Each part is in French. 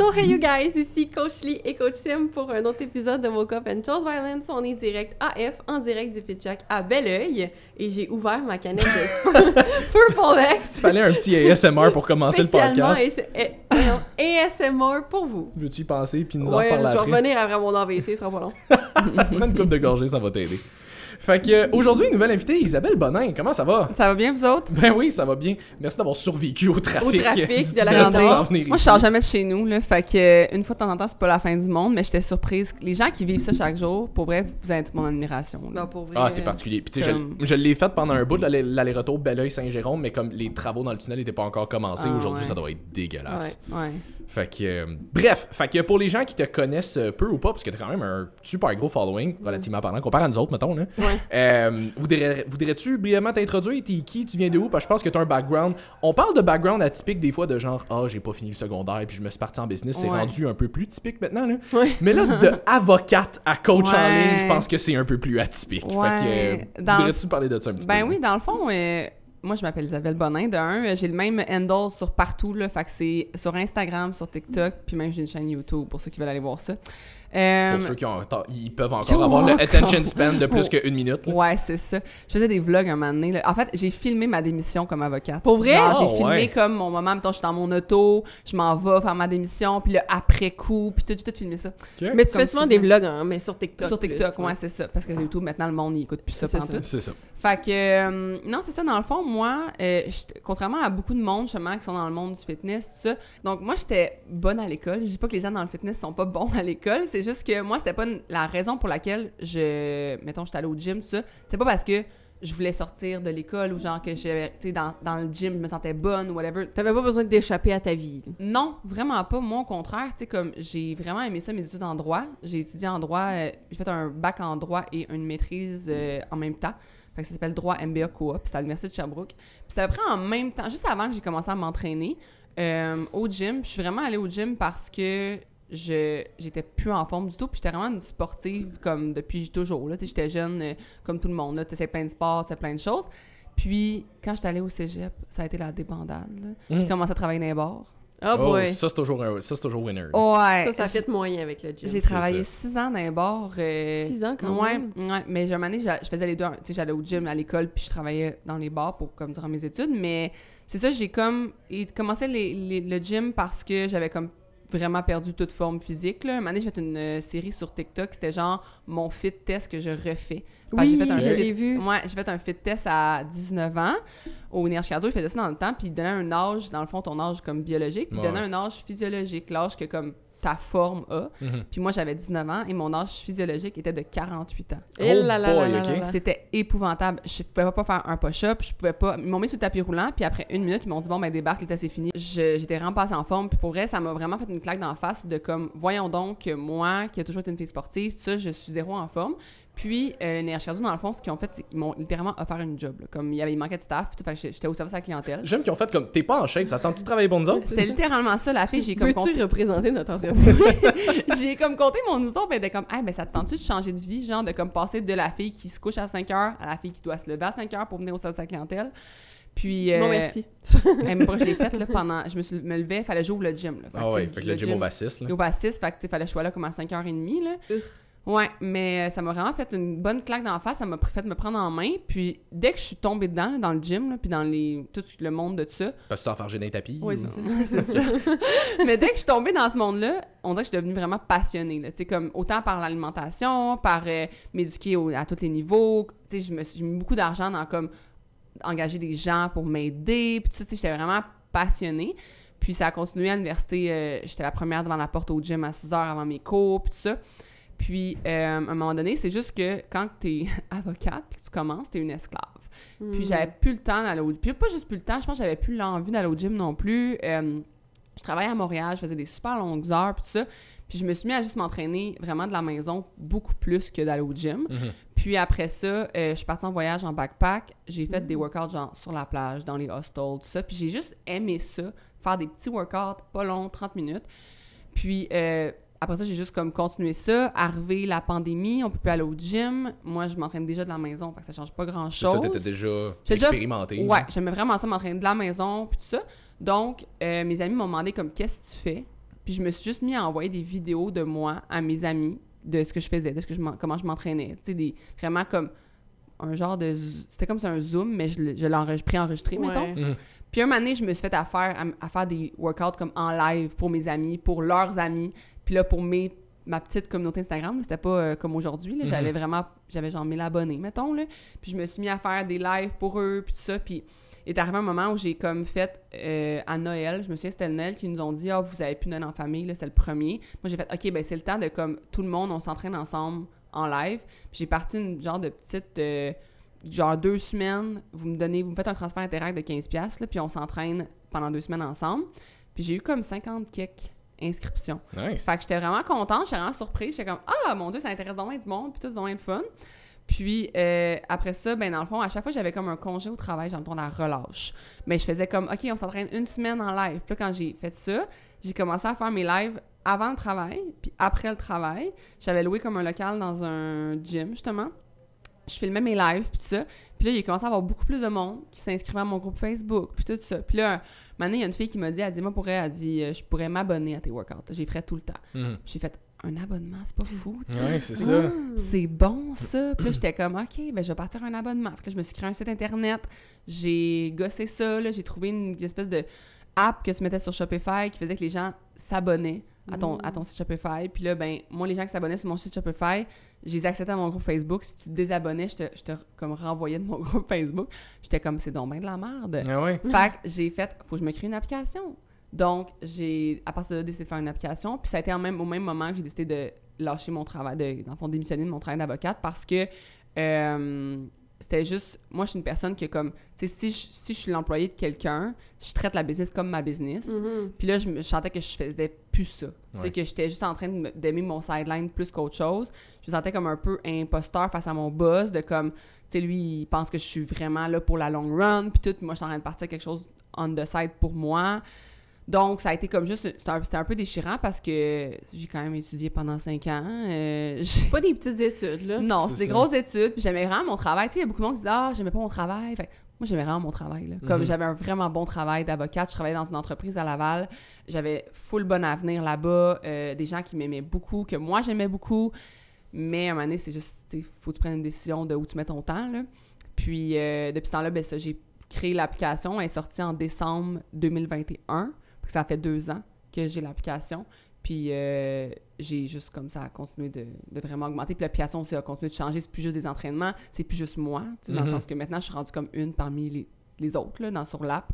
So hey you guys, ici Coach Lee et Coach Sim pour un autre épisode de Woke Up and Chose Violence. On est direct AF, en direct du Fitjack à Belleuil et j'ai ouvert ma canette de Purple X. Il fallait un petit ASMR pour commencer le podcast. AS- ASMR pour vous. Veux-tu y penser puis nous en Ouais, je reparler vais après? revenir après mon AVC, ce sera pas long. Prends une coupe de gorgée, ça va t'aider. Fait que euh, aujourd'hui, une nouvelle invitée, Isabelle Bonin. Comment ça va? Ça va bien, vous autres? Ben oui, ça va bien. Merci d'avoir survécu au trafic. Au trafic du de la 19 Grande pour Bay. en venir Moi, je sors jamais de chez nous, là. Fait que, euh, une fois de temps en temps, c'est pas la fin du monde, mais j'étais surprise. Les gens qui vivent ça chaque jour, pour vrai, vous avez toute mon admiration. là. Non, pour vrai. Ah, c'est particulier. Puis tu sais, je, Comme- je l'ai fait pendant un bout, l'aller- l'aller-retour Belleuil-Saint-Jérôme, mais comme les travaux dans le tunnel n'étaient pas encore commencés, Ah, aujourd'hui, ouais. ça doit être dégueulasse. Ouais. Fait que, euh, bref, fait que pour les gens qui te connaissent euh, peu ou pas, parce que t'as quand même un super gros following, relativement parlant, comparé à nous autres, mettons, là. Ouais. Euh, voudrais- Voudrais-tu brièvement t'introduire? T'es qui? Tu viens de où? Parce que je pense que t'as un background. On parle de background atypique des fois de genre, ah, j'ai pas fini le secondaire puis je me suis parti en business. C'est Ouais. rendu un peu plus typique maintenant, là. Ouais. Mais là, de avocate à coach en ligne, je pense que c'est un peu plus atypique. Ouais. Fait que, euh, voudrais-tu parler de ça un petit Ben peu? oui, dans le fond, moi, je m'appelle Isabelle Bonin. De un, j'ai le même handle sur partout, là. Fait que c'est sur Instagram, sur TikTok, puis même j'ai une chaîne YouTube pour ceux qui veulent aller voir ça. Euh, Pour ceux qui ont, ils peuvent encore avoir le attention span de plus qu'une minute. là. Ouais, c'est ça. Je faisais des vlogs un moment donné. là. En fait, j'ai filmé ma démission comme avocate. Pour vrai? Genre, j'ai Oh, filmé ouais. comme mon moment, mettons, je suis dans mon auto, je m'en vais faire ma démission, puis le après-coup, puis tout, j'ai tout filmé ça. Mais tu Comme fais souvent des vlogs, hein, mais sur TikTok. Sur TikTok, plus, ouais, c'est ça. Parce que YouTube, maintenant, le monde, il écoute plus ça. C'est ça. Fait que, euh, non, c'est ça, dans le fond, moi, euh, contrairement à beaucoup de monde, justement, qui sont dans le monde du fitness, tout ça, donc moi, j'étais bonne à l'école. Je dis pas que les gens dans le fitness sont pas bons à l'école, c'est juste que moi, c'était pas une- la raison pour laquelle je, mettons, j'étais allée au gym, tout ça. C'est pas parce que je voulais sortir de l'école ou genre que j'avais, tu sais, dans, dans le gym, je me sentais bonne ou whatever. T'avais pas besoin d'échapper à ta vie. Non, vraiment pas. Moi, au contraire, tu sais, comme j'ai vraiment aimé ça, mes études en droit. J'ai étudié en droit, euh, j'ai fait un bac en droit et une maîtrise en même temps. Fait que ça s'appelle droit MBA Coop, c'est à l'Université de Sherbrooke. Puis c'est à peu près en même temps, juste avant que j'ai commencé à m'entraîner euh, au gym. Je suis vraiment allée au gym parce que je j'étais plus en forme du tout puis j'étais vraiment une sportive comme depuis toujours là j'étais jeune euh, comme tout le monde tu sais plein de sports tu sais plein de choses puis quand j'étais allée au cégep ça a été la débandade j'ai Mm. commencé à travailler dans les bars Oh Oh, boy. ça, c'est toujours, un- ça, c'est toujours winner. Ouais. ça, ça fait de moyen avec le gym. J'ai travaillé ça. six ans dans les bars. euh, Six ans quand ouais, même. Ouais, mais j'ai un moment donné, j'a- je faisais les deux. Tu sais, j'allais au gym, à l'école, puis je travaillais dans les bars pour, comme, durant mes études. Mais c'est ça, j'ai comme et commencé les- les- le gym parce que j'avais comme vraiment perdu toute forme physique. Là. Un moment donné, j'ai fait une euh, série sur TikTok. C'était genre mon fit test que je refais. Que Oui, j'ai fait un je fit- l'ai vu. Ouais, j'ai fait un fit test à 19 ans au Energy Cardio. Il faisait ça dans le temps, puis il donnait un âge, dans le fond, ton âge comme biologique, puis il Ouais. donnait un âge physiologique, l'âge que comme ta forme a. Mhm. Puis moi, j'avais 19 ans et mon âge physiologique était de 48 ans. Et Oh là là là boy, là ok. là là. C'était épouvantable. Je pouvais pas faire un push-up, je pouvais pas. Ils m'ont mis sur le tapis roulant, puis après une minute, ils m'ont dit bon, ben débarque, l'état c'est fini. Je- J'étais vraiment passée en forme, puis pour vrai, ça m'a vraiment fait une claque d'en face de comme, voyons donc que moi, qui a toujours été une fille sportive, ça, je suis zéro en forme. Puis, euh, les Cardio, dans le fond, ce qu'ils ont fait, c'est qu'ils m'ont littéralement offert une job. là. Comme il y avait, il manquait de staff, puis tout, fait que j'étais au service à la clientèle. J'aime qu'ils ont fait comme t'es pas en shape, ça tente-tu de travailler pour nous autres? C'était littéralement ça, la fille. J'ai comme compté- Peux-tu représenter notre entreprise? j'ai comme compté mon histoire, ben de comme, hey, ben ça te tente-tu de changer de vie, genre de comme passer de la fille qui se couche à 5 heures à la fille qui doit se lever à 5 heures pour venir au service à la clientèle? Puis, euh, Non, merci. hey, moi, je l'ai faite là, pendant. Je me, suis, me levais, fallait que j'ouvre le gym. Là. Fait que, Ah tu sais, ouais, fait que le gym au Vassis, là. il ouvre à 6, fait que, tu sais, fallait que je sois là comme à 5h30. Là. Ouais, mais euh, ça m'a vraiment fait une bonne claque d'en face. Ça m'a fait me prendre en main. Puis dès que je suis tombée dedans, dans le gym, là, puis dans les, tout le monde de ça, Parce que dans les tapis. Oui, ou- c'est ça. Mais dès que je suis tombée dans ce monde-là, on dirait que je suis devenue vraiment passionnée. Tu sais, Comme, autant par l'alimentation, par euh, m'éduquer à tous les niveaux. Tu sais, Je me suis j'ai mis beaucoup d'argent dans comme engager des gens pour m'aider. Puis tout ça, tu sais, j'étais vraiment passionnée. Puis ça a continué à l'université. euh, J'étais la première devant la porte au gym à 6 heures avant mes cours, puis tout ça. Puis, euh, à un moment donné, c'est juste que quand tu es avocate puis que tu commences, tu es une esclave. Puis Hmm. j'avais plus le temps d'aller au Puis pas juste plus le temps, je pense que j'avais plus l'envie d'aller au gym non plus. Euh, je travaillais à Montréal, je faisais des super longues heures, puis tout ça. Puis je me suis mis à juste m'entraîner vraiment de la maison beaucoup plus que d'aller au gym. Mhm. Puis après ça, euh, je suis partie en voyage en backpack. J'ai fait des workouts genre sur la plage, dans les hostels, tout ça. Puis j'ai juste aimé ça, faire des petits workouts, pas longs, 30 minutes. Puis euh, après ça, j'ai juste comme continué ça. Arrivé la pandémie, on peut plus aller au gym. Moi, je m'entraîne déjà de la maison, fait que ça change pas grand-chose. ça, t'étais déjà expérimenté. Ouais, j'aimais vraiment ça, m'entraîner de la maison, puis tout ça. Donc, euh, mes amis m'ont demandé comme, qu'est-ce que tu fais? Puis je me suis juste mis à envoyer des vidéos de moi à mes amis, de ce que je faisais, de ce que je m'en- comment je m'entraînais. Tu sais, des, vraiment comme un genre de... C'était comme ça un Zoom, mais je, l'ai- je l'ai enregistré, préenregistré, mettons. Ouais. Mhm. Puis un moment donné, je me suis fait à faire, à, à faire des workouts comme en live pour mes amis, pour leurs amis. Puis là, pour mes, ma petite communauté Instagram, c'était pas euh, comme aujourd'hui. J'avais vraiment, j'avais genre 1000 abonnés, mettons. Là. Puis je me suis mis à faire des lives pour eux, puis tout ça. Puis il est arrivé un moment où j'ai comme fait euh, à Noël, je me souviens, c'était le Noël qui nous ont dit « Ah, vous avez plus Noël en famille, c'est le premier. » Moi, j'ai fait « OK, ben c'est le temps de comme tout le monde, on s'entraîne ensemble en live. » Puis j'ai parti une genre de petite... euh, genre deux semaines, vous me donnez, vous me faites un transfert interact de 15$, piastres, là, puis on s'entraîne pendant deux semaines ensemble. Puis j'ai eu comme 50 kicks inscriptions. Nice. Fait que j'étais vraiment contente, j'étais vraiment surprise. J'étais comme Ah mon Dieu, ça intéresse vraiment du monde, puis tout, c'est le fun. Puis euh, après ça, ben dans le fond, à chaque fois, j'avais comme un congé au travail, j'en tourne à relâche. Mais je faisais comme OK, on s'entraîne une semaine en live. Puis là, quand j'ai fait ça, j'ai commencé à faire mes lives avant le travail, puis après le travail. J'avais loué comme un local dans un gym, justement. Je filmais mes lives, puis tout ça. Puis là, il a commencé à avoir beaucoup plus de monde qui s'inscrivait à mon groupe Facebook, puis tout ça. Puis là, Maintenant, il y a une fille qui m'a dit, elle dit, moi, pour elle, elle dit, euh, je pourrais m'abonner à tes workouts. J'ai ferais tout le temps. Mhm. J'ai fait un abonnement, c'est pas fou, tu sais. Ouais, c'est ça. C'est bon, ça. Puis là, j'étais comme, OK, ben, je vais partir un abonnement. Puis là, je me suis créé un site Internet. J'ai gossé ça, là. J'ai trouvé une espèce de app que tu mettais sur Shopify qui faisait que les gens s'abonnaient à ton, à ton site Shopify. Puis là, ben, moi, les gens qui s'abonnaient sur mon site Shopify, je les acceptais à mon groupe Facebook. Si tu te désabonnais, je te, je te comme renvoyais de mon groupe Facebook. J'étais comme, c'est donc bien de la merde. Ah ouais. Fait que j'ai fait, faut que je me crée une application. Donc, j'ai, à partir de là, décidé de faire une application. Puis ça a été en même, au même moment que j'ai décidé de lâcher mon travail, de, dans le fond, démissionner de mon travail d'avocate parce que euh, c'était juste, moi, je suis une personne qui, est comme, tu sais, si je, si je suis l'employé de quelqu'un, je traite la business comme ma business. Mhm. Puis là, je, me, je sentais que je faisais plus ça. Tu sais, que j'étais juste en train d'aimer mon sideline plus qu'autre chose. Je me sentais comme un peu imposteur face à mon boss, de comme, tu sais, lui, il pense que je suis vraiment là pour la long run, puis tout. Moi, je suis en train de partir quelque chose on the side pour moi. Donc, ça a été comme juste, c'était un, c'était un peu déchirant parce que j'ai quand même étudié pendant cinq ans. Euh, C'est pas des petites études, là. non, C'est des ça. grosses études. Puis j'aimais vraiment mon travail. Tu sais, il y a beaucoup de monde qui disent Ah, j'aimais pas mon travail. Fait que moi, j'aimais vraiment mon travail. là. Comme Mhm. j'avais un vraiment bon travail d'avocate. Je travaillais dans une entreprise à Laval. J'avais full bon avenir là-bas. euh, des gens qui m'aimaient beaucoup, que moi, j'aimais beaucoup. Mais à un moment donné, c'est juste, tu sais, faut que tu prennes une décision de où tu mets ton temps. Là. Puis euh, depuis ce temps-là, ben, ça, j'ai créé l'application. Elle est sortie en décembre 2021. Ça fait deux ans que j'ai l'application. Puis euh, j'ai juste comme ça continué de, de vraiment augmenter. Puis l'application aussi a continué de changer. C'est plus juste des entraînements, c'est plus juste moi. Dans le sens que maintenant, je suis rendue comme une parmi les, les autres là, dans, sur l'app.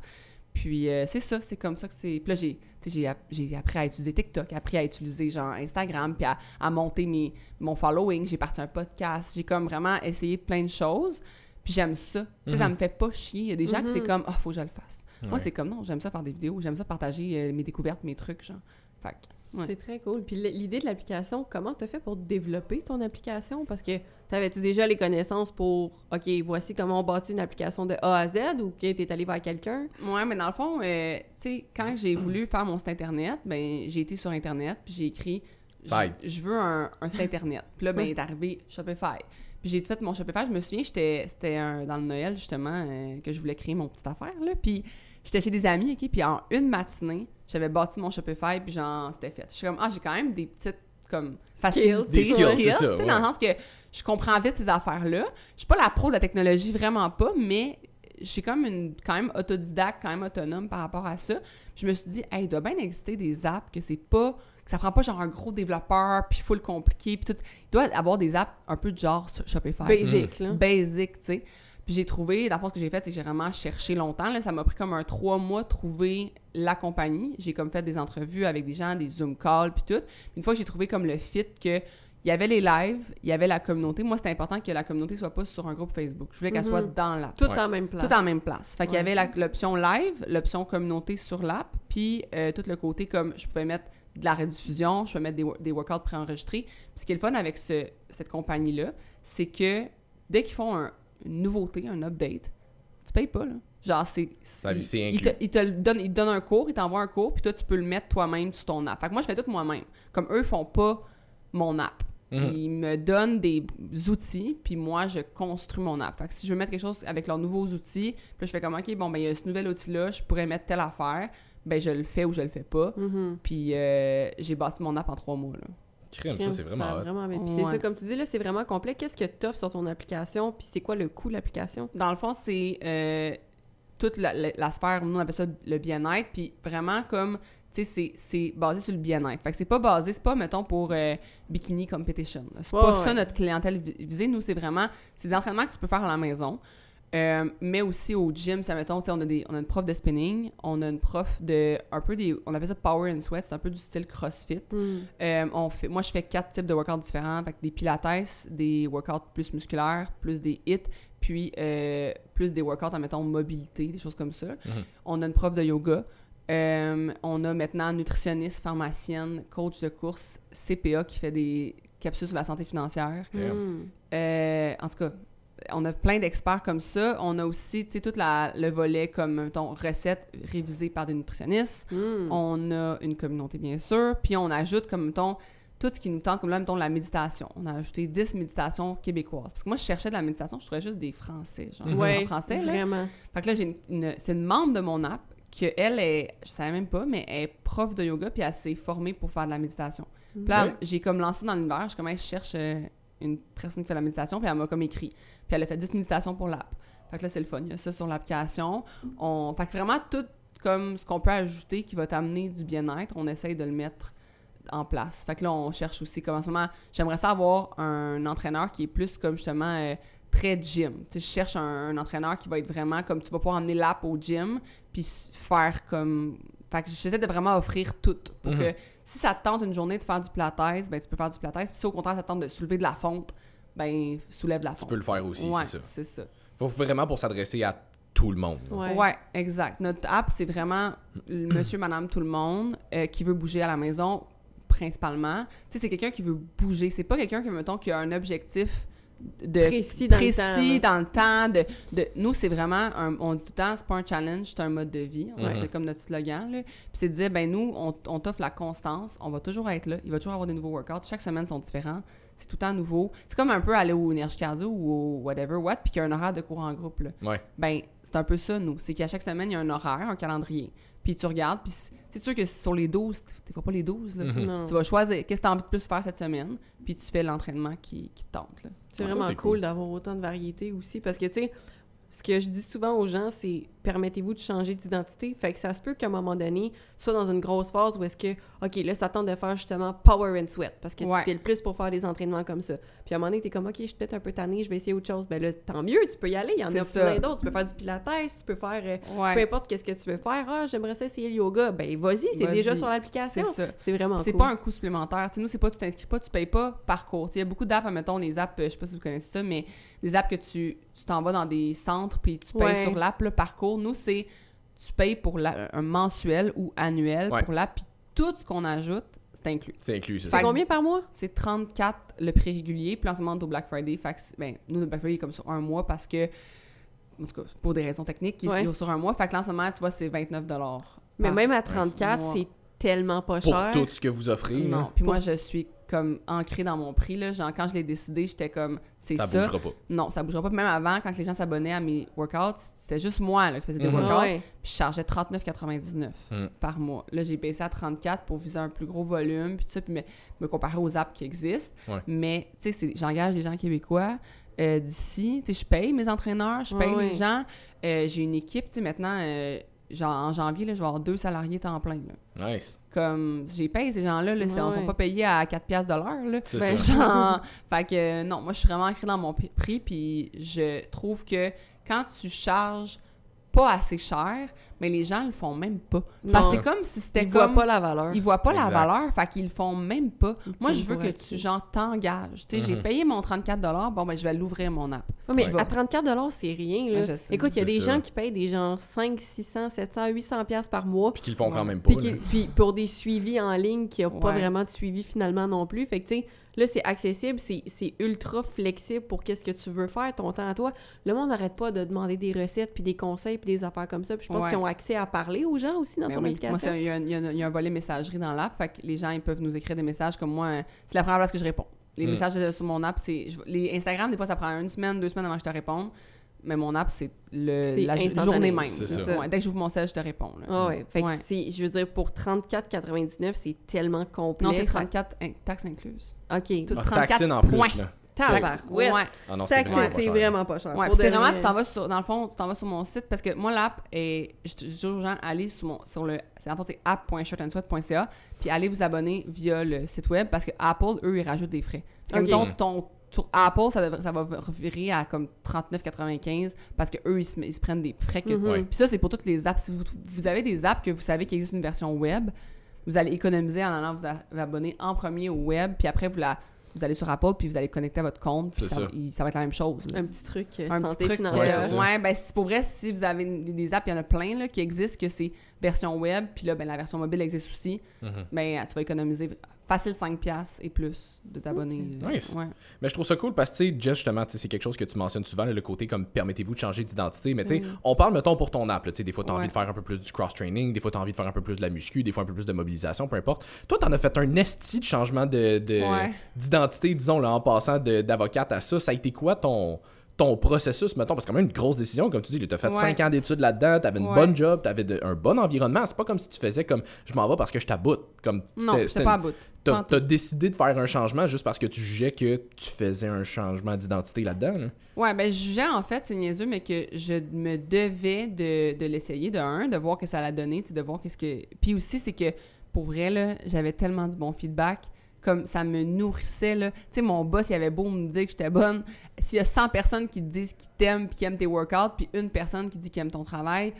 Puis euh, c'est ça, c'est comme ça que c'est. Puis là, app- j'ai appris à utiliser TikTok, appris à utiliser genre Instagram, puis à, à monter mes, mon following. J'ai parti un podcast. J'ai comme vraiment essayé plein de choses. Puis j'aime ça. Tu sais, ça Mhm. me fait pas chier. Il y a des gens que c'est Mhm. comme, ah, faut que je le fasse. Moi, c'est comme, non, j'aime ça faire des vidéos. J'aime ça partager euh, mes découvertes, mes trucs, genre. Fait ouais. C'est très cool. Puis l'idée de l'application, comment t'as fait pour développer ton application? Parce que t'avais-tu déjà les connaissances pour, OK, voici comment on bâtit une application de A à Z ou que t'es allé vers quelqu'un? Ouais, mais dans le fond, euh, tu sais, quand j'ai voulu faire mon site Internet, ben j'ai été sur Internet, puis j'ai écrit. Je, je veux un, un site Internet. Puis là, ben, il est arrivé Shopify. Puis j'ai fait mon Shopify. Je me souviens, j'étais, c'était dans le Noël, justement, euh, que je voulais créer mon petite affaire, là. Puis j'étais chez des amis, OK? Puis en une matinée, j'avais bâti mon Shopify, puis genre, c'était fait. Je suis comme, ah, j'ai quand même des petites, comme, facilités, Des skills, ça, tu sais, dans le sens que je comprends vite ces affaires-là. Je suis pas la pro de la technologie, vraiment pas, mais j'ai comme une quand même autodidacte, quand même autonome par rapport à ça. Puis je me suis dit, hey, il doit bien exister des apps que c'est pas que ça prend pas genre un gros développeur puis full compliqué puis tout. Il doit avoir des apps un peu de genre Shopify. Basic, là. Basic, tu sais. Puis j'ai trouvé, dans le fond, ce que j'ai fait, c'est que j'ai vraiment cherché longtemps. Là, ça m'a pris comme un trois mois de trouver la compagnie. J'ai comme fait des entrevues avec des gens, des Zoom calls, puis tout. Une fois que j'ai trouvé comme le fit que il y avait les lives, il y avait la communauté. Moi, c'était important que la communauté soit pas sur un groupe Facebook. Je voulais qu'elle soit dans l'app. Tout Ouais. en même place. Tout en même place. Fait qu'il y Ouais. avait l'option live, l'option communauté sur l'app, puis euh, tout le côté comme je pouvais mettre de la rediffusion, je pouvais mettre des, des workouts préenregistrés. Puis ce qui est le fun avec ce- cette compagnie-là, c'est que dès qu'ils font un- une nouveauté, un update, tu payes pas, là. Genre, c'est... Ça, il- c'est il te, inclus. il te le donne, il te donne un cours, il t'envoie un cours, puis toi, tu peux le mettre toi-même sur ton app. Fait que moi, je fais tout moi-même. Comme eux font pas mon app. Mhm. Ils me donnent des outils, puis moi, je construis mon app. Fait que si je veux mettre quelque chose avec leurs nouveaux outils, puis là, je fais comme, OK, bon, ben, il y a ce nouvel outil-là, je pourrais mettre telle affaire. Ben je le fais ou je le fais pas. Mhm. Puis euh, j'ai bâti mon app en trois mois. Là. Crème, ça, c'est vraiment bien. Puis c'est ça, comme tu dis, là, c'est vraiment complet. Qu'est-ce que t'offres sur ton application? Puis c'est quoi le coût de l'application? Dans le fond, c'est euh, toute la, la- la sphère, nous on appelle ça le bien-être, puis vraiment comme, tu sais, c'est- c'est basé sur le bien-être. Fait que c'est pas basé, c'est pas, mettons, pour euh, bikini competition. là. C'est pas ouais. ça notre clientèle vi- visée. Nous, c'est vraiment, c'est des entraînements que tu peux faire à la maison, euh, mais aussi au gym, ça, mettons, on, a des- on a une prof de spinning, on a une prof de, un peu des, on appelle ça power and sweat, c'est un peu du style CrossFit. Hmm. Euh, on fait, moi, je fais quatre types de workouts différents. Fait que des pilates, des workouts plus musculaires, plus des hits, puis euh, plus des workouts, en mettons, mobilité, des choses comme ça. On a une prof de yoga. Euh, on a maintenant nutritionniste, pharmacienne, coach de course, CPA qui fait des capsules sur la santé financière. Euh, en tout cas, on a plein d'experts comme ça. On a aussi, tu sais, tout la- le volet comme, mettons, recettes révisées par des nutritionnistes. Hmm. On a une communauté, bien sûr. Puis on ajoute, comme mettons, tout ce qui nous tente, comme là, mettons, la méditation. On a ajouté 10 méditations québécoises. Parce que moi, je cherchais de la méditation, je trouvais juste des Français, genre, Ouais, en français, là. vraiment. Fait que là, j'ai une, une- c'est une membre de mon app que elle est, je savais même pas, mais elle est prof de yoga, puis elle s'est formée pour faire de la méditation. Puis là, j'ai comme lancé dans l'univers, je comme, je cherche euh, une personne qui fait la méditation, puis elle m'a comme écrit. Puis elle a fait 10 méditations pour l'app. Fait que là, c'est le fun. Il y a ça sur l'application. On... Fait que vraiment, tout comme ce qu'on peut ajouter qui va t'amener du bien-être, on essaye de le mettre en place. Fait que là, on cherche aussi, comme en ce moment, j'aimerais ça avoir un entraîneur qui est plus comme justement euh, très gym. Tu sais, je cherche un, entraîneur qui va être vraiment comme tu vas pouvoir emmener l'app au gym, puis faire comme. Fait que j'essaie de vraiment offrir tout. Pour Mhm. que si ça te tente une journée de faire du pilates, ben tu peux faire du pilates. Puis si au contraire ça te tente de soulever de la fonte, ben soulève de la fonte. peux le faire aussi, Ouais, c'est ça. c'est ça. Faut vraiment pour s'adresser à tout le monde. Ouais. Ouais. exact. Notre app, c'est vraiment le monsieur, madame, tout le monde euh, qui veut bouger à la maison, principalement. Tu sais, c'est quelqu'un qui veut bouger. C'est pas quelqu'un qui, mettons, qui a un objectif de Précis dans le temps, dans le temps. De, de- Nous, c'est vraiment, un- on dit tout le temps, c'est pas un challenge, c'est un mode de vie. Ouais. C'est comme notre slogan. là. Puis c'est de dire, ben nous, on, on t'offre la constance, on va toujours être là, il va toujours avoir des nouveaux workouts. Chaque semaine sont différents. C'est tout le temps nouveau. C'est comme un peu aller au énergie cardio ou au whatever, what, puis qu'il y a un horaire de cours en groupe. Là. Ouais. Ben, c'est un peu ça, nous. C'est qu'à chaque semaine, il y a un horaire, un calendrier. Puis tu regardes, puis c'est- sûr que sur les 12, tu ne pas les 12, là. Mhm. Non. Tu vas choisir qu'est-ce que tu as envie de plus faire cette semaine, puis tu fais l'entraînement qui, qui te tente. Là. C'est vraiment cool, cool. d'avoir autant de variété aussi. Parce que, tu sais, ce que je dis souvent aux gens, c'est permettez-vous de changer d'identité? Fait que ça se peut qu'à un moment donné, tu sois dans une grosse phase où est-ce que, OK, là, ça tente de faire justement power and sweat. Parce que Ouais. tu fais le plus pour faire des entraînements comme ça. Puis à un moment donné, t'es comme, OK, je suis peut-être un peu tanné, je vais essayer autre chose. Ben là, tant mieux, tu peux y aller. Il y en a ça. plein d'autres. Tu peux faire du pilates, tu peux faire. euh, Peu importe qu'est-ce que tu veux faire. Ah, j'aimerais ça essayer le yoga. Ben vas-y, c'est déjà sur l'application. C'est ça. C'est vraiment C'est cool. pas un coût supplémentaire. Tu sais, nous, c'est pas tu t'inscris pas, tu payes pas par cours. Tu Il y a beaucoup d'apps, mettons, les apps, euh, je sais pas si vous connaissez ça, mais des apps que tu tu t'en vas dans des centres puis tu payes Ouais. sur l'app, là, par cours. Nous, c'est tu payes pour la- un mensuel ou annuel Ouais. pour l'app, puis tout ce qu'on ajoute, c'est inclus. C'est inclus, c'est C'est ça. combien par mois? C'est 34 le prix régulier, puis en ce moment, au Black Friday. Fait que, c'est- ben, nous, le Black Friday est comme sur un mois parce que, en tout cas, pour des raisons techniques, il Ouais. est sur un mois. Fait que là, en ce moment, tu vois, c'est 29 Mais même à 34, mois. c'est tellement pas Pour cher. tout ce que vous offrez, Non, puis Pour- moi, je suis comme ancrée dans mon prix. Là. Genre, quand je l'ai décidé, j'étais comme, c'est ça ça. bougera pas. Non, ça bougera pas. Puis Même avant, quand les gens s'abonnaient à mes workouts, c'était juste moi là, qui faisais des Mhm. workouts. Ouais. Puis je chargeais 39,99 Mm. par mois. Là, j'ai baissé à 34 pour viser un plus gros volume, puis tout ça, puis me, me comparer aux apps qui existent. Ouais. Mais, tu sais, c'est- j'engage des gens québécois euh, d'ici. Tu sais, je paye mes entraîneurs, je paye Ouais, les ouais. gens. Euh, j'ai une équipe, tu sais, maintenant, euh, genre, en janvier, là, je vais avoir deux salariés temps plein. Là. Nice. Comme, j'ai payé ces gens-là, là, c'est- on ne sont Ouais. pas payés à 4 piastres de l'heure, Ben. Genre, fait que non, moi je suis vraiment ancrée dans mon prix, puis je trouve que quand tu charges pas assez cher, mais les gens le font même pas. Parce que Non. c'est comme si c'était Ils comme voient pas la valeur. ils voient pas la valeur, fait qu'ils le font même pas. Moi, je veux que tu genre t'engages. Tu sais, j'ai Mhm. payé mon 34 bon ben je vais l'ouvrir mon app. Ouais, mais à 34 c'est rien. Là. Ouais, je sais. Écoute, il y a des ça. gens qui payent des gens 5, 600, 700, 800 pièces par mois. Puis qu'ils le font quand même pas. Puis, puis pour des suivis en ligne qui n'ont pas vraiment de suivi finalement non plus. Fait que, tu sais, là, c'est accessible, c'est c'est ultra flexible pour qu'est-ce que tu veux faire, ton temps à toi. Le monde n'arrête pas de demander des recettes, puis des conseils, puis des affaires comme ça. Puis je pense Ouais. qu'ils ont accès à parler aux gens aussi dans Ben ton oui. application. Il y, a un- il y a un- il y a un volet messagerie dans l'app, fait que les gens ils peuvent nous écrire des messages comme moi. euh, C'est la première place que je réponds. Les Mm. messages euh, sur mon app, c'est les Instagram des fois ça prend une semaine, deux semaines avant que je te réponde. Mais mon app, c'est la journée même. Ça. Ouais, dès que j'ouvre mon sel, je te réponds. là. Ah ouais. Fait que Ouais. c'est, je veux dire, pour 34,99, c'est tellement complet. Non, c'est 34 in- taxes incluses. OK. Tout Ah, 34 taxine en points. plus, là. Tabarouette. Ouais. Ah non, c'est vraiment pas cher. Ouais, c'est vraiment, vrai. tu t'en vas sur, dans le fond, tu t'en vas sur mon site parce que moi, l'app est, je dis aux gens, allez sur, mon, sur le, c'est dans le fond, c'est app.shirtandsweat.ca, puis allez vous abonner via le site web parce que Apple, eux, ils rajoutent des frais. Comme Ok. ton, ton, sur Apple, ça, devrait- ça va revirer à comme 39,95 parce que eux, ils se, ils se prennent des frais que. Mhm. Ouais. Puis ça, c'est pour toutes les apps. Si vous, vous avez des apps que vous savez qu'il existe une version web, vous allez économiser en allant vous, a- vous abonner en premier au web, puis après, vous la. Vous allez sur Apple, puis vous allez connecter à votre compte, puis ça, ça. il- ça va être la même chose. là. Un petit truc, euh, un santé petit truc. Ouais, ouais, ben c'est pour vrai, si vous avez des, des apps, il y en a plein là, qui existent, que c'est version web, puis là, ben, la version mobile existe aussi, Mhm. ben tu vas économiser facile 5$ et plus de t'abonner. euh, Nice. ouais. Mais je trouve ça cool parce que, Jess, justement, c'est quelque chose que tu mentionnes souvent, le côté comme permettez-vous de changer d'identité. Mais, tu sais, Mm. on parle, mettons, pour ton app. là, Tu sais, des fois, tu as Ouais. envie de faire un peu plus du cross-training, des fois, tu as envie de faire un peu plus de la muscu, des fois, un peu plus de mobilisation, peu importe. Toi, tu en as fait un esti de changement de, de- Ouais. d'identité, disons, là, en passant d'avocate à ça. Ça a été quoi ton ton processus, mettons, parce que quand même une grosse décision, comme tu dis, tu as fait Ouais. 5 ans d'études là-dedans, tu avais une Ouais. bonne job, tu avais un bon environnement. C'est pas comme si tu faisais comme je m'en vais parce que je t'aboute. Comme Non, c'était- pas Pas en t'as décidé de faire un changement juste parce que tu jugeais que tu faisais un changement d'identité là-dedans. là? Ouais, ben je jugeais en fait, c'est niaiseux, mais que je me devais de, de l'essayer, de un, de voir que ça allait donner, tu sais, de voir qu'est-ce que... Puis aussi, c'est que, pour vrai, j'avais tellement du bon feedback, comme ça me nourrissait, là. Tu sais, mon boss, il avait beau me dire que j'étais bonne, s'il y a 100 personnes qui te disent qu'ils t'aiment puis qui aiment tes workouts, puis une personne qui dit qu'il aime ton travail,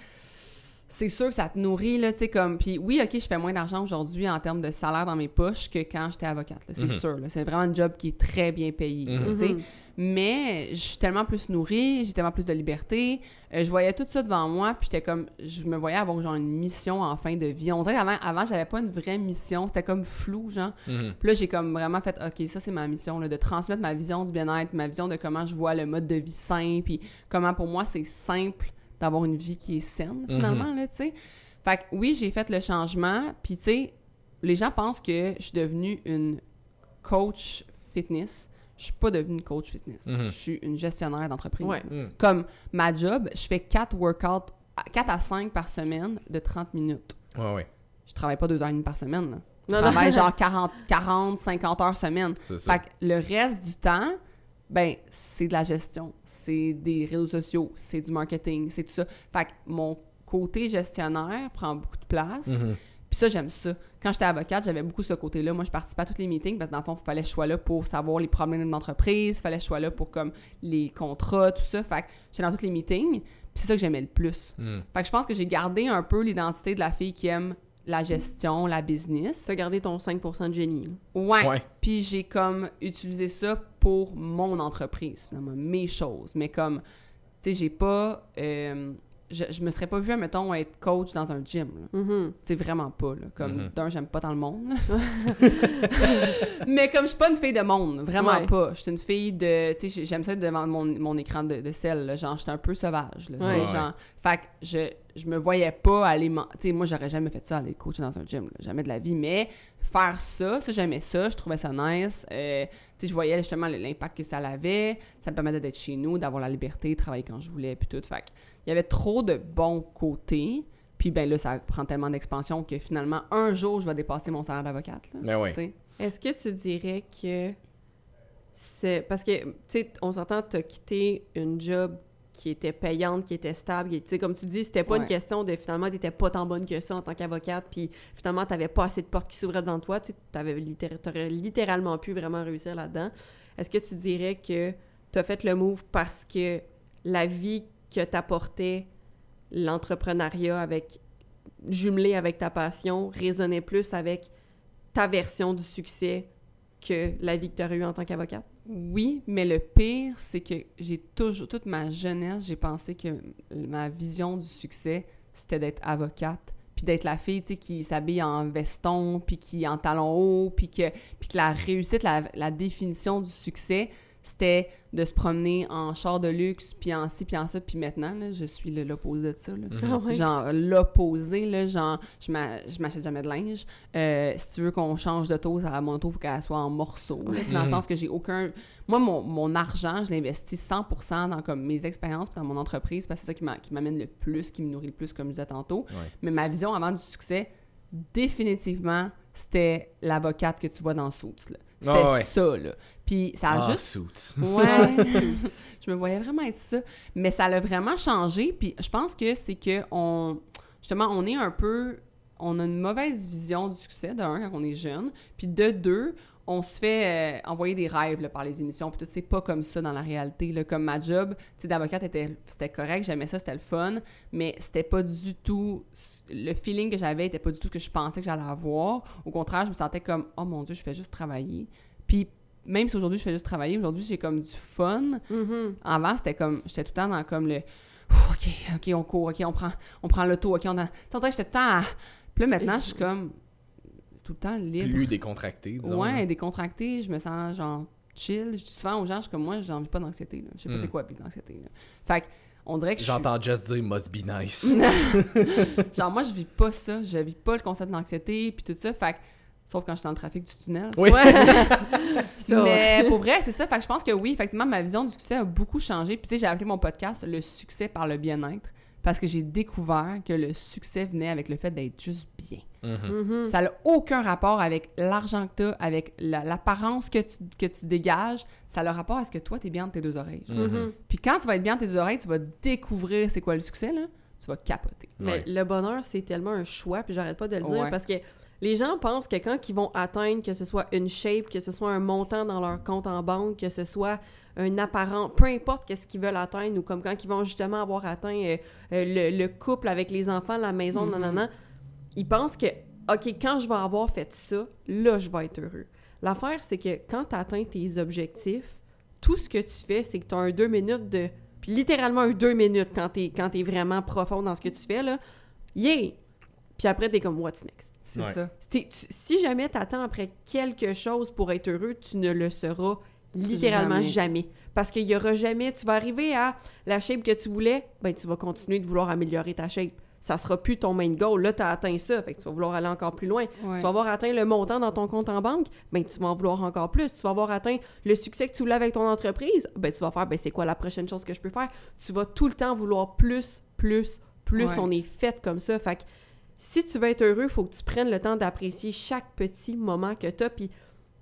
c'est sûr que ça te nourrit, là, tu sais, comme... Puis oui, OK, je fais moins d'argent aujourd'hui en termes de salaire dans mes poches que quand j'étais avocate, c'est Mhm. sûr. C'est vraiment un job qui est très bien payé, Mhm. tu sais. Mhm. Mais je suis tellement plus nourrie, j'ai tellement plus de liberté. Euh, je voyais tout ça devant moi, puis j'étais comme, je me voyais avoir genre une mission en fin de vie. On dirait qu'avant, avant, j'avais pas une vraie mission, c'était comme flou, genre. Mhm. Puis là, j'ai comme vraiment fait, ok, ça c'est ma mission, là, de transmettre ma vision du bien-être, ma vision de comment je vois le mode de vie sain, puis comment pour moi c'est simple d'avoir une vie qui est saine finalement, là, tu sais. Fait que oui, j'ai fait le changement, puis tu sais, les gens pensent que je suis devenue une coach fitness. Je suis pas devenue une coach fitness. Mhm. Je suis une gestionnaire d'entreprise. Ouais. Mhm. Comme ma job, je fais 4 workouts, 4 à 5 par semaine de 30 minutes. Ouais, ouais, Je travaille pas deux heures et demie par semaine. là. Je Non, non. travaille genre 40, 40, 50 heures semaine. ça. Fait que le reste du temps, ben, c'est de la gestion, c'est des réseaux sociaux, c'est du marketing, c'est tout ça. Fait que mon côté gestionnaire prend beaucoup de place. Mhm. Puis ça, j'aime ça. Quand j'étais avocate, j'avais beaucoup ce côté-là. Moi, je participais à tous les meetings parce que dans le fond, il fallait que je sois là pour savoir les problèmes de l'entreprise, il fallait que je sois là pour comme les contrats, tout ça. Fait que j'étais dans tous les meetings. Puis c'est ça que j'aimais le plus. Mhm. Fait que je pense que j'ai gardé un peu l'identité de la fille qui aime la gestion, la business. T'as gardé ton 5% de génie. Ouais. Puis j'ai comme utilisé ça pour mon entreprise, finalement, mes choses. Mais comme, tu sais, j'ai pas. euh, je, je me serais pas vue, mettons, être coach dans un gym. Mhm. Tu sais, vraiment pas. Là. Comme, Mhm. d'un, j'aime pas dans le monde. Mais comme je suis pas une fille de monde, vraiment Ouais. pas. Je suis une fille de. Tu sais, j'aime ça être devant mon, mon écran de, de sel. là. Genre, j'étais un peu sauvage. Là, Ouais. Genre, fait que je, je me voyais pas aller. Tu sais, moi, j'aurais jamais fait ça, aller coacher dans un gym. là. Jamais de la vie. Mais faire ça, ça, j'aimais ça. Je trouvais ça nice. Euh, tu sais, je voyais justement l'impact que ça avait. Ça me permettait d'être chez nous, d'avoir la liberté, de travailler quand je voulais, puis tout. Fait que il y avait trop de bons côtés. Puis ben là, ça prend tellement d'expansion que finalement, un jour, je vais dépasser mon salaire d'avocate. Tu sais. Est-ce que tu dirais que c'est. Parce que, tu sais, on s'entend, t'as quitté une job qui était payante, qui était stable, qui, tu sais, comme tu dis, c'était pas une question de finalement, t'étais pas tant bonne que ça en tant qu'avocate, puis finalement, t'avais pas assez de portes qui s'ouvraient devant toi, tu t'aurais littéralement pu vraiment réussir là-dedans. Est-ce que tu dirais que t'as fait le move parce que la vie que t'apportait l'entrepreneuriat avec jumelé avec ta passion résonnait plus avec ta version du succès que la vie que tu aurais eue en tant qu'avocate? Oui, mais le pire, c'est que j'ai toujours, toute ma jeunesse, j'ai pensé que ma vision du succès, c'était d'être avocate, puis d'être la fille, qui s'habille en veston, puis qui en talons hauts, puis que, puis que la réussite, la définition du succès, c'était de se promener en char de luxe, puis en ci, puis en ça, puis maintenant, là, je suis l'opposé de ça. là. Ah ouais. Genre, l'opposé, là, genre, je m'a- je m'achète jamais de linge. Euh, si tu veux qu'on change de taux, à mon auto, il faut qu'elle soit en morceaux. là. C'est Dans le Mhm. sens que j'ai aucun... Moi, mon, mon argent, je l'investis 100% dans comme, mes expériences dans mon entreprise, parce que c'est ça qui m'a- qui m'amène le plus, qui me nourrit le plus, comme je disais tantôt. Ouais. Mais ma vision avant du succès, définitivement, c'était l'avocate que tu vois dans Suits. là. C'était Ah ouais. ça, là. Puis ça a Ah, juste suits. Ouais, je me voyais vraiment être ça. Mais ça l'a vraiment changé. Puis je pense que c'est que on, justement, on est un peu, on a une mauvaise vision du succès de un quand on est jeune, puis de deux, on se fait euh, envoyer des rêves là, par les émissions. Puis tout, c'est pas comme ça dans la réalité. Là. Comme ma job, d'avocate était, c'était correct, j'aimais ça, c'était le fun, mais c'était pas du tout le feeling que j'avais était pas du tout ce que je pensais que j'allais avoir. Au contraire, je me sentais comme oh mon dieu, je fais juste travailler. Puis même si aujourd'hui je fais juste travailler, aujourd'hui j'ai comme du fun. Mhm. Avant, c'était comme, j'étais tout le temps dans comme le, ok, ok, on court, ok, on prend, on prend l'auto, ok, on a, tu j'étais tout le temps, à- puis là maintenant, je suis comme tout le temps libre. Plus décontracté, disons. ouais, là. décontracté, je me sens genre chill. Je dis souvent aux gens, je suis comme moi, j'ai envie pas d'anxiété. Je sais pas Mm. c'est quoi vivre d'anxiété. Fait que, on dirait que je J'entends Just dire must be nice. genre moi je vis pas ça, je vis pas le concept d'anxiété puis tout ça, fait que, sauf quand je suis dans le trafic du tunnel. Oui. Ouais. Mais pour vrai, c'est ça. Fait que je pense que oui, effectivement, ma vision du succès a beaucoup changé. Puis tu sais, j'ai appelé mon podcast Le succès par le bien-être parce que j'ai découvert que le succès venait avec le fait d'être juste bien. Mhm. Mhm. Ça n'a aucun rapport avec l'argent que tu as, avec la- l'apparence que tu, que tu dégages. Ça a le rapport à ce que toi, tu es bien de tes deux oreilles. Mhm. Puis quand tu vas être bien de tes deux oreilles, tu vas découvrir c'est quoi le succès, là. Tu vas capoter. Mais Ouais. le bonheur, c'est tellement un choix, puis j'arrête pas de le dire, Ouais. parce que les gens pensent que quand ils vont atteindre, que ce soit une shape, que ce soit un montant dans leur compte en banque, que ce soit un apparent, peu importe qu'est-ce qu'ils veulent atteindre, ou comme quand ils vont justement avoir atteint euh, euh, le, le couple avec les enfants, la maison, Mhm. nanana, ils pensent que, OK, quand je vais avoir fait ça, là, je vais être heureux. L'affaire, c'est que quand tu atteins tes objectifs, tout ce que tu fais, c'est que tu as un deux minutes de... Puis littéralement un deux minutes quand tu es, vraiment profond dans ce que tu fais, là. Yeah! Puis après, t'es comme, what's next? C'est Ouais. ça. Si, tu- si jamais t'attends après quelque chose pour être heureux, tu ne le seras littéralement Jamais. jamais. Parce qu'il y aura jamais... Tu vas arriver à la shape que tu voulais, ben tu vas continuer de vouloir améliorer ta shape. Ça sera plus ton main goal. Là, tu as atteint ça, fait que tu vas vouloir aller encore plus loin. Ouais. Tu vas avoir atteint le montant dans ton compte en banque, ben tu vas en vouloir encore plus. Tu vas avoir atteint le succès que tu voulais avec ton entreprise, ben tu vas faire, ben c'est quoi la prochaine chose que je peux faire? Tu vas tout le temps vouloir plus, plus, plus. Ouais. On est fait comme ça. Fait que si tu veux être heureux, il faut que tu prennes le temps d'apprécier chaque petit moment que tu as. Puis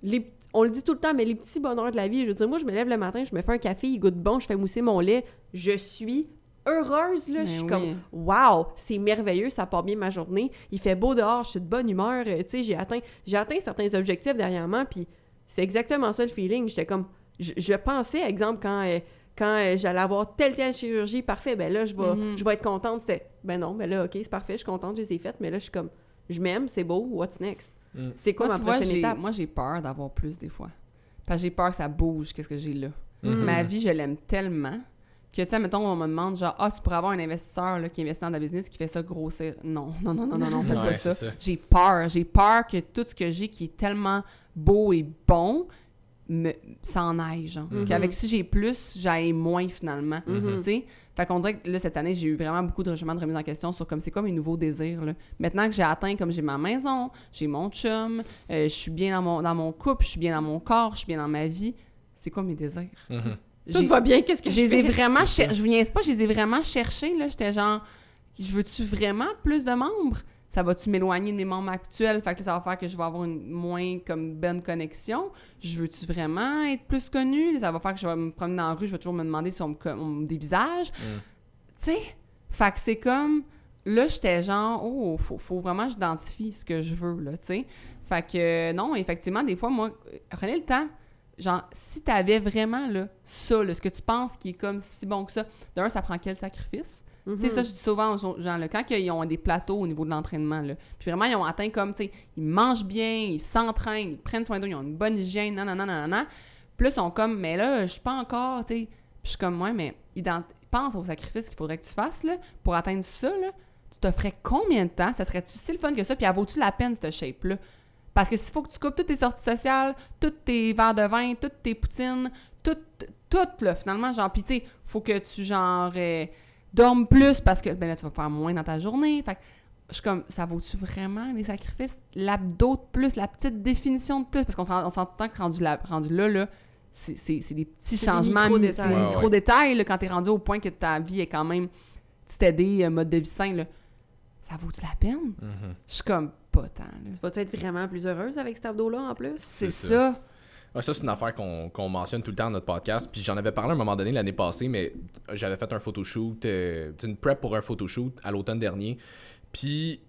les- on le dit tout le temps, mais les petits bonheurs de la vie, je veux dire, moi, je me lève le matin, je me fais un café, il goûte bon, je fais mousser mon lait, je suis heureuse, là. Mais je suis oui. comme, wow, c'est merveilleux, ça part bien ma journée. Il fait beau dehors, je suis de bonne humeur. euh, tu sais, j'ai atteint, j'ai atteint certains objectifs dernièrement, puis c'est exactement ça le feeling. J'étais comme, je, je pensais, exemple, quand, euh, quand euh, j'allais avoir telle, telle chirurgie, parfait, ben là, je vais, Mhm. je vais être contente. C'était, ben non, ben là, ok, c'est parfait, je suis contente, je les ai faites, mais là, je suis comme, je m'aime, c'est beau, what's next? Mm. C'est quoi Moi, ma vois, prochaine étape? moi, j'ai peur d'avoir plus des fois. Parce que j'ai peur que ça bouge, qu'est-ce que j'ai là. Mhm. Ma vie, je l'aime tellement que, tu sais, mettons, on me demande, genre, ah, tu pourrais avoir un investisseur là, qui investit dans ta business qui fait ça grossir. Non, non, non, non, non, non, faites Ouais, pas c'est ça. ça. J'ai peur. J'ai peur que tout ce que j'ai qui est tellement beau et bon me s'en aille, genre. Mhm. Qu'avec si j'ai plus, j'aille moins finalement. Mhm. Tu sais? Fait qu'on dirait que là, cette année, j'ai eu vraiment beaucoup de de remise en question sur comme c'est quoi mes nouveaux désirs. Là. Maintenant que j'ai atteint, comme j'ai ma maison, j'ai mon chum, euh, je suis bien dans mon, dans mon couple, je suis bien dans mon corps, je suis bien dans ma vie, c'est quoi mes désirs? Mhm. Tout J'ai- va bien, qu'est-ce que je les ai fais? vraiment je vous niaise pas, je les ai vraiment cherchés là, j'étais genre je veux-tu vraiment plus de membres? Ça va-tu m'éloigner de mes membres actuels? Fait que là, ça va faire que je vais avoir une moins comme bonne connexion. Je veux-tu vraiment être plus connue? Ça va faire que je vais me promener dans la rue, je vais toujours me demander si on me, co- on me dévisage. Mm. Tu sais? Fait que c'est comme là j'étais genre oh faut, faut vraiment que j'identifie ce que je veux là, tu sais? Fait que non, effectivement des fois moi prenez le temps genre, si t'avais vraiment, là, ça, là, ce que tu penses qui est comme si bon que ça, d'un, ça prend quel sacrifice? Tu sais, Mhm. ça, je dis souvent aux gens, quand ils ont des plateaux au niveau de l'entraînement, puis vraiment, ils ont atteint comme, tu sais, ils mangent bien, ils s'entraînent, ils prennent soin d'eux, ils ont une bonne hygiène, nan, nan, nan, nan, nan. Ils sont comme, mais là, je suis pas encore, tu sais. Puis je suis comme, ouais, mais pense au sacrifice qu'il faudrait que tu fasses, là, pour atteindre ça, là. Tu te ferais combien de temps? Ça serait-tu si le fun que ça? Puis elle vaut-tu la peine, cette shape-là? Parce que s'il faut que tu coupes toutes tes sorties sociales, tous tes verres de vin, toutes tes poutines, tout, tout, là, finalement, genre, pis tu sais, faut que tu, genre, euh, dormes plus parce que, ben là, tu vas faire moins dans ta journée. Fait que, je suis comme, ça vaut-tu vraiment les sacrifices? L'abdo de plus, la petite définition de plus, parce qu'on s'en- on s'entend que rendu, là, rendu là, là, c'est c'est- c'est des petits C'est des changements, micro-détails. c'est des Ouais, ouais. micro-détails, là, quand t'es rendu au point que ta vie est quand même petit aidé, euh, mode de vie sain, là. Ça vaut-tu la peine? Mhm. Je suis comme, pas tant, là. Tu vas-tu être vraiment plus heureuse avec cet abdo-là en plus? C'est C'est ça. Ouais, ça, c'est une affaire qu'on mentionne tout le temps dans notre podcast. Puis j'en avais parlé à un moment donné l'année passée, mais j'avais fait un photoshoot, euh, une prep pour un photoshoot à l'automne dernier. Puis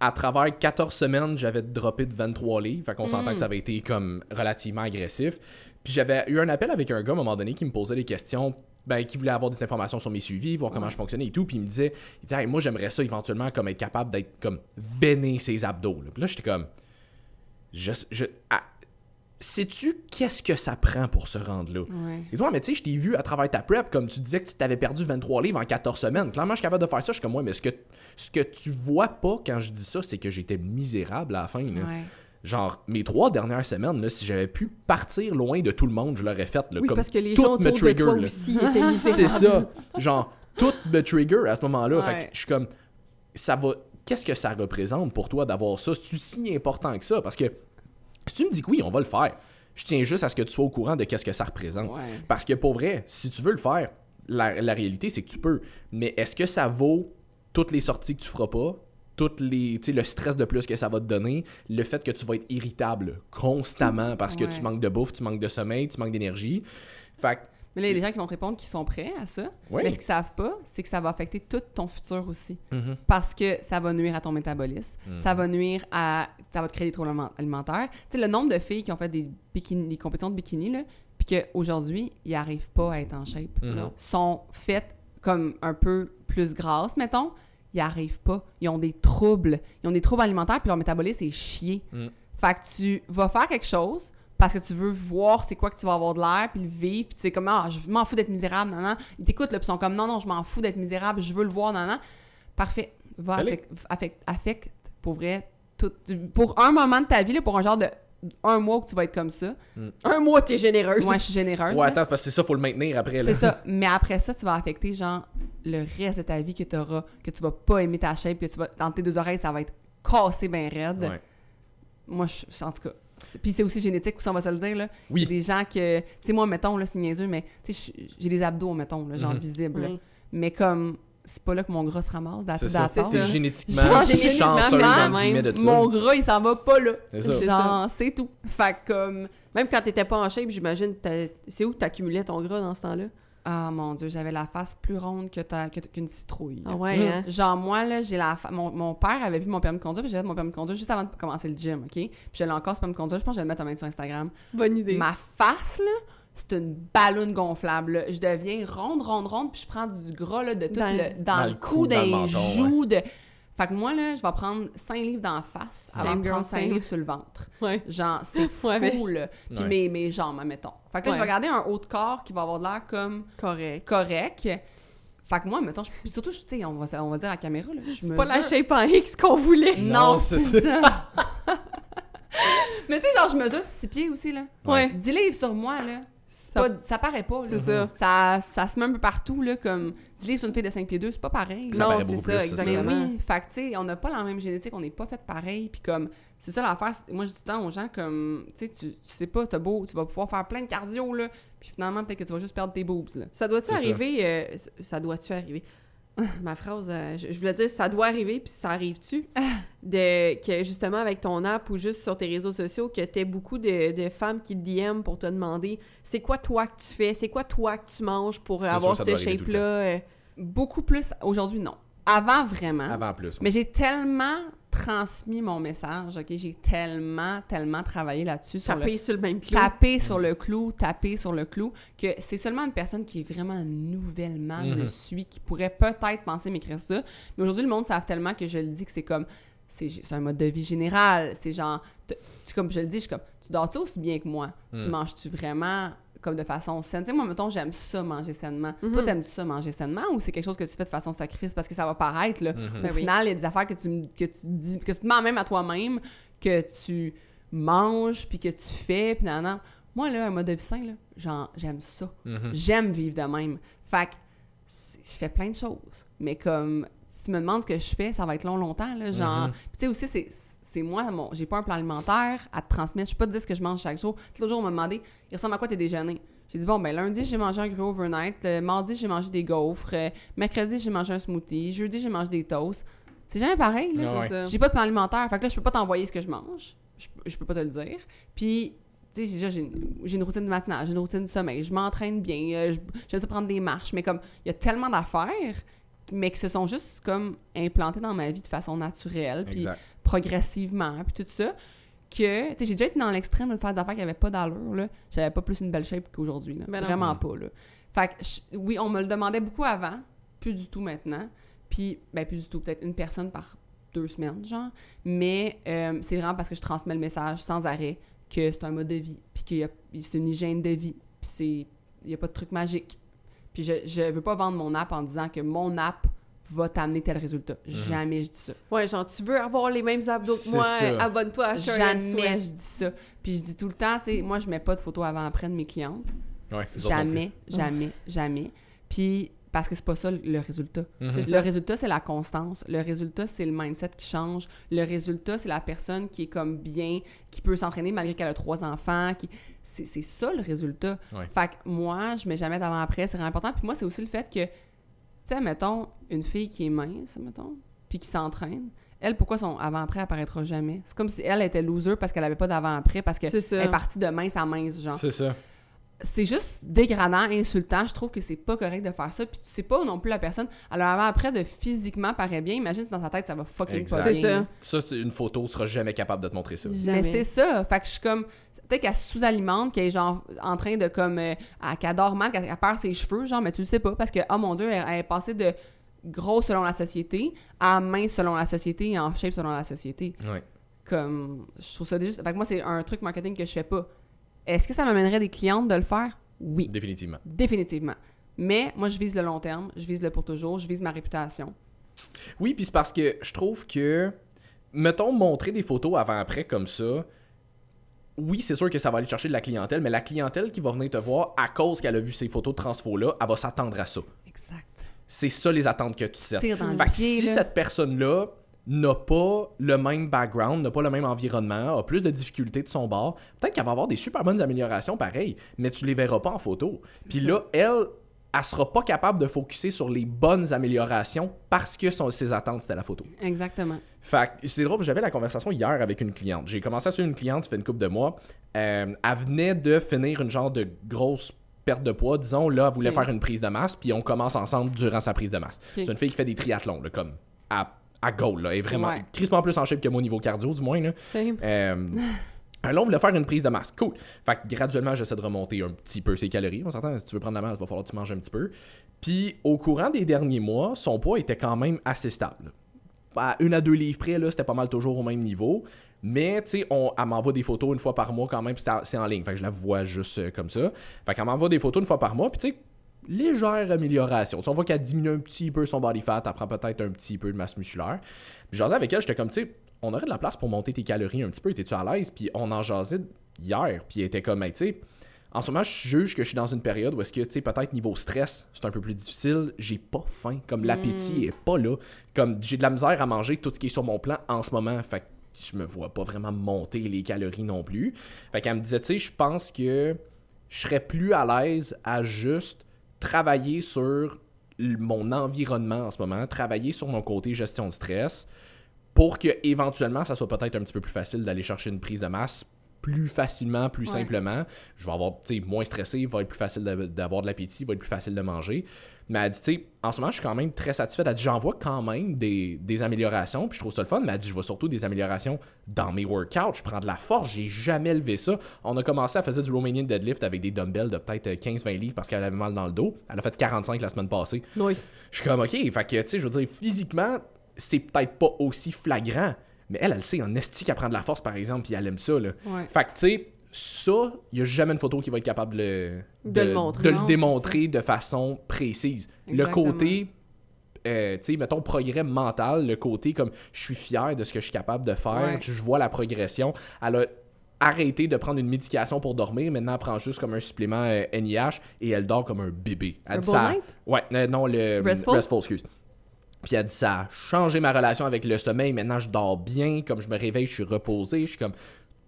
à travers 14 semaines, j'avais droppé de 23 livres. Fait qu'on s'entend que ça avait été comme relativement agressif. Puis j'avais eu un appel avec un gars à un moment donné qui me posait des questions. Ben, qui voulait avoir des informations sur mes suivis, voir comment Ouais. je fonctionnais et tout. Puis il me disait, il disait Hey, moi j'aimerais ça éventuellement comme être capable d'être comme veiner ses abdos. là. Puis là, j'étais comme, je, je, ah, sais-tu qu'est-ce que ça prend pour se rendre là? Ouais. Et toi, mais tu sais, je t'ai vu à travers ta prep, comme tu disais que tu t'avais perdu 23 livres en 14 semaines. Clairement, je suis capable de faire ça. Je suis comme, moi, mais ce que, ce que tu vois pas quand je dis ça, c'est que j'étais misérable à la fin. là. Ouais. Genre, mes trois dernières semaines, là, si j'avais pu partir loin de tout le monde, je l'aurais fait. Là, Oui, comme parce que les tout gens me de trigger, toi aussi C'est ça. Genre, tout me trigger à ce moment-là. Fait Ouais. que je suis comme, ça va. Qu'est-ce que ça représente pour toi d'avoir ça? C'est-tu si important que ça? Parce que si tu me dis que oui, on va le faire, je tiens juste à ce que tu sois au courant de qu'est-ce que ça représente. Ouais. Parce que pour vrai, si tu veux le faire, la, la réalité, c'est que tu peux. Mais est-ce que ça vaut toutes les sorties que tu feras pas? Toutes les, le stress de plus que ça va te donner, le fait que tu vas être irritable constamment parce que Ouais. tu manques de bouffe, tu manques de sommeil, tu manques d'énergie? Fait que, Mais là, il y a des gens qui vont te répondre qu'ils sont prêts à ça. Mais ce qu'ils savent pas, c'est que ça va affecter tout ton futur aussi. Mhm. Parce que ça va nuire à ton métabolisme. Mhm. Ça va nuire à. Ça va te créer des troubles aliment- alimentaires. Tu sais, le nombre de filles qui ont fait des, bikini, des compétitions de bikini, là, puis qu'aujourd'hui, ils n'arrivent pas à être en shape. Mhm. Non. Sont faites comme un peu plus grasses, mettons. Ils arrivent pas. Ils ont des troubles. Ils ont des troubles alimentaires, puis leur métabolisme est chié. Mm. Fait que tu vas faire quelque chose parce que tu veux voir c'est quoi que tu vas avoir de l'air, puis le vivre, puis tu sais comme, ah, je m'en fous d'être misérable, non, non. Ils t'écoutent, là, puis ils sont comme, non, non, je m'en fous d'être misérable, je veux le voir, non, non. Parfait. Va affecte, affecte, affecte, pour vrai, tout, pour un moment de ta vie, là, pour un genre de un mois que tu vas être comme ça. Un mois, t'es généreuse. Moi, je suis généreuse. Ouais, attends, parce que c'est ça, faut le maintenir après. là. C'est ça. Mais après ça, tu vas affecter, genre, le reste de ta vie que tu auras, que tu vas pas aimer ta shape, que tu vas, dans tes deux oreilles, ça va être cassé bien raide. Ouais. Moi, je, en tout cas. C'est- Puis c'est aussi génétique, aussi, on va se le dire, là. Oui. Des gens que. Tu sais, moi, mettons, là, c'est niaiseux, mais tu sais, je- j'ai des abdos, mettons, là, genre Mhm. visibles. là. Mais comme, c'est pas là que mon gras se ramasse, C'est d'acide ça, c'est ça. génétiquement chanceuse ça. Mon gras, il s'en va pas là. C'est ça. C'est Genre, c'est tout. Fait que comme. Même quand t'étais pas en shape, j'imagine, c'est où que t'accumulais ton gras dans ce temps-là? Ah mon Dieu, j'avais la face plus ronde que ta- que- qu'une citrouille. Ah ouais, hein? Genre, moi, là, j'ai la fa- mon, mon père avait vu mon permis de conduire, puis j'avais fait mon permis de conduire juste avant de commencer le gym, OK? Puis je l'ai encore, ce permis de conduire. Je pense que je vais le mettre en main sur Instagram. Bonne idée. Ma face, là, c'est une ballonne gonflable. là. Je deviens ronde, ronde, ronde, puis je prends du gras, là, de tout Dans- le, dans, Dans le cou, cou, dans le d'un menton, joue. De... Fait que moi, là, je vais prendre 5 livres dans la face avant de prendre 5 same. livres sur le ventre. Ouais. Genre, c'est fou, Ouais, mais- là. Puis Ouais. mes, mes jambes, admettons. Fait que là, je vais regarder un haut de corps qui va avoir de l'air comme Correct. correct. Fait que moi, mettons, je... puis surtout, je- tu sais, on va, on va dire à la caméra, là, je C'est pas la shape en X qu'on voulait. Non, c'est ça. Mais tu sais, genre, je mesure 6 pieds aussi, là. Ouais. 10 livres sur moi, là. Ça- Pas, ça paraît pas. C'est ça. Ça, ça se met un peu partout, là, comme 10 livres sur une fille de 5 pieds 2, c'est pas pareil. Ça non, c'est ça, plus, c'est ça. Mais exactement. oui, fait que, tu sais, on n'a pas la même génétique, on n'est pas fait pareil, puis comme, c'est ça l'affaire. Moi, je dis tout le temps aux gens, comme, tu sais, tu sais pas, t'as beau, tu vas pouvoir faire plein de cardio, là, puis finalement, peut-être que tu vas juste perdre tes boobs, là. Ça doit-tu ça. arriver? euh, ça- ça doit-tu arriver? Ma phrase, euh, je, je voulais dire, ça doit arriver, puis ça arrive-tu? De, que justement, avec ton app ou juste sur tes réseaux sociaux, que tu beaucoup de, de femmes qui te DM pour te demander c'est quoi toi que tu fais, c'est quoi toi que tu manges pour avoir cette shape-là? euh, Beaucoup plus, aujourd'hui, non. Avant, vraiment. Avant plus. Mais j'ai tellement transmis mon message, OK? J'ai tellement, tellement travaillé là-dessus le taper sur le même clou. taper sur le clou, taper sur le clou, que c'est seulement une personne qui est vraiment nouvellement me Mhm. suit, qui pourrait peut-être penser m'écrire ça. Mais aujourd'hui, le monde savent tellement que je le dis que c'est comme, c'est c'est un mode de vie général. C'est genre, tu, comme je le dis, je suis comme, tu dors-tu aussi bien que moi? Tu Mhm. manges-tu vraiment comme de façon saine? Tu sais, moi, mettons, j'aime ça manger sainement. Mhm. Toi, t'aimes-tu ça manger sainement ou c'est quelque chose que tu fais de façon sacrifice? Parce que ça va paraître, là? Mhm. Au Ben oui. final, il y a des affaires que tu, me- que tu dis, que tu te mens même à toi-même, que tu manges, puis que tu fais, puis nan, nan. Moi, là, un mode de vie sain, là, genre, j'aime ça. Mhm. J'aime vivre de même. Fait que je fais plein de choses. Mais comme, si tu me demandes ce que je fais, ça va être long, longtemps, là, genre... Mhm. Puis tu sais aussi, c'est- c'est moi, mon, j'ai pas un plan alimentaire à te transmettre. Je peux pas te dire ce que je mange chaque jour. L'autre jour, on m'a demandé, il ressemble à quoi tes déjeuners? J'ai dit, bon, ben lundi, j'ai mangé un gros overnight. Le mardi, j'ai mangé des gaufres. Euh, mercredi, j'ai mangé un smoothie. Jeudi, j'ai mangé des toasts. C'est jamais pareil, là. Ah ouais. J'ai pas de plan alimentaire. Fait que là, je peux pas t'envoyer ce que je mange. Je, je peux pas te le dire. Puis, tu sais, déjà, j'ai une, j'ai une routine de matinage, j'ai une routine de sommeil. Je m'entraîne bien. euh, je- J'aime ça prendre des marches. Mais comme, il y a tellement d'affaires, mais qui se sont juste comme implantées dans ma vie de façon naturelle. Puis, progressivement, puis tout ça, que, tu sais, j'ai déjà été dans l'extrême de faire des affaires qui n'avaient pas d'allure, là. J'avais pas plus une belle shape qu'aujourd'hui, là. Ben. Vraiment pas, là. Fait que, je- oui, on me le demandait beaucoup avant, plus du tout maintenant. Puis, ben, plus du tout, peut-être une personne par deux semaines, genre. Mais euh, c'est vraiment parce que je transmets le message sans arrêt que c'est un mode de vie, puis qu'il y a- c'est une hygiène de vie, puis c'est... Il n'y a pas de truc magique. Puis je, je veux pas vendre mon app en disant que mon app va t'amener tel résultat. Jamais je dis ça. Ouais, genre, tu veux avoir les mêmes abdos que moi, abonne-toi à and Jamais je dis ça. Puis je dis tout le temps, tu sais, moi, je mets pas de photos avant-après de mes clientes. Ouais, Jamais, jamais, jamais. Puis parce que c'est pas ça le- résultat. Mhm. Le résultat, c'est la constance. Le résultat, c'est le mindset qui change. Le résultat, c'est la personne qui est comme bien, qui peut s'entraîner malgré qu'elle a trois enfants. Qui... C'est c'est ça le résultat. Ouais. Fait que moi, je mets jamais d'avant-après, c'est vraiment important. Puis moi, c'est aussi le fait que, tu sais, mettons, une fille qui est mince, mettons, puis qui s'entraîne, elle, pourquoi son avant-après apparaîtra jamais? C'est comme si elle était loser parce qu'elle avait pas d'avant-après, parce qu'elle C'est ça. est partie de mince à mince, genre C'est ça. C'est juste dégradant, insultant. Je trouve que c'est pas correct de faire ça. Puis tu sais pas non plus la personne. Alors avant après de physiquement paraît bien, imagine si dans ta tête ça va fucking Exact. pas C'est bien. ça. Ça, c'est une photo sera jamais capable de te montrer ça. Jamais. Mais c'est ça. Fait que je suis comme peut-être qu'elle sous-alimente, qu'elle est genre en train de comme euh, elle- qu'elle dort mal, qu'elle elle perd ses cheveux, genre mais tu le sais pas parce que oh mon dieu, elle, elle est passée de gros selon la société à mince selon la société et en shape selon la société. Ouais. Comme je trouve ça juste fait que moi c'est un truc marketing que je fais pas. Est-ce que ça m'amènerait des clientes de le faire? Oui. Définitivement. Définitivement. Mais moi, je vise le long terme, je vise le pour toujours, je vise ma réputation. Oui, puis c'est parce que je trouve que, mettons, montrer des photos avant-après comme ça, oui, c'est sûr que ça va aller chercher de la clientèle, mais la clientèle qui va venir te voir à cause qu'elle a vu ces photos de transfo-là, elle va s'attendre à ça. Exact. C'est ça les attentes que tu le Fait que pied, si là. cette personne-là n'a pas le même background, n'a pas le même environnement, a plus de difficultés de son bord, peut-être qu'elle va avoir des super bonnes améliorations pareil, mais tu les verras pas en photo. Puis là, elle, elle sera pas capable de focuser sur les bonnes améliorations parce que son- ses attentes c'était la photo. Exactement. Fait c'est drôle, j'avais la conversation hier avec une cliente. J'ai commencé à suivre une cliente, ça fait une couple de mois. Euh, elle venait de finir une genre de grosse perte de poids, disons. Là, elle voulait faire une prise de masse, puis on commence ensemble durant sa prise de masse. C'est une fille qui fait des triathlons, là, comme à, à goal, là. Elle est vraiment Ouais. plus en shape que au niveau cardio, du moins. Là. Euh, là, on voulait faire une prise de masse. Cool. Fait que graduellement, j'essaie de remonter un petit peu ses calories. On s'entend, si tu veux prendre la masse, il va falloir que tu manges un petit peu. Puis, au courant des derniers mois, son poids était quand même assez stable. À une à deux livres près, là, c'était pas mal toujours au même niveau. Mais, tu sais, elle m'envoie des photos une fois par mois quand même, puis c'est en- c'est en ligne. Fait que je la vois juste euh, comme ça. Fait qu'elle m'envoie des photos une fois par mois, puis tu sais, légère amélioration. Tu sais, on voit qu'elle diminue un petit peu son body fat, elle prend peut-être un petit peu de masse musculaire. Puis jasais avec elle, j'étais comme, tu sais, on aurait de la place pour monter tes calories un petit peu, étais-tu à l'aise? Puis on en jasait hier, puis elle était comme, Hey, tu sais, en ce moment, je juge que je suis dans une période où est-ce que, tu sais, peut-être niveau stress, c'est un peu plus difficile, j'ai pas faim, comme l'appétit est pas là, comme j'ai de la misère à manger tout ce qui est sur mon plan en ce moment, fait que je me vois pas vraiment monter les calories non plus. Fait qu'elle me disait, tu sais, je pense que je serais plus à l'aise à juste travailler sur mon environnement en ce moment, travailler sur mon côté gestion de stress pour que éventuellement ça soit peut-être un petit peu plus facile d'aller chercher une prise de masse plus facilement, plus Ouais. simplement. Je vais avoir, tu sais, moins stressé, il va être plus facile d'avoir de l'appétit, il va être plus facile de manger. Mais elle dit, tu sais, en ce moment, je suis quand même très satisfaite. Elle dit, j'en vois quand même des, des améliorations, puis je trouve ça le fun. Mais elle dit, je vois surtout des améliorations dans mes workouts. Je prends de la force, j'ai jamais levé ça. On a commencé à faire du Romanian deadlift avec des dumbbells de peut-être 15-20 livres parce qu'elle avait mal dans le dos. Elle a fait 45 la semaine passée. Nice. Je suis comme, ok, fait que, tu sais, je veux dire, physiquement, c'est peut-être pas aussi flagrant, mais elle, elle sait en esti qu'elle prend de la force, par exemple, puis elle aime ça, là. Ouais. Fait que, tu sais, ça, il n'y a jamais une photo qui va être capable de, De le montrer. de Non, c'est démontrer de façon précise. Exactement. Le côté, euh, tu sais, mettons, progrès mental, le côté comme je suis fier de ce que je suis capable de faire, Ouais. je vois la progression. Elle a arrêté de prendre une médication pour dormir. Maintenant, elle prend juste comme un supplément euh, NIH et elle dort comme un bébé. Elle Herbal ça. Night? Ouais, euh, non, le Restful? excuse. Puis elle dit ça a changé ma relation avec le sommeil. Maintenant, je dors bien. Comme je me réveille, je suis reposé. Je suis comme.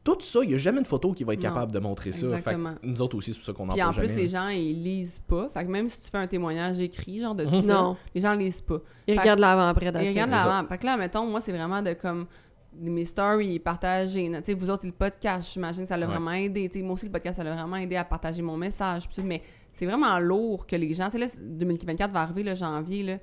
Tout ça, il n'y a jamais une photo qui va être Non, capable de montrer ça. Fait que nous autres aussi, c'est pour ça qu'on en Puis en parle plus, jamais. les gens, ils lisent pas. Fait que même si tu fais un témoignage écrit, genre de Mhm. ça, Non. les gens lisent pas. Ils Fait- regardent l'avant-après. Ils regardent l'avant. Fait que là, mettons, moi, c'est vraiment de comme mes stories, partager. Tu sais, vous autres, c'est le podcast, j'imagine que ça l'a Ouais. vraiment aidé. Tu sais, moi aussi, le podcast, ça l'a vraiment aidé à partager mon message. puis mais c'est vraiment lourd que les gens. Tu sais, là, 2024 va arriver, le janvier, là.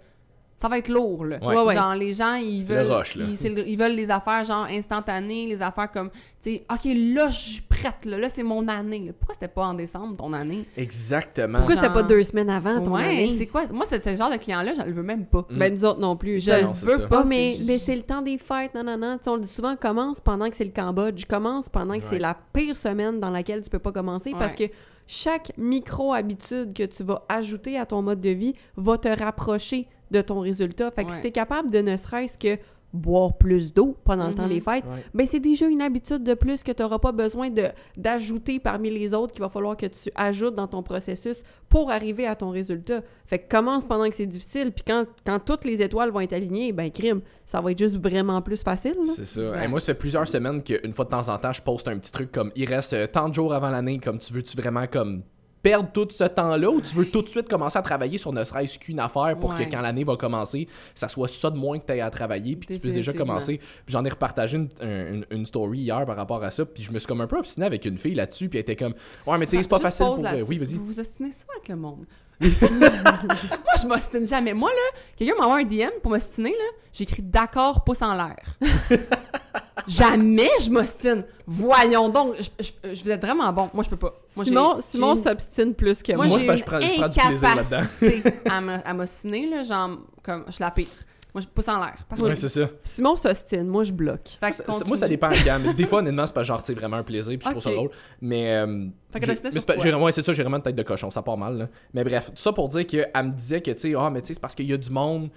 Ça va être lourd, là. Ouais. Ouais, ouais. Genre, les gens, ils C'est le veulent. rush, là. Ils, le- ils veulent les affaires, genre, instantanées, les affaires comme, tu sais, OK, là, je suis prête, là. Là, c'est mon année. là. Pourquoi c'était pas en décembre, ton année? Exactement. Pourquoi c'était pas deux semaines avant ton ouais, année? c'est quoi? Moi, c'est ce genre de client-là, je le veux même pas. Mm. Ben, nous autres non plus. Je le veux ça. pas. Mais, c'est- mais c'est le temps des fêtes, non, non, non. Tu sais, on le dit souvent, commence pendant que c'est le Cambodge. Commence pendant que Ouais. c'est la pire semaine dans laquelle tu peux pas commencer parce que. Chaque micro-habitude que tu vas ajouter à ton mode de vie va te rapprocher de ton résultat. Fait que Ouais. si t'es capable de ne serait-ce que boire plus d'eau pendant le temps des fêtes, Ouais. ben c'est déjà une habitude de plus que tu n'auras pas besoin de d'ajouter parmi les autres qu'il va falloir que tu ajoutes dans ton processus pour arriver à ton résultat. Fait que commence pendant que c'est difficile, puis quand, quand toutes les étoiles vont être alignées, ben crime, ça va être juste vraiment plus facile. là. C'est ça. Et moi, ça fait plusieurs semaines qu'une fois de temps en temps, je poste un petit truc comme il reste euh, tant de jours avant l'année, comme tu veux-tu vraiment comme perdre tout ce temps-là ou tu veux tout de suite commencer à travailler sur ne serait-ce qu'une affaire pour Ouais. que quand l'année va commencer, ça soit ça de moins que tu aies à travailler puis que tu puisses déjà commencer. J'en ai repartagé une, un- une- une story hier par rapport à ça, puis je me suis comme un peu obstiné avec une fille là-dessus, puis elle était comme Ouais, mais tu sais, c'est pas facile pour. Oui, vas-y. Vous vous ostinez souvent avec le monde? moi, je m'ostine jamais. Moi, là, quelqu'un m'envoie un DM pour m'ostiner, là, j'écris d'accord, pouce en l'air. jamais je m'ostine. Voyons donc, je, je, je vous êtes vraiment bon. Moi, je peux pas. Moi, Simon, Simon une- s'obstine plus que moi, moi. C'est que je prends- je prends du plaisir là-dedans. à m'ostiner, là, genre, comme, je suis la pire. Moi, je pousse en l'air. Ouais, c'est ça. Simon s'ostine, moi je bloque. Fait que Ça- continue. moi, ça dépend quand. mais Des fois, honnêtement, c'est pas genre, sais, vraiment un plaisir, puis je trouve ça drôle. Mais. euh, Fait que j'ai- c'est ouais, c'est ça, j'ai vraiment une tête de cochon, ça part mal. Là. Mais bref, tout ça pour dire qu'elle me disait que, tu sais, ah, mais tu sais, c'est parce qu'il y a du monde.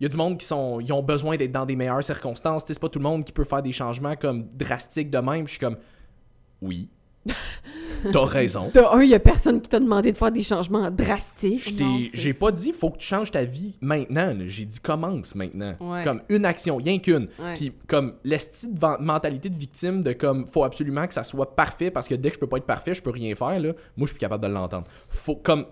Il y a du monde qui sont, ils ont besoin d'être dans des meilleures circonstances. C'est pas tout le monde qui peut faire des changements comme drastiques de même. Je suis comme, oui, t'as raison. De un, il y a personne qui t'a demandé de faire des changements drastiques. J'ai pas dit faut que tu changes ta vie maintenant. J'ai dit commence maintenant. Ouais. Comme une action, rien qu'une. Ouais. Puis comme l'esti de van- mentalité de victime de comme faut absolument que ça soit parfait parce que dès que je peux pas être parfait, je peux rien faire là. Moi je suis plus capable de l'entendre. Faut comme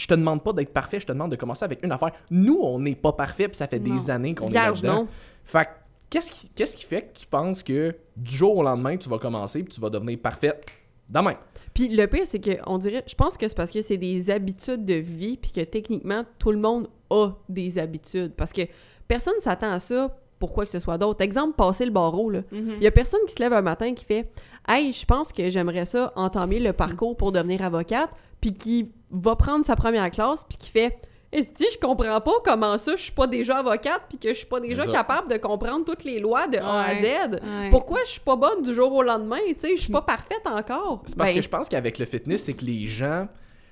je te demande pas d'être parfait, je te demande de commencer avec une affaire. Nous on n'est pas parfait puis ça fait des années qu'on est là-dedans. non. Fait que, qu'est-ce qui qu'est-ce qui fait que tu penses que du jour au lendemain tu vas commencer puis tu vas devenir parfaite demain? Puis le pire, c'est que on dirait, je pense que c'est parce que c'est des habitudes de vie, puis que techniquement, tout le monde a des habitudes. Parce que personne s'attend à ça pour quoi que ce soit d'autre. Exemple, passer le barreau, là. Mhm. Il y a personne qui se lève un matin qui fait Hey, je pense que j'aimerais ça entamer le parcours pour devenir avocate, puis qui va prendre sa première classe, puis qui fait Est-ce je comprends pas comment ça, je suis pas déjà avocate, puis que je suis pas déjà capable de comprendre toutes les lois de A à Z. Ouais. Pourquoi je suis pas bonne du jour au lendemain, tu sais, je suis pas parfaite encore. C'est parce Ben, que je pense qu'avec le fitness, c'est que les gens.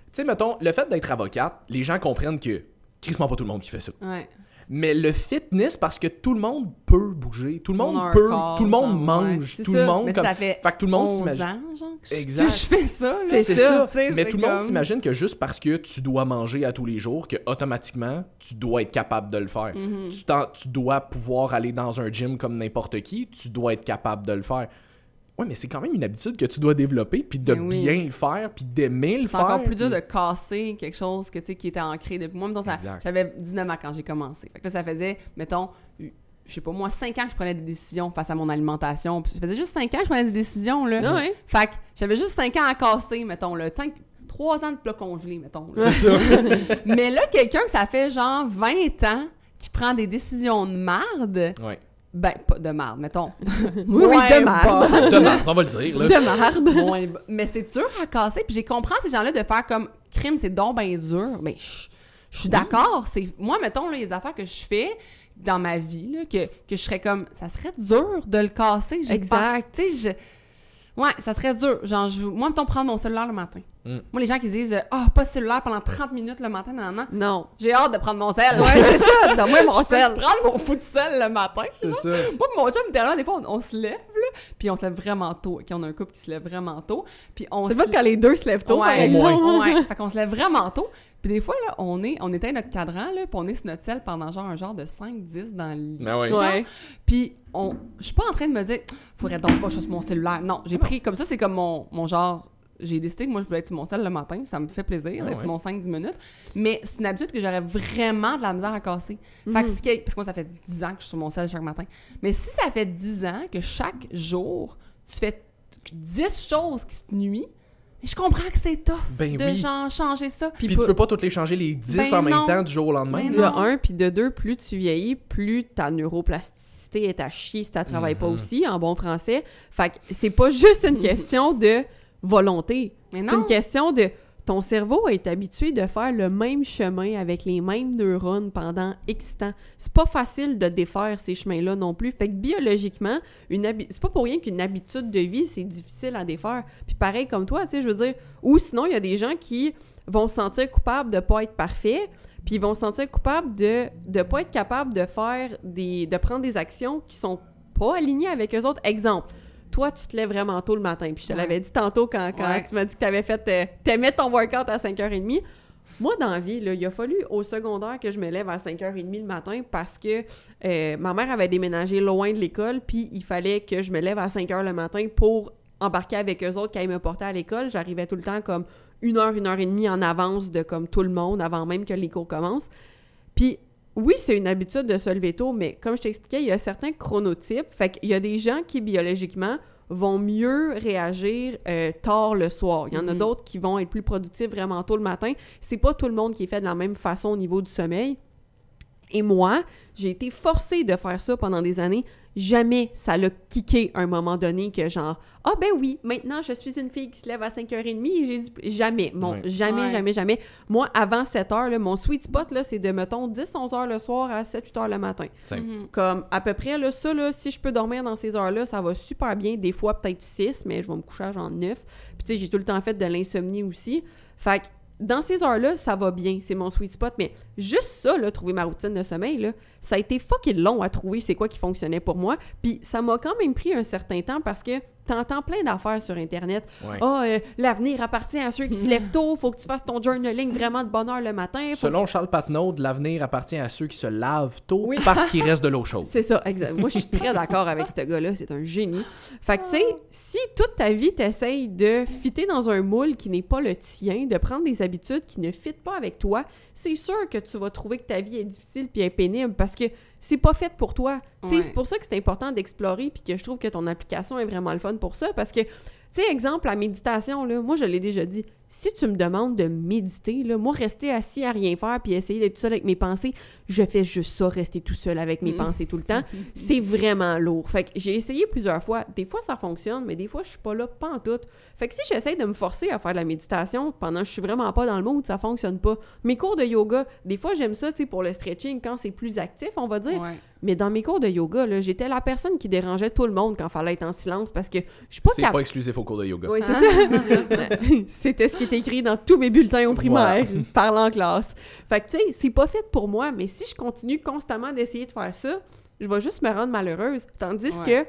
Tu sais, mettons, le fait d'être avocate, les gens comprennent que. Crissement pas tout le monde qui fait ça. Ouais. Mais le fitness, parce que tout le monde peut bouger, tout le monde peut, corps, tout le monde genre, mange, tout C'est le ça. monde Mais comme. ça fait Fait que tout le monde 11 s'imagine. Exact. que je fais ça. C'est ça. sais, Mais tout le monde s'imagine que juste parce que tu dois manger à tous les jours, que automatiquement, tu dois être capable de le faire. Tu, t'en- tu dois pouvoir aller dans un gym comme n'importe qui, tu dois être capable de le faire. Ouais, mais c'est quand même une habitude que tu dois développer, puis de oui. bien le faire, puis d'aimer le C'est faire. encore plus dur de casser quelque chose que, tu sais, qui était ancré depuis moi. Mettons, j'avais 19 ans quand j'ai commencé. Fait que là, ça faisait, mettons, je sais pas, moi, 5 ans que je prenais des décisions face à mon alimentation. Puis ça faisait juste 5 ans que je prenais des décisions, là. Ah ouais. Fait que j'avais juste 5 ans à casser, mettons, là. 5, 3 ans de plat congelé, mettons. là. C'est ça. Mais là, quelqu'un que ça fait genre 20 ans qui prend des décisions de marde, ouais. Ben, pas de marde, mettons. Oui, oui, de marde. De marde, on va le dire, là. De marde. Mais c'est dur à casser. Puis j'ai compris ces gens-là de faire comme crime, c'est donc bien dur. Mais je je suis d'accord. C'est Moi, mettons, là, les affaires que je fais dans ma vie, là, que, que je serais comme. Ça serait dur de le casser. Exact. Tu sais, je. Ouais, ça serait dur. Genre, je... moi, mettons, prendre mon cellulaire le matin. Mm. Moi, les gens qui disent Ah, pas de cellulaire pendant 30 minutes le matin, non, non. Non. J'ai hâte de prendre mon sel. Ouais, c'est ça. Donne-moi mon je peux sel. prendre mon foot de sel le matin. C'est ça. Moi, mon chum, littéralement, des fois, on, on se lève, là, puis on se lève vraiment tôt. OK, on a un couple qui se lève vraiment tôt, puis on C'est pas quand les deux se lèvent tôt, par Ouais, exemple. ouais. Fait qu'on se lève vraiment tôt. Puis des fois, là, on, est, on éteint notre cadran, là, puis on est sur notre selle pendant genre un genre de 5-10 dans le lit. Ben ouais. Ouais. Puis on... je suis pas en train de me dire, faudrait donc pas que je sois sur mon cellulaire. Non, j'ai pris, comme ça, c'est comme mon, mon genre... J'ai décidé que moi, je voulais être sur mon cell le matin. Ça me fait plaisir Ah d'être sur ouais. mon 5-10 minutes. Mais c'est une habitude que j'aurais vraiment de la misère à casser. Fait Mhm. que si quel- Parce que moi, ça fait 10 ans que je suis sur mon cell chaque matin. Mais si ça fait 10 ans que chaque jour, tu fais 10 choses qui se nuisent, je comprends que c'est tough Ben de oui. genre changer ça. Puis tu peux pas toutes les changer les 10 Ben en même non. temps du jour au lendemain. Ben De non. un, puis de deux, plus tu vieillis, plus ta neuroplasticité est à chier si tu travailles pas Mhm. aussi, en bon français. Fait que c'est pas juste une question de volonté. C'est une question de ton cerveau est habitué de faire le même chemin avec les mêmes neurones pendant X temps. C'est pas facile de défaire ces chemins-là non plus. Fait que biologiquement, une c'est pas pour rien qu'une habitude de vie, c'est difficile à défaire. Puis pareil comme toi, tu sais, je veux dire, ou sinon, il y a des gens qui vont se sentir coupables de pas être parfaits, puis ils vont se sentir coupables de ne pas être capables de faire des... de prendre des actions qui sont pas alignées avec eux autres. Exemple, toi, tu te lèves vraiment tôt le matin. Puis je te Ouais. l'avais dit tantôt quand, quand Ouais. tu m'as dit que tu avais fait. euh, t'aimais ton workout à 5h30. Moi, dans la vie, là, il a fallu au secondaire que je me lève à 5h30 le matin parce que euh, ma mère avait déménagé loin de l'école, puis il fallait que je me lève à 5h le matin pour embarquer avec eux autres quand ils me portaient à l'école. J'arrivais tout le temps comme une heure, une heure et demie en avance de comme tout le monde avant même que les cours commencent. Puis oui, c'est une habitude de se lever tôt, mais comme je t'expliquais, il y a certains chronotypes. Fait qu'il y a des gens qui, biologiquement, vont mieux réagir euh, tard le soir. Il y en a Mhm. d'autres qui vont être plus productifs vraiment tôt le matin. C'est pas tout le monde qui est fait de la même façon au niveau du sommeil. Et moi, j'ai été forcée de faire ça pendant des années. Jamais ça l'a kické à un moment donné que genre ah ben oui, maintenant je suis une fille qui se lève à 5h30 et j'ai dit jamais, mon Ouais. jamais Ouais. jamais jamais. Moi avant 7h là, mon sweet spot là, c'est de mettons 10 11 h le soir à 7 8 h le matin. Mhm. Comme à peu près là ça là, si je peux dormir dans ces heures-là, ça va super bien, des fois peut-être 6, mais je vais me coucher à genre 9. Puis tu sais, j'ai tout le temps fait de l'insomnie aussi. Fait que dans ces heures-là, ça va bien, c'est mon sweet spot, mais juste ça, là, trouver ma routine de sommeil, là, ça a été fucking long à trouver c'est quoi qui fonctionnait pour moi. Puis ça m'a quand même pris un certain temps parce que t'entends plein d'affaires sur Internet. Ouais. Ah, euh, l'avenir appartient à ceux qui se lèvent tôt, faut que tu fasses ton journaling vraiment de bonne heure le matin. faut Selon Charles Patnaud, l'avenir appartient à ceux qui se lavent tôt Oui. parce qu'il reste de l'eau chaude. C'est ça, exact. Moi, je suis très d'accord avec ce gars-là. C'est un génie. Fait que, tu sais, si toute ta vie, t'essayes de fitter dans un moule qui n'est pas le tien, de prendre des habitudes qui ne fitent pas avec toi, c'est sûr que tu vas trouver que ta vie est difficile puis est pénible parce que c'est pas fait pour toi. Ouais. c'est pour ça que c'est important d'explorer puis que je trouve que ton application est vraiment le fun pour ça parce que, tu sais, exemple, la méditation, là, moi, je l'ai déjà dit, si tu me demandes de méditer, là, moi, rester assis à rien faire puis essayer d'être tout seul avec mes pensées, je fais juste ça, rester tout seul avec mes Mm. pensées tout le temps. C'est vraiment lourd. Fait que j'ai essayé plusieurs fois. Des fois, ça fonctionne, mais des fois, je suis pas là, pas en tout. Fait que si j'essaie de me forcer à faire de la méditation pendant que je suis vraiment pas dans le mood, ça fonctionne pas. Mes cours de yoga, des fois, j'aime ça, tu sais, pour le stretching, quand c'est plus actif, on va dire. Ouais. Mais dans mes cours de yoga, là, j'étais la personne qui dérangeait tout le monde quand fallait être en silence parce que je suis pas C'est pas exclusif au cours de yoga. Oui, c'est ça. C'était ce qui est écrit dans tous mes bulletins au primaire, parlant en classe. Fait que, tu sais, c'est pas fait pour moi, mais si je continue constamment d'essayer de faire ça, je vais juste me rendre malheureuse. Tandis Ouais. que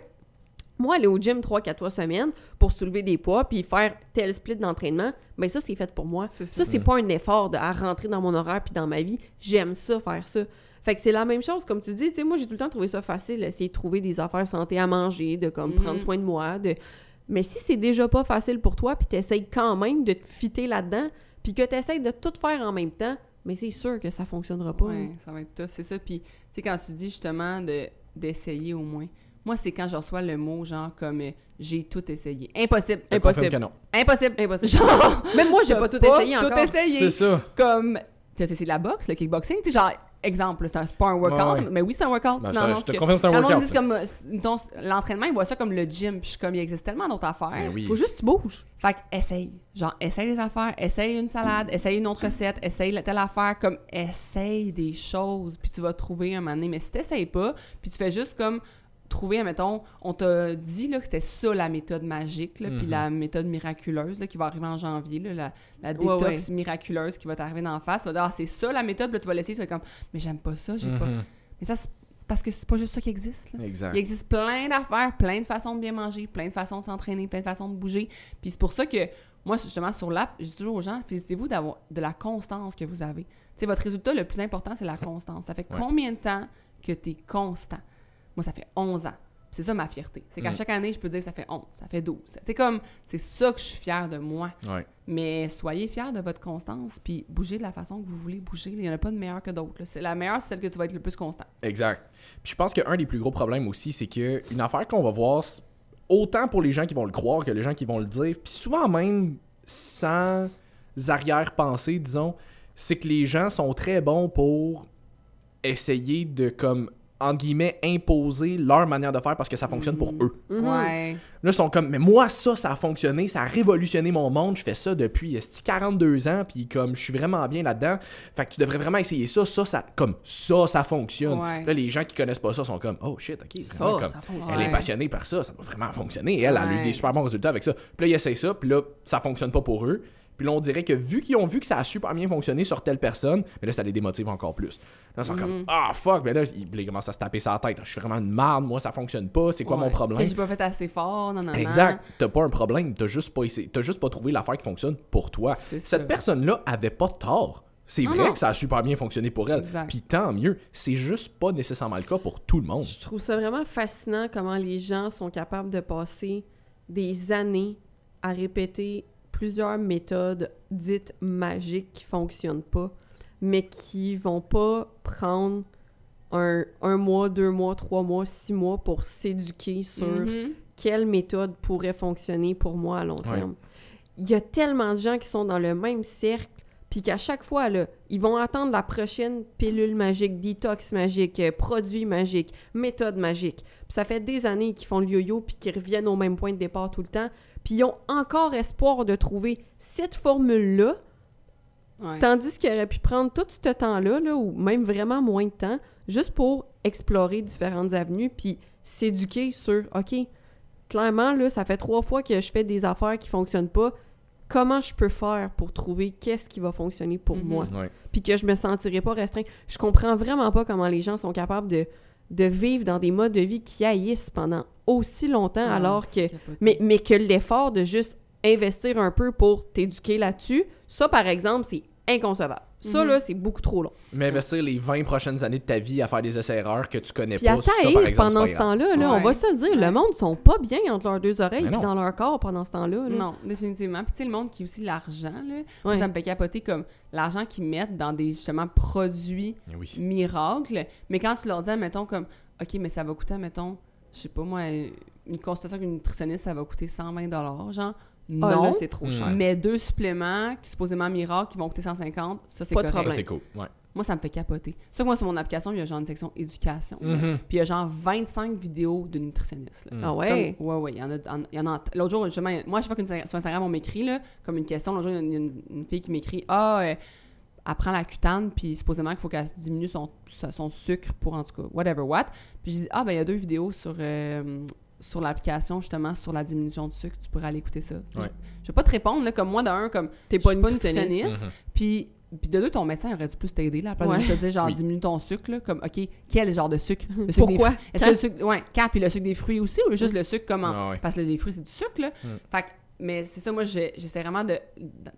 moi, aller au gym 3-4 fois semaine pour soulever des poids puis faire tel split d'entraînement, ben ça, c'est fait pour moi. Ça, ça. c'est pas un effort de, à rentrer dans mon horaire puis dans ma vie. J'aime ça, faire ça. Fait que c'est la même chose, comme tu dis, tu sais, moi, j'ai tout le temps trouvé ça facile, essayer de trouver des affaires santé à manger, de comme prendre soin de moi, de... Mais si c'est déjà pas facile pour toi, puis t'essayes quand même de te fitter là-dedans, puis que t'essayes de tout faire en même temps, mais c'est sûr que ça fonctionnera pas. Ouais, ça va être tough, c'est ça. Puis, tu sais, quand tu dis justement de d'essayer au moins, moi, c'est quand je reçois le mot genre comme euh, j'ai tout essayé. Impossible, Impossible. confirme que non. impossible. Impossible. Genre, Même moi, j'ai pas tout essayé encore. Tout essayé. C'est ça. Comme, t'as essayé la boxe, le kickboxing, tu sais, genre, exemple, c'est pas un workout, Ouais, ouais. mais oui, c'est un workout. Ben, non, non, je te confirme que c'est un workout. dit comme, euh, l'entraînement, ils voient ça comme le gym, puis je suis comme, il existe tellement d'autres affaires. Ben oui. Faut juste que tu bouges. Fait que essaye. Genre, essaye des affaires, essaye une salade, essaye une autre recette, essaye telle affaire, comme essaye des choses, puis tu vas trouver un moment donné. Mais si t'essayes pas, puis tu fais juste comme trouver, mettons, on t'a dit là, que c'était ça la méthode magique, là, puis Mhm. la méthode miraculeuse là, qui va arriver en janvier, là, la, la Ouais, détox miraculeuse qui va t'arriver d'en face. Tu vas dire, ah, c'est ça la méthode, puis là, tu vas l'essayer, tu vas être comme, mais j'aime pas ça, j'ai pas. Mhm. Mais ça, c'est c'est parce que c'est pas juste ça qui existe. là. Exact. Il existe plein d'affaires, plein de façons de bien manger, plein de façons de s'entraîner, plein de façons de bouger. Puis c'est pour ça que moi, justement, sur l'app, je dis toujours aux gens, félicitez-vous d'avoir de la constance que vous avez. Tu sais, votre résultat, le plus important, c'est la constance. Ça fait Ouais. combien de temps que tu es constant? Moi, ça fait 11 ans. C'est ça ma fierté. C'est qu'à Mm. chaque année, je peux dire ça fait 11, ça fait 12. C'est comme, c'est ça que je suis fière de moi. Ouais. Mais soyez fiers de votre constance, puis bougez de la façon que vous voulez bouger. Il n'y en a pas de meilleure que d'autres. La meilleure, c'est celle que tu vas être le plus constant. Exact. Puis je pense qu'un des plus gros problèmes aussi, c'est que une affaire qu'on va voir, autant pour les gens qui vont le croire que les gens qui vont le dire, puis souvent même sans arrière-pensée, disons, c'est que les gens sont très bons pour essayer de, comme, entre guillemets, imposer leur manière de faire parce que ça fonctionne pour Mhm. eux. Mhm. Ouais. Là, ils sont comme, mais moi, ça, ça a fonctionné, ça a révolutionné mon monde, je fais ça depuis esti, 42 ans, puis comme, je suis vraiment bien là-dedans. Fait que tu devrais vraiment essayer ça, ça, ça, comme, ça, ça fonctionne. Ouais. Là, les gens qui connaissent pas ça sont comme, oh shit, ok, Ça, vraiment, comme, ça fonctionne. elle est passionnée par ça, ça doit vraiment fonctionner. Elle, elle a eu des super bons résultats avec ça. Puis là, ils essayent ça, puis là, ça fonctionne pas pour eux. Puis là, on dirait que vu qu'ils ont vu que ça a super bien fonctionné sur telle personne, mais là, ça les démotive encore plus. Là, ils sont comme, ah fuck, mais là, ils, ils commencent à se taper sa tête. Je suis vraiment une marde, moi, ça fonctionne pas, c'est quoi mon problème? Que j'ai pas fait assez fort, non, non, non. Exact. T'as pas un problème. T'as juste pas essayé- T'as juste pas trouvé l'affaire qui fonctionne pour toi. Cette personne-là avait pas tort. C'est vrai non. que ça a super bien fonctionné pour elle. Exact. Puis tant mieux. C'est juste pas nécessairement le cas pour tout le monde. Je trouve ça vraiment fascinant comment les gens sont capables de passer des années à répéter plusieurs méthodes dites magiques qui fonctionnent pas, mais qui vont pas prendre un, un mois, deux mois, trois mois, six mois pour s'éduquer sur Mhm. quelle méthode pourrait fonctionner pour moi à long Ouais. terme. Il y a tellement de gens qui sont dans le même cercle, puis qu'à chaque fois, là, ils vont attendre la prochaine pilule magique, détox magique, euh, produit magique, méthode magique. Puis ça fait des années qu'ils font le yo-yo, puis qu'ils reviennent au même point de départ tout le temps, puis ils ont encore espoir de trouver cette formule-là, Ouais. tandis qu'ils auraient pu prendre tout ce temps-là, là, ou même vraiment moins de temps, juste pour explorer différentes avenues, puis s'éduquer sur, OK, clairement, là, ça fait trois fois que je fais des affaires qui fonctionnent pas. Comment je peux faire pour trouver qu'est-ce qui va fonctionner pour Mhm. moi? Ouais. Puis que je me sentirai pas restreint. Je comprends vraiment pas comment les gens sont capables de, de vivre dans des modes de vie qui haïssent pendant aussi longtemps, Ah, alors que. Mais, mais que l'effort de juste investir un peu pour t'éduquer là-dessus, ça, par exemple, c'est inconcevable. Ça, Mhm. là, c'est beaucoup trop long. Mais investir les 20 prochaines années de ta vie à faire des essais-erreurs que tu connais Puis à pas, ça, par exemple, pendant ce pas temps-là, là, Ouais. on va se le dire, Ouais. le monde sont pas bien entre leurs deux oreilles non. dans leur corps pendant ce temps-là. là. Non, définitivement. Puis tu sais, le monde qui a aussi l'argent, là, Ouais. ça me fait capoter comme l'argent qu'ils mettent dans des, justement, produits Oui. miracles. Mais quand tu leur dis, mettons, comme, OK, mais ça va coûter, mettons, je sais pas moi, une consultation avec une nutritionniste, ça va coûter 120 genre. Ah, Non. c'est trop Mm. cher. mais deux suppléments qui supposément miracles qui vont coûter 150, ça c'est Pas de correct. Ça, problème. c'est cool. Ouais. Moi, ça me fait capoter. Ça, moi, sur mon application, il y a genre une section éducation. Mhm. Puis il y a genre 25 vidéos de nutritionnistes. là. Mm. Ah ouais? Comme- ouais, ouais, il y en a. en- il y en a L'autre jour, justement, moi, je vois qu'une sur Instagram, on m'écrit, là, comme une question. L'autre jour, il y a une, une fille qui m'écrit Ah, euh, elle prend la cutane, puis supposément qu'il faut qu'elle diminue son, son sucre pour, en tout cas, whatever what. Puis je dis Ah, ben, il y a deux vidéos sur. euh, sur l'application, justement, sur la diminution de sucre, tu pourrais aller écouter ça. Ouais. Je vais pas te répondre, là, comme moi, d'un, comme T'es pas suis nutritionniste. Mhm. puis, puis de deux, ton médecin aurait dû plus t'aider, là, à Ouais. te dire, genre, Oui. diminue ton sucre, là, comme, OK, quel genre de sucre? Le sucre des Pourquoi? Est-ce que le sucre, ouais, quand, puis le sucre des fruits aussi, ou juste le sucre comme en- Ah ouais. Parce que les fruits, c'est du sucre, là. Mm. Fait que, mais c'est ça, moi, j'essaie vraiment de,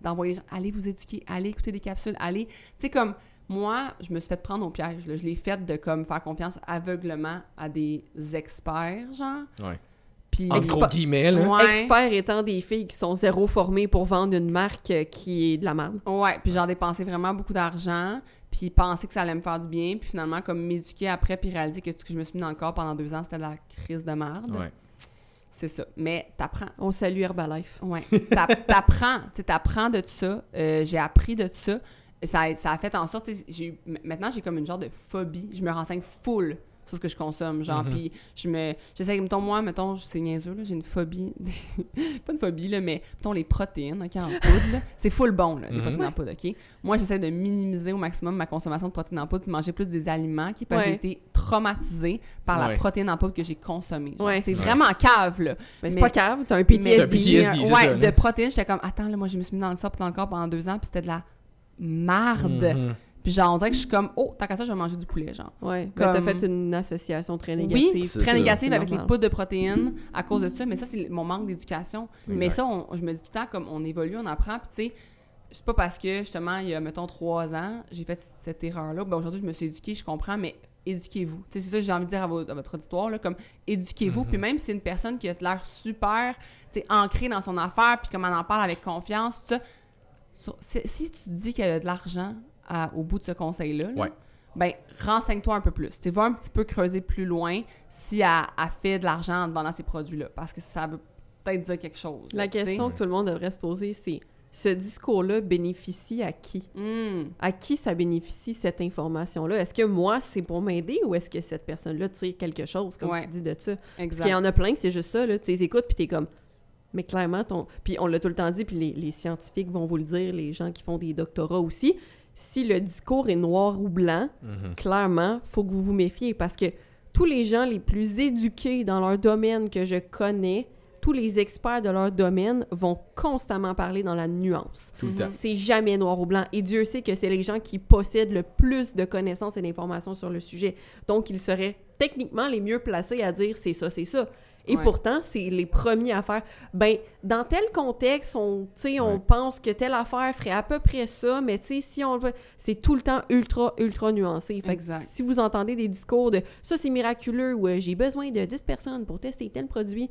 d'envoyer les gens, allez vous éduquer, allez écouter des capsules, allez, tu sais, comme, moi, je me suis fait prendre au piège, là. Je l'ai fait de, comme, faire confiance aveuglement à des experts, genre. Ouais. Puis, En gros guillemets, là. Ouais. Experts étant des filles qui sont zéro formées pour vendre une marque euh, qui est de la merde. Ouais, puis j'en dépensé vraiment beaucoup d'argent, puis penser que ça allait me faire du bien, puis finalement, comme m'éduquer après, puis réaliser que ce que je me suis mis dans le corps pendant deux ans, c'était de la crise de merde. Ouais. C'est ça. Mais t'apprends. On salue Herbalife. Ouais. T'a- T'apprends. Tu sais, t'apprends de ça. Euh, j'ai appris de ça. Ça a, ça a fait en sorte, tu sais, j'ai maintenant, j'ai comme une genre de phobie. Je me renseigne full sur ce que je consomme. Genre, Mhm. puis je me. J'essaie, mettons, moi, mettons, c'est niaiseux, là, j'ai une phobie. pas une phobie, là, mais, mettons, les protéines, OK, en poudre, là, c'est full bon, là, les Mhm. protéines en poudre, OK? Moi, j'essaie de minimiser au maximum ma consommation de protéines en poudre, puis manger plus des aliments, OK? Parce que Ouais. j'ai été traumatisée par la protéine en poudre que j'ai consommée. Ouais. C'est Ouais. vraiment cave, là. Mais c'est pas cave, t'as un PTSD. Un PTSD. ouais, ça, de protéines, j'étais comme, attends, là, moi, je me suis mis dans le puis dans le corps pendant deux ans, puis c'était de la marde. Mhm. Puis genre, on dirait que je suis comme, oh, tant qu'à ça, je vais manger du poulet, genre. Ouais, mais t'as Comme- fait une association très négative. Oui, très ça. négative avec les poudres de protéines à cause de ça, mais ça, c'est mon manque d'éducation. Mais ça, on- je me dis tout le temps, comme on évolue, on apprend, puis tu sais, c'est pas parce que, justement, il y a, mettons, trois ans, j'ai fait cette erreur-là. Ben, aujourd'hui, je me suis éduquée, je comprends, mais éduquez-vous. Tu sais, c'est ça que j'ai envie de dire à, vo- à votre auditoire, là, comme éduquez-vous. Puis même si c'est une personne qui a l'air super, tu sais, ancrée dans son affaire, puis comme elle en parle avec confiance, tout ça, sur- si tu dis qu'elle a de l'argent au bout de ce conseil-là, là, Ouais. ben renseigne-toi un peu plus. Tu sais, va un petit peu creuser plus loin si elle, elle fait de l'argent en te vendant ces produits-là, parce que ça veut peut-être dire quelque chose. La là, question que tout le monde devrait se poser, c'est ce discours-là bénéficie à qui? Hmm. À qui ça bénéficie cette information-là? Est-ce que moi, c'est pour m'aider ou est-ce que cette personne-là tire quelque chose, comme Ouais. tu dis de ça? Parce qu'il y en a plein, que c'est juste ça, là. Tu les écoutes, puis t'es comme... Mais clairement, ton... Puis on l'a tout le temps dit, puis les, les scientifiques vont vous le dire, les gens qui font des doctorats aussi. Si le discours est noir ou blanc, Mhm. clairement, faut que vous vous méfiez parce que tous les gens les plus éduqués dans leur domaine que je connais, tous les experts de leur domaine vont constamment parler dans la nuance. Tout le Mhm. temps. C'est jamais noir ou blanc. Et Dieu sait que c'est les gens qui possèdent le plus de connaissances et d'informations sur le sujet. Donc, ils seraient techniquement les mieux placés à dire c'est ça, c'est ça. Et Ouais. pourtant, c'est les premiers à faire. Ben, dans tel contexte, on, tu sais, on Ouais. pense que telle affaire ferait à peu près ça, mais tu sais, si on le- c'est tout le temps ultra, ultra nuancé. Fait que Exact. si vous entendez des discours de ça, c'est miraculeux ou euh, j'ai besoin de 10 personnes pour tester tel produit,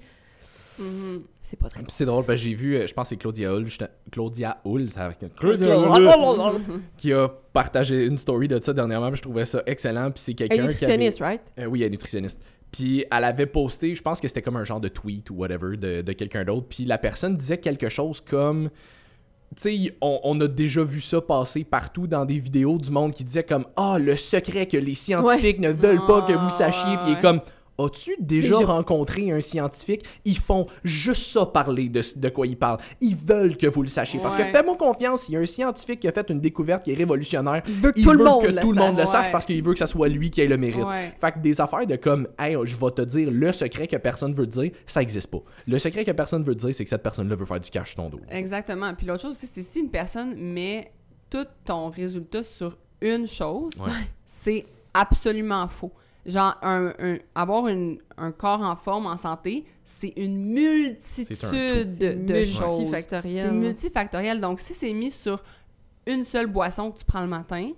Mhm. c'est pas très c'est drôle, parce que j'ai vu, euh, je pense que c'est Claudia Hull, juste- Claudia Hull, ça qui a partagé une story de ça dernièrement, puis je trouvais ça excellent, puis c'est Un quelqu'un qui avait... nutritionniste, right? Euh, oui, elle est nutritionniste. Puis elle avait posté, je pense que c'était comme un genre de tweet ou whatever de, de quelqu'un d'autre. Puis la personne disait quelque chose comme. Tu sais, on, on a déjà vu ça passer partout dans des vidéos du monde qui disait comme Ah, le secret que les scientifiques ne veulent pas que vous sachiez. Puis il est Ouais. comme As-tu déjà, rencontré un scientifique Ils font juste ça parler de, de quoi ils parlent. Ils veulent que vous le sachiez. Parce que fais-moi confiance, il y a un scientifique qui a fait une découverte qui est révolutionnaire. Il veut que Il tout le monde que le tout le monde le sache. parce qu'il veut que ça soit lui qui ait le mérite. Ouais. Fait que des affaires de comme, hey, je vais te dire le secret que personne veut te dire, ça existe pas. Le secret que personne veut te dire, c'est que cette personne-là veut faire du cash sur ton dos. Exactement. Puis l'autre chose aussi, c'est si une personne met tout ton résultat sur une chose, Ouais. c'est absolument faux. Genre, un, un- avoir une- un corps en forme, en santé, c'est une multitude de, de choses. multifactoriel. C'est multifactoriel. Donc, si c'est mis sur une seule boisson que tu prends le matin,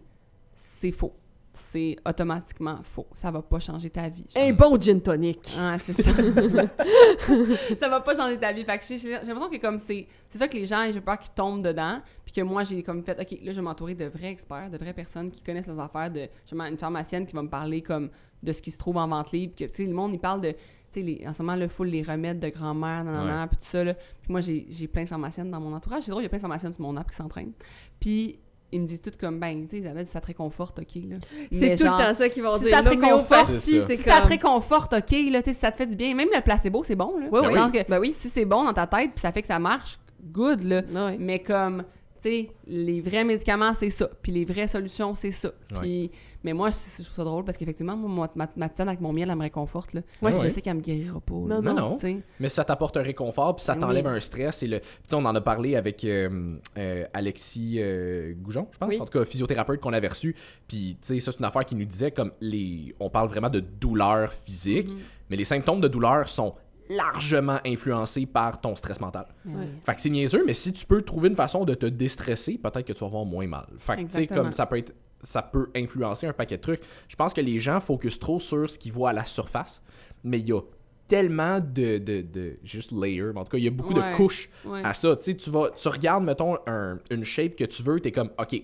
c'est faux. C'est automatiquement faux. Ça va pas changer ta vie. Un bon gin tonic. Ah, c'est ça. ça va pas changer ta vie. Fait que j'ai j'ai l'impression que comme c'est c'est ça que les gens, j'ai peur qu'ils tombent dedans, puis que moi j'ai comme fait OK, là je vais m'entourer de vrais experts, de vraies personnes qui connaissent les affaires de justement une pharmacienne qui va me parler comme de ce qui se trouve en vente libre, que tu sais le monde il parle de tu sais les- en ce moment le full les remèdes de grand-mère nanana, puis tout ça là. Puis moi j'ai j'ai plein de pharmaciennes dans mon entourage, c'est drôle, il y a plein de pharmaciennes sur mon app qui s'entraînent. Puis ils me disent tout comme ben tu sais Isabelle ça te réconforte OK là. C'est Mais tout genre, le temps ça qu'ils vont si dire. ça te réconforte, L'homéopathie, c'est ça. c'est si ça te comme... réconforte, OK, là, tu sais, si ça te fait du bien. Même le placebo, c'est bon, là. Oui, Dans oui. que Ben oui. Si c'est bon dans ta tête, puis ça fait que ça marche, good, là. Ouais. Mais comme, sais, les vrais médicaments, c'est ça. Puis les vraies solutions, c'est ça. Puis, mais moi, je je trouve ça drôle parce qu'effectivement, moi, ma, ma tisane avec mon miel, elle me réconforte, là. Ouais. je sais qu'elle me guérira pas. Non, là. Non, non. Sais. Mais ça t'apporte un réconfort, puis ça Oui. t'enlève un stress. Et le... puis tu sais, on en a parlé avec euh, euh, Alexis euh, Goujon, je pense, Oui. en tout cas, physiothérapeute qu'on avait reçu. Puis, tu sais, ça, c'est une affaire qui nous disait comme les. On parle vraiment de douleur physique, Mhm. mais les symptômes de douleur sont largement influencés par ton stress mental. Oui. Fait que c'est niaiseux, mais si tu peux trouver une façon de te déstresser, peut-être que tu vas avoir moins mal. Fait que tu sais, comme ça peut être. Ça peut influencer un paquet de trucs. Je pense que les gens focusent trop sur ce qu'ils voient à la surface, mais il y a tellement de, de, de juste layers, mais en tout cas, il y a beaucoup Ouais. de couches Ouais. à ça. Tu sais, tu vas, tu regardes, mettons, un- une shape que tu veux, t'es comme, OK,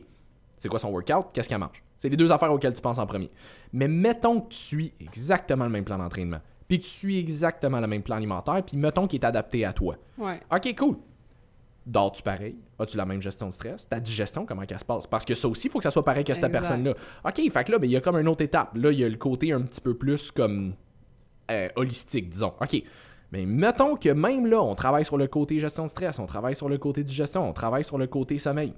c'est quoi son workout? Qu'est-ce qu'elle mange? C'est les deux affaires auxquelles tu penses en premier. Mais mettons que tu suis exactement le même plan d'entraînement, puis que tu suis exactement le même plan alimentaire, puis mettons qu'il est adapté à toi. Ouais. OK, cool. Dors-tu pareil? As-tu la même gestion de stress? Ta digestion, comment qu'elle se passe? Parce que ça aussi, il faut que ça soit pareil que cette personne-là. OK, fait que là, ben, il y a comme une autre étape. Là, il y a le côté un petit peu plus comme euh, holistique, disons. OK. Mais mettons que même là, on travaille sur le côté gestion de stress, on travaille sur le côté digestion, on travaille sur le côté sommeil.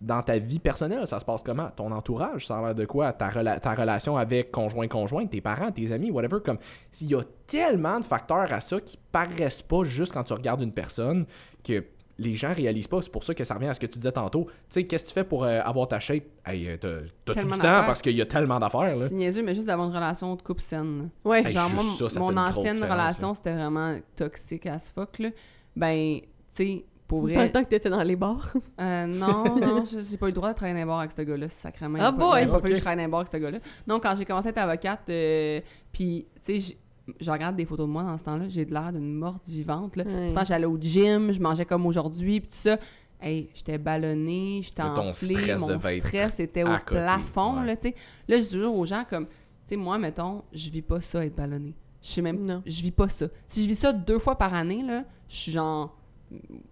Dans ta vie personnelle, ça se passe comment? Ton entourage, ça a l'air de quoi? Ta, rela- ta relation avec conjoint-conjoint, tes parents, tes amis, whatever. Comme s'il y a tellement de facteurs à ça qui paraissent pas juste quand tu regardes une personne que les gens réalisent pas. C'est pour ça que ça revient à ce que tu disais tantôt. Tu sais, qu'est-ce que tu fais pour euh, avoir ta shape? Hey, euh, t'as- t'as-tu du temps parce qu'il y a tellement d'affaires, là. C'est niaiseux, mais juste d'avoir une relation de couple saine. Ouais. Hey, Genre, moi, juste ça, ça fait mon ancienne relation, c'était vraiment toxique as fuck, là. Ben, tu sais, pour Dans le vrai. temps que t'étais dans les bars. Euh, non, non, je- j'ai pas eu le droit de travailler dans un bar avec ce gars-là, sacrément. Il a Ah pas- boy! Il a pas Ok. fallu que je travaille dans un bar avec ce gars-là. Non, quand j'ai commencé à être avocate, euh, puis, tu sais, je regarde des photos de moi dans ce temps-là, j'ai de l'air d'une morte vivante, là. Ouais. Pourtant, j'allais au gym, je mangeais comme aujourd'hui, puis tout ça. Hey, j'étais ballonnée, j'étais enflée, stress mon stress était au côté, plafond, ouais. là, tu sais. Là, je dis toujours aux gens, comme, tu sais, moi, mettons, je vis pas ça, être ballonnée. Je sais même Non. je vis pas ça. Si je vis ça deux fois par année, là, je suis genre,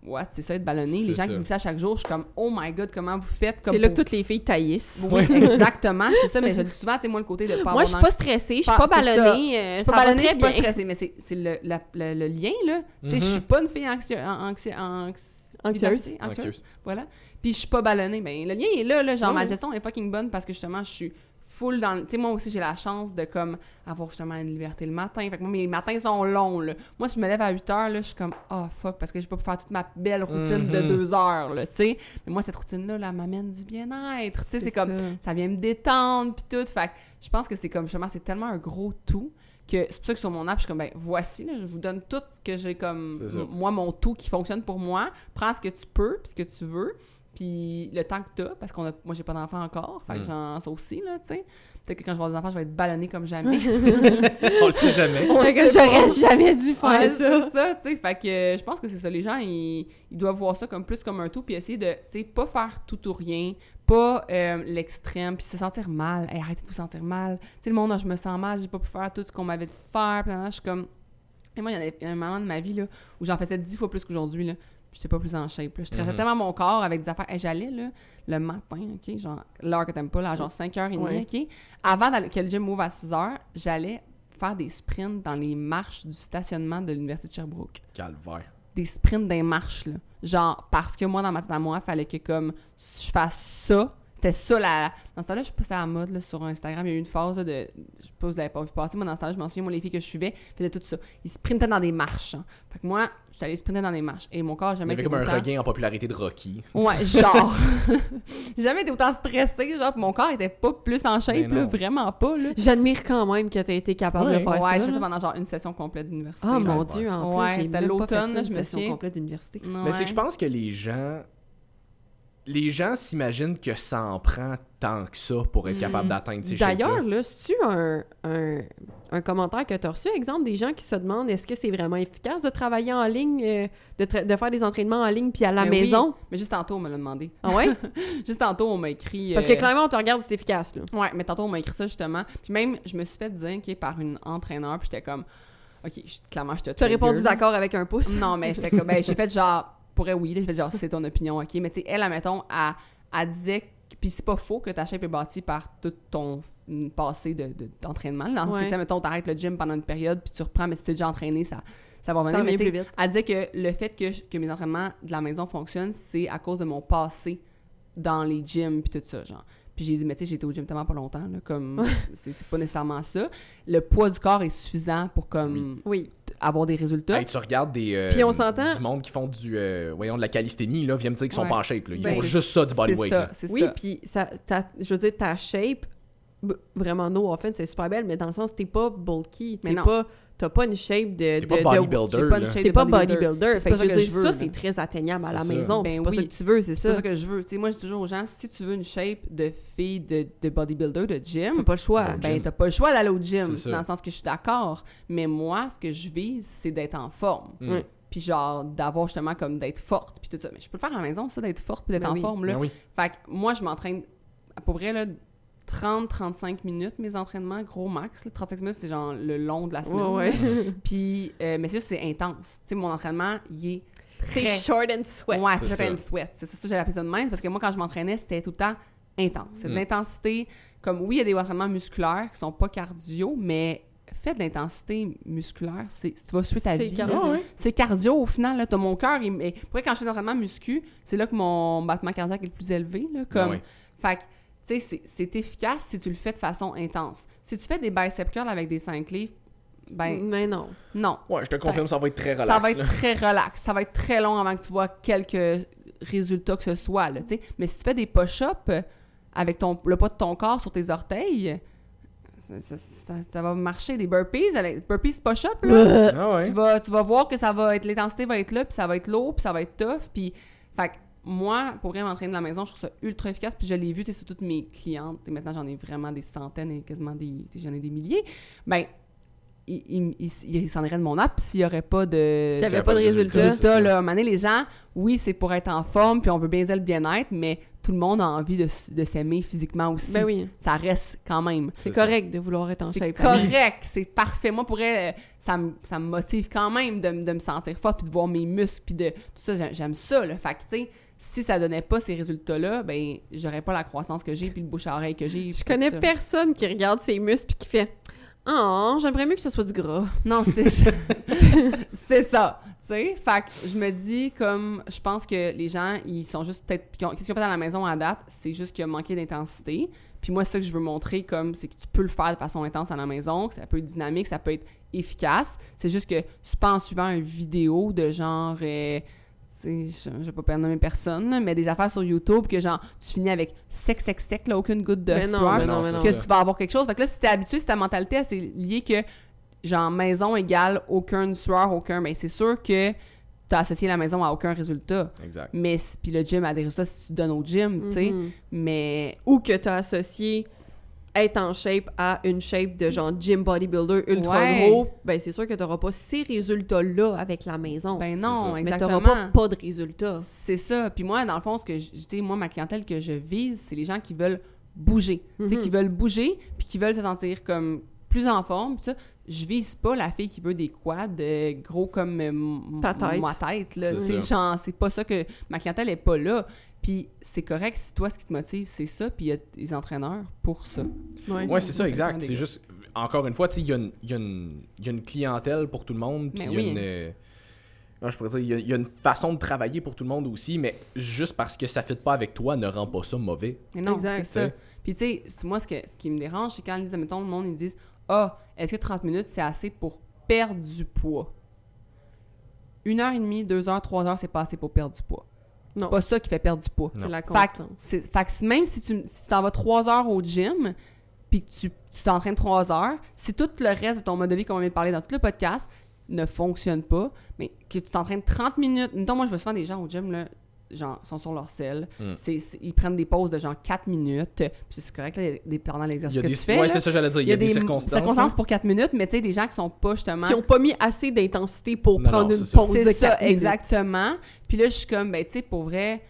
what, c'est ça être ballonné. Les gens ça. qui vivent ça chaque jour, je suis comme, oh my god, comment vous faites? Comme C'est là que toutes les filles taillissent. Oui, exactement, c'est ça, mais je le dis souvent, tu sais, moi, le côté de pas Moi, je suis pas stressée, je suis Pas- ballonnée. euh, je suis ça pas ballonnée, je très suis pas bien. stressée, mais c'est c'est le, le- le lien, là. Tu sais, je Mhm. suis pas une fille anxio- anxi- anxi- Anxieuse. anxieuse. Anxieuse. Voilà. Puis je suis pas ballonnée. Ben, le lien est là, là. Genre, ma gestion est fucking bonne parce que justement, je suis full dans. le- Tu sais, moi aussi, j'ai la chance de comme avoir justement une liberté le matin. Fait que moi, mes matins sont longs, là. Moi, si je me lève à 8 heures, là, je suis comme, oh fuck, parce que je peux pas faire toute ma belle routine de Mhm. 2 heures, là, tu sais. Mais moi, cette routine-là, là, m'amène du bien-être. Tu sais, c'est comme, ça. ça vient me détendre puis tout. Fait que je pense que c'est comme justement c'est tellement un gros tout que c'est pour ça que sur mon app je suis comme ben voici là, je vous donne tout ce que j'ai comme moi mon tout qui fonctionne pour moi. Prends ce que tu peux puis ce que tu veux. Puis le temps que t'as, parce qu'on a, moi j'ai pas d'enfant encore, fait que Mm. j'en ça aussi là, tu sais. Peut-être que quand je vais avoir des enfants, je vais être ballonnée comme jamais. On le sait jamais. On Fait que sait j'aurais jamais dû faire Ouais, ça. ça, tu sais. Fait que euh, je pense que c'est ça. Les gens, ils, ils doivent voir ça comme plus comme un tout, puis essayer de, tu sais, pas faire tout ou rien, pas euh, l'extrême, puis se sentir mal. Hey, arrêtez de vous sentir mal. Tu sais, le monde, ah, je me sens mal, j'ai pas pu faire tout ce qu'on m'avait dit de faire. Puis là, je suis comme. Et moi, il y en a un moment de ma vie, là, où j'en faisais dix fois plus qu'aujourd'hui, là. J'étais pas plus en shape. Là. Je stressais Mhm. tellement mon corps avec des affaires. Hey, J'allais, là, le matin, OK, genre, l'heure que t'aimes pas, là, genre 5h30, Ouais. OK? Avant que le gym ouvre à 6h, j'allais faire des sprints dans les marches du stationnement de l'Université de Sherbrooke. Calvaire. Des sprints des marches, là. Genre, parce que moi, dans ma tête à moi, il fallait que, comme, je fasse ça. C'était ça, la... Dans ce temps-là, je sais pas si c'était à la mode, là, sur Instagram. Il y a eu une phase, là, de... Je sais pas si vous l'avez pas vu passer. Moi, dans ce temps-là, je m'en souviens, moi, les filles que je suivais faisaient tout ça. Ils sprintaient dans des marches. hein. Fait que moi, j'étais allée sprinter dans des marches. Et mon corps, Il y jamais avait été comme un regain en popularité de Rocky. Ouais, genre. J'ai jamais été autant stressée, genre, mon corps était pas plus en shape, Ben là, vraiment pas, là. J'admire quand même que t'aies été capable Ouais. de faire ouais, ça. je fais ça là. pendant genre une session complète d'université. Ah là. mon Ouais. dieu, en Ouais, plus, j'ai c'était l'automne, je me session souviens. complète d'université. Mais c'est que je pense que les gens. Les gens s'imaginent que ça en prend tant que ça pour être capable d'atteindre ces D'ailleurs, shapes-là. là, si tu un, un, un commentaire que tu as reçu, exemple, des gens qui se demandent est-ce que c'est vraiment efficace de travailler en ligne, euh, de, tra- de faire des entraînements en ligne puis à la Ben oui. maison? Mais juste tantôt, on me l'a demandé. Ah ouais? Juste tantôt, on m'a écrit. Parce euh, que clairement, on te regarde, c'est efficace, là. Ouais, mais tantôt, on m'a écrit ça justement. Puis même, je me suis fait dire, OK, par une entraîneur, puis j'étais comme, OK, je- clairement, je te Tu as répondu d'accord avec un pouce. Non, mais j'étais comme, ben, j'ai fait genre, pourrait oui, là, j'ai fait genre, c'est ton opinion, OK. Mais tu sais, elle, admettons, elle, elle disait, que- puis c'est pas faux que ta shape est bâtie par tout ton passé de- de- d'entraînement. ce que, Ouais. tu sais, mettons, t'arrêtes le gym pendant une période, puis tu reprends, mais si t'es déjà entraîné, ça, ça va Ça revenir. Mais tu sais, plus vite. elle disait que le fait que, je- que mes entraînements de la maison fonctionnent, c'est à cause de mon passé dans les gyms puis tout ça, genre. Puis j'ai dit, mais tu sais, j'ai été au gym tellement pas longtemps, là, comme, c'est c'est pas nécessairement ça. Le poids du corps est suffisant pour, comme, Oui. Avoir des résultats. Hey, tu regardes des. euh, Puis on s'entend- Du monde qui font du. euh, voyons, de la calisthénie, là, viennent me dire qu'ils sont Ouais. pas en shape. Là. Ils Ben, font juste ça du C'est bodyweight. Oui, ça. puis ça, ta- je veux dire, ta shape, vraiment, no offense, c'est super belle, mais dans le sens, t'es pas bulky. Mais T'es non. pas, t'as pas une shape de. T'es pas de- de- bodybuilder. T'es pas bodybuilder. C'est Fait que ça je veux dire, c'est très atteignable à C'est la ça. maison. Ben c'est pas ça que tu veux, c'est C'est ça. pas ça que je veux. Tu sais, moi, je dis toujours aux gens, si tu veux une shape de fille de, de bodybuilder, de gym, T'as pas le choix. Ben, t'as pas le choix d'aller au gym. C'est. Dans le sens que je suis d'accord. Mais moi, ce que je vise, c'est d'être en forme. Mm. Puis genre, d'avoir justement comme d'être forte, puis tout ça. Mais je peux le faire à la maison, ça, d'être forte, puis d'être Ben en oui. forme, là. Ben oui. Fait que moi, je m'entraîne, à peu près, là, 30-35 minutes, mes entraînements, gros max. là. 35 minutes, c'est genre le long de la semaine. Ouais, ouais. Puis, euh, mais c'est juste, c'est intense. Tu sais, mon entraînement, il est C'est très... short and sweat. Ouais, C'est c'est short ça. and sweat. C'est ça que j'avais appelé ça de même, parce que moi, quand je m'entraînais, c'était tout le temps intense. C'est de Mm. l'intensité. Comme, oui, il y a des entraînements musculaires qui sont pas cardio, mais fait de l'intensité musculaire, c'est tu vas suivre ta C'est vie. cardio. là. Ouais. C'est cardio au final. Là, t'as mon cœur. il- et Pour vrai, quand je fais des entraînements muscu, c'est là que mon battement cardiaque est le plus élevé. Là, comme... Ah ouais. Fait que, tu sais, c'est- c'est efficace si tu le fais de façon intense. Si tu fais des biceps curls avec des 5 livres, Ben, Mais non. non. Ouais, je te confirme, ça va être très relax. ça va être là. très relax. Ça va être très long avant que tu vois quelques résultats que ce soit, là, tu sais. Mais si tu fais des push-ups euh, avec ton, le poids de ton corps sur tes orteils, ça, ça- va marcher. Des burpees avec burpees push-up, là. Ah ouais. tu, vas, tu vas voir que ça va être l'intensité va être là, puis ça va être lourd, puis ça va être tough, puis fait que moi, pour rien m'entraîner de la maison, je trouve ça ultra efficace, puis je l'ai vu, tu sais, sur toutes mes clientes, et maintenant j'en ai vraiment des centaines et quasiment des, j'en ai des milliers, ben ils il, il, il s'en iraient de mon app s'il n'y aurait pas de S'il n'y avait pas de résultat. c'est résultats, ça. là. À un moment donné, les gens, oui, c'est pour être en forme, puis on veut bien le bien-être, mais tout le monde a envie de, de s'aimer physiquement aussi. Ben oui. Ça reste quand même. C'est C'est correct de vouloir être en C'est shape. correct, c'est parfait. Moi, pour elle, euh, ça me, ça me motive quand même de, de me sentir forte puis de voir mes muscles puis de tout ça. J'aime- J'aime ça, là. Fait que, tu sais, si ça donnait pas ces résultats-là, ben, j'aurais pas la croissance que j'ai puis le bouche à oreille que j'ai. Je connais personne qui regarde ses muscles puis qui fait Oh, j'aimerais mieux que ce soit du gras. Non, c'est ça. c'est ça. Tu sais, fait que je me dis, comme, je pense que les gens, ils sont juste peut-être. Qu'est-ce qu'ils ont fait à la maison à date? C'est juste qu'il y a manqué d'intensité. Puis moi, c'est ça que je veux montrer, comme, c'est que tu peux le faire de façon intense à la maison, que ça peut être dynamique, ça peut être efficace. C'est juste que c'est pas en suivant une vidéo de genre. euh, je, je vais pas nommer personne, mais des affaires sur YouTube que genre, tu finis avec sec, sec, sec, là, aucune goutte de Mais non, sueur, mais non, non, c'est mais non. que ça. tu vas avoir quelque chose. Fait que là, si t'es habitué, si ta mentalité, c'est lié que, genre, maison égale aucun sueur, aucun. Mais c'est sûr que t'as associé la maison à aucun résultat. Exact. Mais, si- puis le gym a des résultats si tu donnes au gym, tu sais. Mhm. Mais, Ou que tu as associé être en shape à une shape de genre gym bodybuilder ultra Ouais. gros, ben c'est sûr que tu n'auras pas ces résultats-là avec la maison. ben non, ça. mais tu exactement. n'auras pas, pas de résultats. C'est ça. Puis moi, dans le fond, ce que je moi, ma clientèle que je vise, c'est les gens qui veulent bouger. Tu sais, Mhm. qui veulent bouger, puis qui veulent se sentir comme plus en forme. Ça, je vise pas la fille qui veut des quads euh, gros comme euh, Ta tête. ma tête. Là. C'est genre, c'est pas ça que... Ma clientèle est pas là. Puis c'est correct si toi, ce qui te motive, c'est ça. Puis il y a des entraîneurs pour ça. Ouais. Ouais, c'est ça, exact. C'est juste, encore une fois, tu sais, il y, a une- il y a une- il y a une clientèle pour tout le monde, puis Mais il y a oui. une. euh, je pourrais dire, il y, a, il y a une façon de travailler pour tout le monde aussi, mais juste parce que ça ne fit pas avec toi ne rend pas ça mauvais. Mais non, Exact. c'est ça. Puis tu sais, moi, ce, que, ce qui me dérange, c'est quand ils disent, mettons, le monde, ils disent Ah, est-ce que 30 minutes, c'est assez pour perdre du poids Une heure et demie, deux heures, trois heures, c'est pas assez pour perdre du poids. Non. C'est pas ça qui fait perdre du poids. C'est la Fait que, constance. c'est- fait que si- même si tu si t'en vas trois heures au gym, puis que tu tu t'entraînes trois heures, si tout le reste de ton mode de vie qu'on vient de parler dans tout le podcast ne fonctionne pas, mais que tu t'entraînes 30 minutes. Mettons, moi, je vois souvent des gens au gym, là, genre, sont sur leur selle. Mm. C'est- c'est- ils prennent des pauses de genre 4 minutes. Puis c'est correct, là, des, pendant Il l'exercice y a que des, tu fais. ouais, là. c'est ça, j'allais dire. Il y a, des, circonstances. là. pour 4 minutes, mais tu sais, des gens qui sont pas justement. Qui n'ont pas mis assez d'intensité pour Non, prendre non, une c'est ça. pause de C'est ça, quatre minutes. exactement. Puis là, je suis comme, ben, tu sais, pour vrai,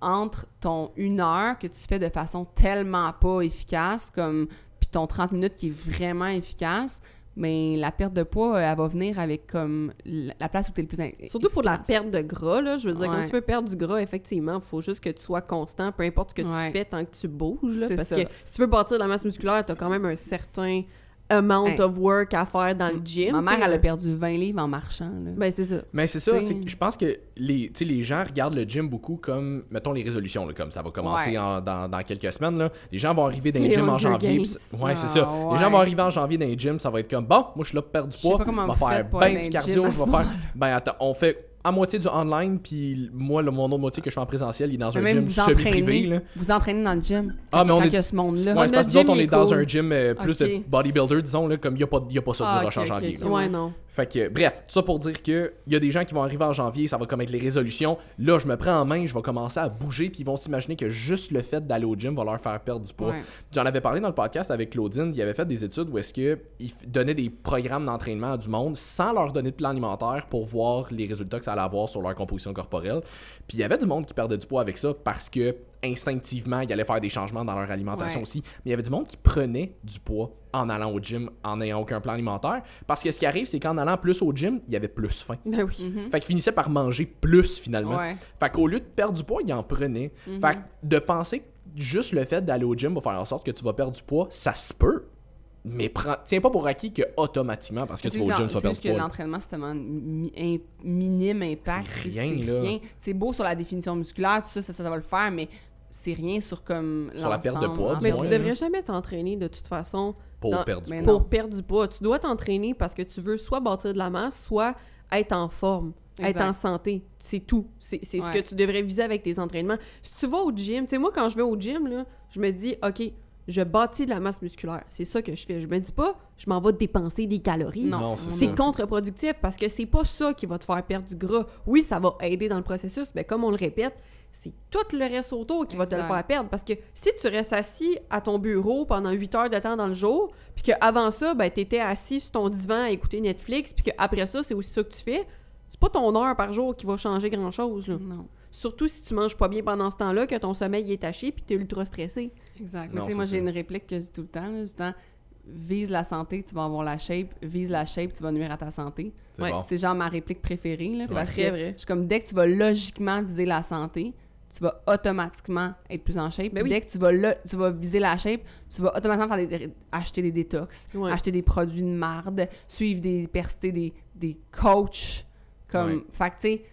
entre ton une heure que tu fais de façon tellement pas efficace, comme, puis ton 30 minutes qui est vraiment efficace, mais la perte de poids, elle va venir avec, comme, la la place où tu es le plus Surtout pour la perte de gras, là. Je veux dire, quand tu veux perdre du gras, effectivement, il faut juste que tu sois constant, peu importe ce que Ouais. tu fais, tant que tu bouges. là, parce ça. que si tu veux bâtir de la masse musculaire, tu as quand même un certain amount Hey. of work à faire dans le gym. Ma mère, elle a perdu 20 livres en marchant, là. Ben, c'est ça. Mais c'est ça, je pense que les, tu sais, les gens regardent le gym beaucoup comme, mettons, les résolutions, là, comme ça va commencer Ouais. en- dans, dans quelques semaines. Là. Les gens vont arriver dans les Les gyms en janvier. Pis c'est- ouais, c'est Ah, ça. ouais. Les gens vont arriver en janvier dans les gyms, ça va être comme, bon, moi je suis là pour perdre du Je sais poids, pas comment je vais faire ben du cardio, je vais faire... Ben attends, on fait à moitié du online, puis moi, le, mon autre moitié que je fais en présentiel, il est dans Mais un même gym vous semi-privé. vous entraînez dans le gym. Ah, mais on est- ce monde-là. Ouais, c'est parce que nous autres, on est est dans cool. un gym euh, plus de bodybuilder, disons, là, comme il n'y a, pas- y a pas ça Ah, du rush ok, en ok, janvier. ok. là. Ouais, non. Fait que, bref, ça pour dire que il y a des gens qui vont arriver en janvier, ça va comme être les résolutions. Là, je me prends en main, je vais commencer à bouger, puis ils vont s'imaginer que juste le fait d'aller au gym va leur faire perdre du poids. Ouais. J'en avais parlé dans le podcast avec Claudine, il avait fait des études où est-ce que il f- donnait des programmes d'entraînement à du monde sans leur donner de plan alimentaire pour voir les résultats que ça allait avoir sur leur composition corporelle. Puis il y avait du monde qui perdait du poids avec ça parce que instinctivement, ils allaient faire des changements dans leur alimentation Ouais. aussi. Mais il y avait du monde qui prenait du poids en allant au gym en n'ayant aucun plan alimentaire parce que ce qui arrive, c'est qu'en allant plus au gym, il y avait plus faim. Ben oui. Mhm. Fait qu'ils finissaient par manger plus finalement. Ouais. Fait qu'au lieu de perdre du poids, ils en prenaient. Mhm. Fait que de penser que juste le fait d'aller au gym va faire en sorte que tu vas perdre du poids, ça se peut. Mais prends- tiens pas pour acquis que automatiquement, parce que tu vas au gym, tu vas c'est perdre juste du que l'entraînement, c'est tellement mi- un minime impact. C'est rien, là. C'est beau sur la définition musculaire, tout ça, ça, ça va le faire, mais c'est rien sur comme Sur la perte de poids, Mais moins, tu là. devrais jamais t'entraîner de toute façon Pour perdre du pour perdre du poids. Tu dois t'entraîner parce que tu veux soit bâtir de la masse, soit être en forme, être en santé. C'est tout. C'est c'est ce Ouais. que tu devrais viser avec tes entraînements. Si tu vas au gym, tu sais, moi, quand je vais au gym, là, je me dis, OK, je bâtis de la masse musculaire. C'est ça que je fais. Je me dis pas, je m'en vais dépenser des calories. Non, Non, c'est contre-productif parce que c'est pas ça qui va te faire perdre du gras. Oui, ça va aider dans le processus, mais comme on le répète, c'est tout le reste autour qui va te le faire perdre. Parce que si tu restes assis à ton bureau pendant 8 heures de temps dans le jour, puis qu'avant ça, ben, tu étais assis sur ton divan à écouter Netflix, puis qu'après ça, c'est aussi ça que tu fais, c'est pas ton heure par jour qui va changer grand-chose. là. Non. Surtout si tu manges pas bien pendant ce temps-là, que ton sommeil est taché, puis tu es ultra stressé. Exact. Mais Non, moi, j'ai une réplique que je dis tout le temps, là, justement, vise la santé, tu vas avoir la shape, vise la shape, tu vas nuire à ta santé. C'est Ouais, bon. C'est genre ma réplique préférée, là, C'est parce très que vrai. je suis comme, dès que tu vas logiquement viser la santé, tu vas automatiquement être plus en shape. Ben oui. Dès que tu vas, lo- tu vas viser la shape, tu vas automatiquement faire des- acheter des détox, Ouais. acheter des produits de marde, suivre des, des, des coachs. Comme, Ouais. fait que, tu sais,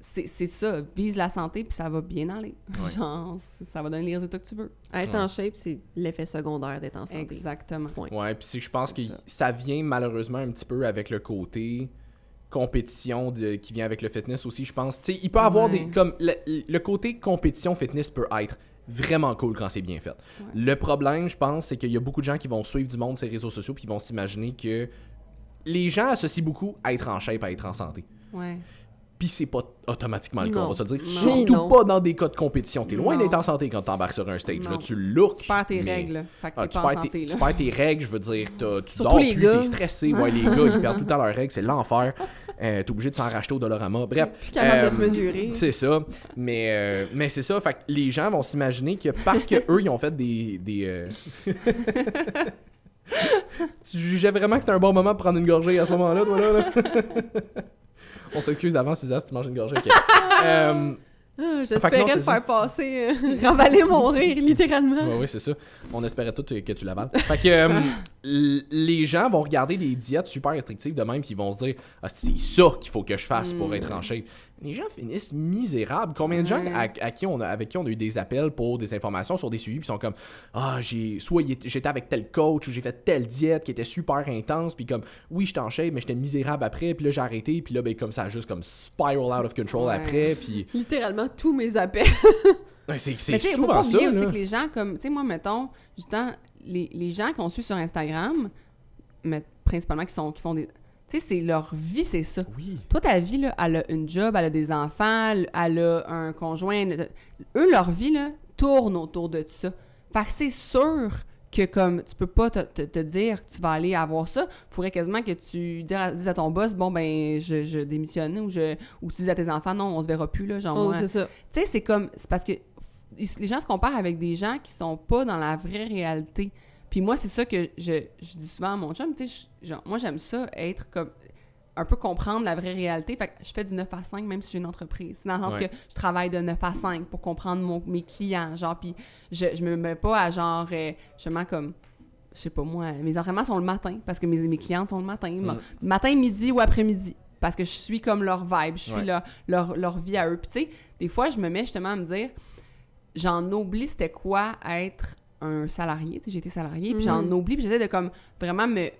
c'est c'est ça, vise la santé, puis ça va bien aller. Ouais. Genre, ça va donner les résultats que tu veux. Être Ouais. en shape, c'est l'effet secondaire d'être en santé. Exactement. Ouais, puis je pense que ça. ça. vient malheureusement un petit peu avec le côté compétition de- qui vient avec le fitness aussi, je pense. Tu sais, il peut avoir Ouais. des comme le, le côté compétition fitness peut être vraiment cool quand c'est bien fait. Le problème, je pense, c'est qu'il y a beaucoup de gens qui vont suivre du monde les réseaux sociaux puis qui vont s'imaginer que les gens associent beaucoup à être en shape à être en santé. Ouais. Puis c'est pas automatiquement le cas, on va se le dire. Surtout Non. pas dans des cas de compétition. T'es loin d'être en santé quand t'embarques sur un stage. Là, tu looks. Tu perds tes mais- règles, là. Fait que ah, tu, pas perds tes, là. tu perds tes règles, je veux dire, t'as- tu Surtout dors les plus, t'es stressé. Ouais, les gars, ils perdent tout le temps leurs règles, c'est l'enfer. Euh, t'es obligé de s'en racheter au Dollarama. Bref. Plus capable de euh, se mesurer. C'est ça. Mais, euh, mais c'est ça. Fait que les gens vont s'imaginer que parce que eux ils ont fait des. des euh, tu jugeais vraiment que c'était un bon moment pour prendre une gorgée à ce moment-là, toi là? là? On s'excuse d'avance, Isa, si tu manges une gorgée. ok. Euh, Ah, Fait que non, J'espérais c'est ça. faire passer, euh, ravaler mon rire, littéralement. Oui, oui, c'est ça. On espérait tous que tu l'avales. Fait que euh, l- les gens vont regarder des diètes super restrictives de même, puis ils vont se dire Ah, c'est ça qu'il faut que je fasse pour être en shape. Les gens finissent misérables. Combien de gens à, à qui on a, avec qui on a eu des appels pour des informations sur des suivis, puis sont comme Ah, j'ai soit j'étais avec tel coach ou j'ai fait telle diète qui était super intense, puis comme oui, j'étais en shape, mais j'étais misérable après, puis là j'ai arrêté, puis là, ben, comme ça juste comme spiral out of control Ouais. après, puis Littéralement, tous mes appels. Ouais, c'est faut souvent ça. aussi que les gens, comme, tu sais, moi, mettons, les, les gens qu'on suit sur Instagram, mais principalement qui, sont, qui font des. Tu sais, c'est leur vie, c'est ça. Oui. Toi, ta vie, là, elle a une job, elle a des enfants, elle a un conjoint. Eux, leur vie, là, tourne autour de ça. Fait que c'est sûr que, comme, tu peux pas te, te- te dire que tu vas aller avoir ça. Faudrait quasiment que tu dises à, dises à ton boss, bon, ben, je, je démissionne, ou, je, ou tu dis à tes enfants, non, on se verra plus, là, genre, Oh, c'est ça. tu sais, c'est comme. C'est parce que les gens se comparent avec des gens qui sont pas dans la vraie réalité. Puis moi, c'est ça que je, je dis souvent à mon chum. Tu sais, je- genre, moi, j'aime ça, être comme. Un peu comprendre la vraie réalité. Fait que je fais du 9 à 5, même si j'ai une entreprise. Dans le sens Ouais. que je travaille de 9 à 5 pour comprendre mon- mes clients. Genre, puis je, je me mets pas à genre. euh, justement, comme. Je sais pas moi, mes entraînements sont le matin parce que mes, mes clientes sont le matin. Mm. Matin, midi ou après-midi. Parce que je suis comme leur vibe, je suis Ouais. leur, leur, leur vie à eux. Puis tu sais, des fois, je me mets justement à me dire, j'en oublie c'était quoi être un salarié. J'ai été salarié, puis j'en Mhm. oublie, puis j'essaie de comme vraiment me-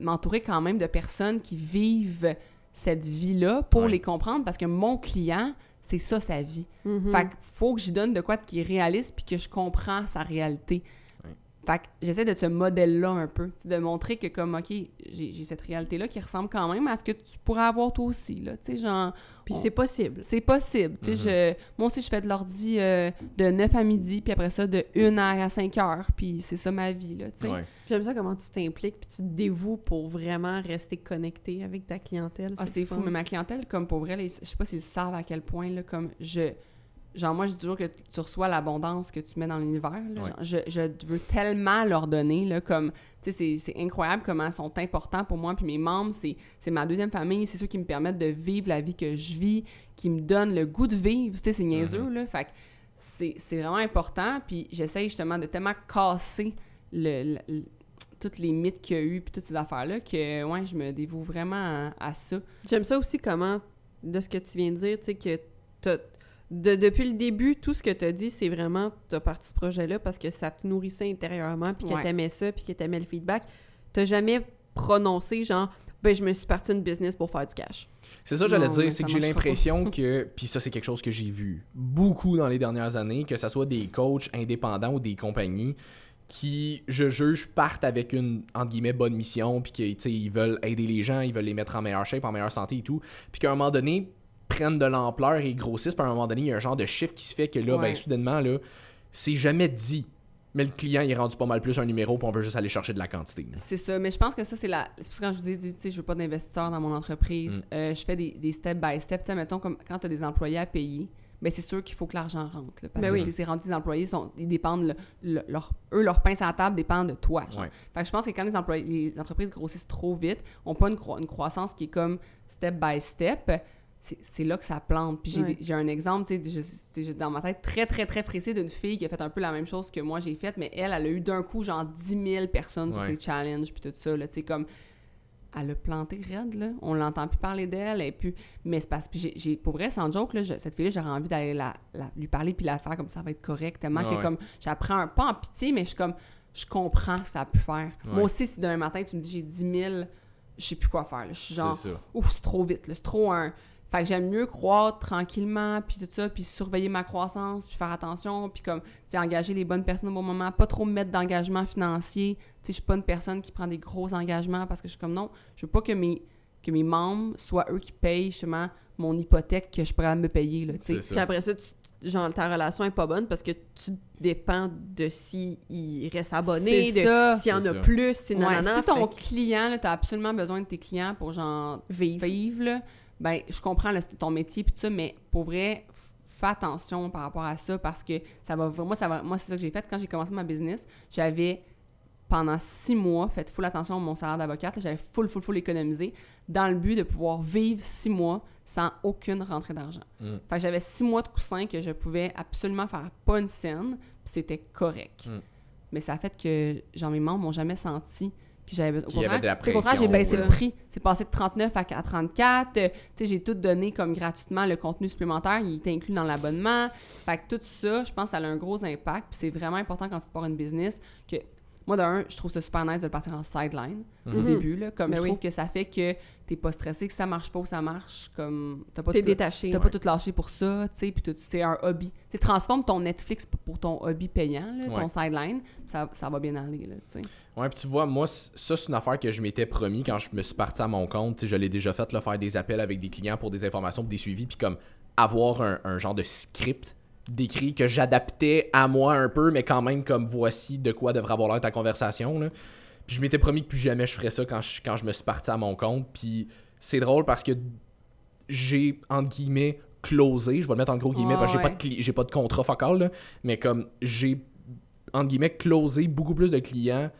m'entourer quand même de personnes qui vivent cette vie-là pour Ouais. les comprendre parce que mon client, c'est ça sa vie. Mhm. Fait que faut que j'y donne de quoi qui est réaliste puis que je comprends sa réalité. Ouais. Fait que j'essaie de ce modèle-là un peu, de montrer que comme, OK, j'ai j'ai cette réalité-là qui ressemble quand même à ce que tu pourrais avoir toi aussi, là, tu sais, genre, Puis on- c'est possible. c'est possible, tu sais, je- moi aussi, je fais de l'ordi euh, de 9 à midi, puis après ça, de 1 à 5 heures, puis c'est ça ma vie, là, tu sais. Ouais. J'aime ça comment tu t'impliques puis tu te dévoues pour vraiment rester connecté avec ta clientèle. Ah, c'est fou, mais ma clientèle, comme pour vrai, je sais pas s'ils savent à quel point, là, comme je. Genre, moi, je dis toujours que tu reçois l'abondance que tu mets dans l'univers. Ouais. Je, je veux tellement leur donner, là, comme. Tu sais, c'est- incroyable comment ils sont importants pour moi. Puis mes membres, c'est ma deuxième famille. C'est ceux qui me permettent de vivre la vie que je vis, qui me donnent le goût de vivre. Tu sais, c'est niaiseux, là. Fait que c'est vraiment important. Puis j'essaye justement de tellement casser le- le- le- toutes les mythes qu'il y a eu, puis toutes ces affaires-là, que, ouais, je me dévoue vraiment à, à ça. J'aime ça aussi comment, de ce que tu viens de dire, tu sais, que t'as de- depuis le début, tout ce que tu as dit, c'est vraiment, tu as parti ce projet-là parce que ça te nourrissait intérieurement, puis que Ouais. tu aimais ça, puis que tu aimais le feedback. Tu jamais prononcé, genre, ben, je me suis parti une business pour faire du cash. C'est ça que j'allais dire, c'est que j'ai l'impression que, puis ça c'est quelque chose que j'ai vu beaucoup dans les dernières années, que ce soit des coachs indépendants ou des compagnies qui, je juge, partent avec une, entre guillemets, bonne mission, puis qu'ils veulent aider les gens, ils veulent les mettre en meilleure shape, en meilleure santé et tout, puis qu'à un moment donné, prennent de l'ampleur et grossissent, puis à un moment donné, il y a un genre de chiffre qui se fait que là, Ouais. ben soudainement, là, c'est jamais dit. Mais le client, il est rendu pas mal plus un numéro, puis on veut juste aller chercher de la quantité. là. C'est ça, mais je pense que ça, c'est la. C'est pour ça que quand je vous ai dit, tu sais, je veux pas d'investisseurs dans mon entreprise, Mm. euh, je fais des, des step by step. Tu sais, mettons, comme quand tu as des employés à payer, ben c'est sûr qu'il faut que l'argent rentre. là, parce Ben que oui. t'es- c'est rendu des employés, sont, ils dépendent, le- le- leur, eux, leur pain sur la table dépend de toi. genre. Ouais. Fait que je pense que quand les, employés, les entreprises grossissent trop vite, ont pas une croissance qui est comme step by step, c'est là que ça plante. Puis j'ai Ouais. un exemple, tu sais, dans ma tête très, très, très précis d'une fille qui a fait un peu la même chose que moi j'ai fait, mais elle, elle a eu d'un coup genre 10 000 personnes sur Ouais. ses challenges, puis tout ça, là, tu sais, comme... Elle a planté raide, là. On l'entend plus parler d'elle, et puis... Mais c'est parce que j'ai-. Pour vrai, sans joke, là, je- cette fille-là, j'aurais envie d'aller la, la- lui parler puis la faire comme ça va être correct, tellement Ah que ouais. comme... J'apprends un pas en pitié, mais je suis comme... Je comprends ce que ça a pu faire. Ouais. Moi aussi, si demain matin, tu me dis j'ai 10 000, je sais plus quoi faire, là. Je suis genre... Ouf, c'est trop vite, là. C'est trop un. Fait que j'aime mieux croître tranquillement, puis tout ça, puis surveiller ma croissance, puis faire attention, puis comme, tu sais, engager les bonnes personnes au bon moment, pas trop me mettre d'engagement financier. Tu sais, je suis pas une personne qui prend des gros engagements parce que je suis comme, non, je veux pas que mes, que mes membres soient eux qui payent justement mon hypothèque que je pourrais me payer, là, tu sais. Puis après ça, tu- genre, ta relation est pas bonne parce que tu dépends de s'il reste abonné, de s'il y en a ça. plus, c'est Ouais, nanana. si ton fait client, là, t'as absolument besoin de tes clients pour genre vivre. vivre, là, ben, je comprends ton métier puis tout ça, mais pour vrai, fais attention par rapport à ça parce que ça va moi ça va moi c'est ça que j'ai fait quand j'ai commencé ma business, j'avais pendant six mois fait full attention à mon salaire d'avocate, j'avais full full full économisé dans le but de pouvoir vivre six mois sans aucune rentrée d'argent. Mm. Fait que j'avais six mois de coussin que je pouvais absolument faire pas une scène, puis c'était correct. Mm. Mais ça a fait que genre mes membres m'ont jamais senti que j'avais besoin. Au contraire, au contraire, j'ai baissé le prix. C'est passé de 39 à à 34. Euh, tu sais, j'ai tout donné comme gratuitement le contenu supplémentaire. Il est inclus dans l'abonnement. Fait que tout ça, je pense que ça a un gros impact. Puis c'est vraiment important quand tu pars une business que... Moi, d'un, je trouve ça super nice de le partir en sideline au Mhm. début. Là, comme Ben je oui. trouve que ça fait que t'es pas stressé, que ça marche pas ou ça marche. Comme t'as pas T'es tout- détaché. T'as ouais. pas tout lâché pour ça, tu sais, puis c'est un hobby. Tu transforme ton Netflix pour ton hobby payant, là, Ouais. ton sideline, ça, ça va bien aller, là, tu sais. Ouais, puis tu vois, moi, ça, c'est une affaire que je m'étais promis quand je me suis parti à mon compte. Tu sais, je l'ai déjà fait, là, faire des appels avec des clients pour des informations, pour des suivis, puis comme avoir un, un genre de script décrit que j'adaptais à moi un peu, mais quand même comme voici de quoi devrait avoir l'air ta conversation. Là. Puis je m'étais promis que plus jamais je ferais ça quand je, quand je me suis parti à mon compte. Puis c'est drôle parce que j'ai, entre guillemets, closé, je vais le mettre en gros guillemets parce que j'ai pas, de j'ai pas de contrat focal, là, mais comme j'ai, entre guillemets, closé beaucoup plus de clients